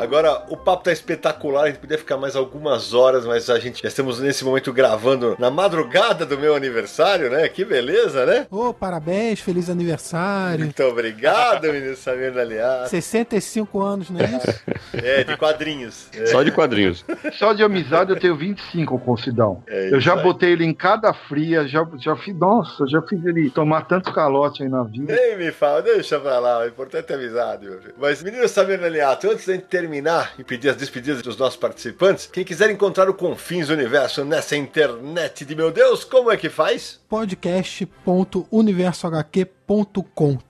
Agora, o papo tá espetacular, a gente podia ficar mais algumas horas, mas a gente já estamos nesse momento gravando na madrugada do meu aniversário, né? Que beleza, né? Ô, parabéns, feliz aniversário. Muito obrigado, menino Samir Daliá. 65 anos, não é isso? É, de quadrinhos. É, Só de quadrinhos. Só de amizade eu tenho 25 com o Sidão. é Eu já aí. botei ele em cada fria, já, já fiz, nossa, já fiz ele tomar tanto calote aí na vida. Nem me fala, deixa pra lá, o importante é amizade, meu filho. Mas, menino Samir Daliato, antes da gente terminar e pedir as despedidas dos nossos participantes, quem quiser encontrar o Confins Universo nessa internet de meu Deus, como é que faz? podcast.universohq.com.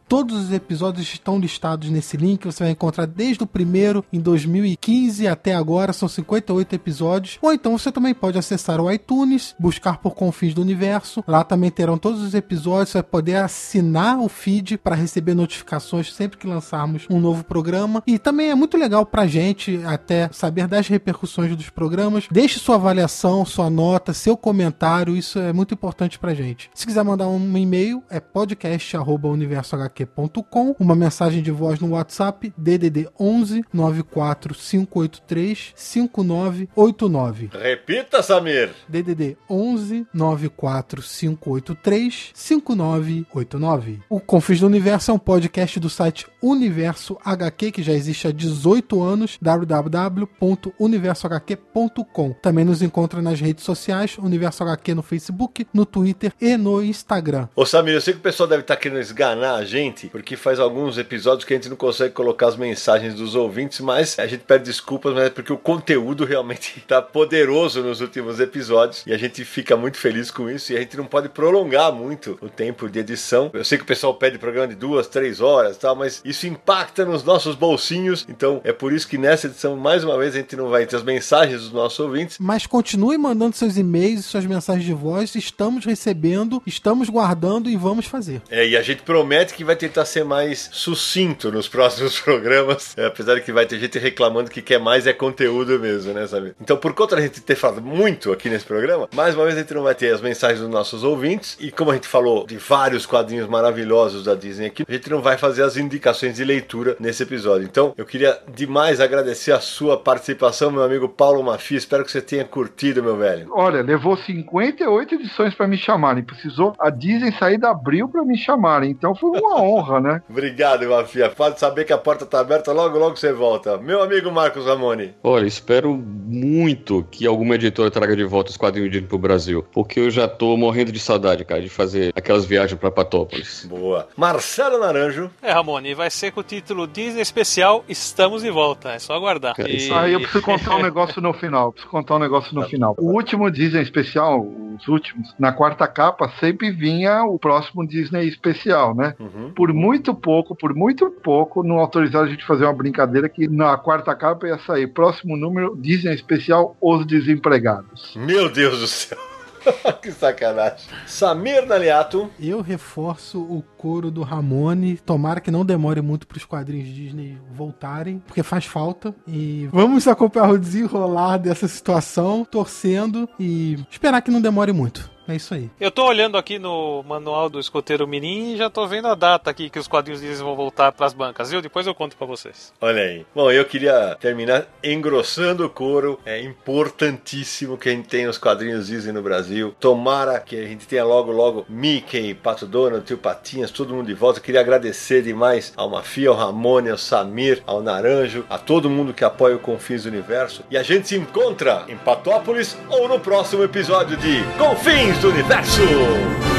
Todos os episódios estão listados nesse link. Você vai encontrar desde o primeiro em 2015 até agora. São 58 episódios. Ou então você também pode acessar o iTunes, buscar por Confins do Universo. Lá também terão todos os episódios. Você vai poder assinar o feed para receber notificações sempre que lançarmos um novo programa. E também é muito legal pra gente até saber das repercussões dos programas. Deixe sua avaliação, sua nota, seu comentário. Isso é muito importante pra gente. Se quiser mandar um e-mail, é podcast universohq.com, uma mensagem de voz no WhatsApp DDD 11 94 583 5989. Repita, Samir. DDD 11 94 583 5989. O Confins do Universo é um podcast do site Universo HQ que já existe há 18 anos, www.universohq.com. Também nos encontra nas redes sociais, Universo HQ no Facebook, no Twitter e no Instagram. Ô Samir, eu sei que o pessoal deve estar querendo esganar a gente, porque faz alguns episódios que a gente não consegue colocar as mensagens dos ouvintes, mas a gente pede desculpas, mas é porque o conteúdo realmente está poderoso nos últimos episódios e a gente fica muito feliz com isso e a gente não pode prolongar muito o tempo de edição. Eu sei que o pessoal pede programa de duas, três horas, tal, mas isso impacta nos nossos bolsinhos, então é por isso que nessa edição mais uma vez a gente não vai ter as mensagens dos nossos ouvintes. Mas continue mandando seus e-mails e suas mensagens de voz, estamos recebendo, estamos guardando e vamos fazer. É, e a gente promete que vai tentar ser mais sucinto nos próximos programas, é, apesar de que vai ter gente reclamando que quer mais é conteúdo mesmo, né, sabe? Então, por conta da gente ter falado muito aqui nesse programa, mais uma vez a gente não vai ter as mensagens dos nossos ouvintes, e como a gente falou de vários quadrinhos maravilhosos da Disney aqui, a gente não vai fazer as indicações de leitura nesse episódio. Então, eu queria demais agradecer a sua participação, meu amigo Paulo Mafia. Espero que você tenha curtido, meu velho. Olha, levou 58 edições para me chamarem. Precisou a Disney sair da Abril para me Então foi uma honra, né? Obrigado, Mafia. Pode saber que a porta tá aberta, logo, logo você volta. Meu amigo Marcos Ramone. Olha, espero muito que alguma editora traga de volta os quadrinhos Disney pro Brasil, porque eu já tô morrendo de saudade, cara, de fazer aquelas viagens para Patópolis. Boa. Marcelo Naranjo. É, Ramone, vai ser com o título Disney Especial Estamos de Volta. É só aguardar. É isso Aí eu preciso contar um negócio no final. Preciso contar um negócio no final. O último Disney especial, os últimos, na quarta capa sempre vinha o próximo Disney especial, né? Uhum. Por muito pouco, por muito pouco, não autorizaram a gente fazer uma brincadeira que na quarta capa ia sair próximo número Disney especial Os Desempregados. Meu Deus do céu. que sacanagem. Samir Naliato. Eu reforço o coro do Ramone. Tomara que não demore muito para os quadrinhos Disney voltarem, porque faz falta. E vamos acompanhar o desenrolar dessa situação, torcendo e esperar que não demore muito. É isso aí. Eu tô olhando aqui no manual do Escoteiro Mirim e já tô vendo a data aqui que os quadrinhos Disney vão voltar pras bancas, viu? Depois eu conto pra vocês. Olha aí. Bom, eu queria terminar engrossando o coro. É importantíssimo que a gente tenha os quadrinhos Disney no Brasil. Tomara que a gente tenha logo, logo Mickey, Pato Donald, Tio Patinhas, todo mundo de volta. Eu queria agradecer demais ao Mafia, ao Ramone, ao Samir, ao Naranjo, a todo mundo que apoia o Confins do Universo. E a gente se encontra em Patópolis ou no próximo episódio de Confins do Universo.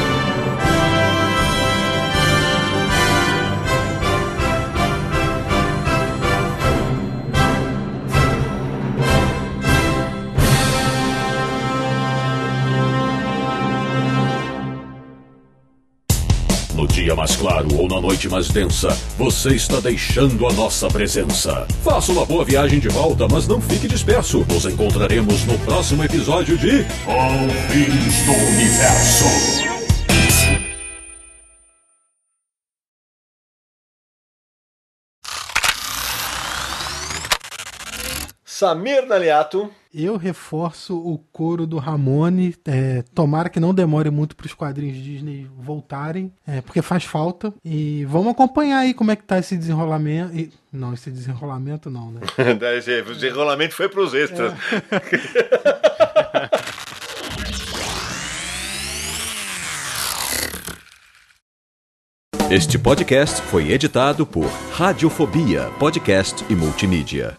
Dia mais claro ou na noite mais densa, você está deixando a nossa presença. Faça uma boa viagem de volta, mas não fique disperso. Nos encontraremos no próximo episódio de Confins do Universo. Samir Naliato. Eu reforço o coro do Ramone. É, tomara que não demore muito para os quadrinhos Disney voltarem, é, porque faz falta. E vamos acompanhar aí como é que tá esse desenrolamento. E, não, esse desenrolamento não, né? Esse desenrolamento foi para os extras. Este podcast foi editado por Radiofobia, podcast e multimídia.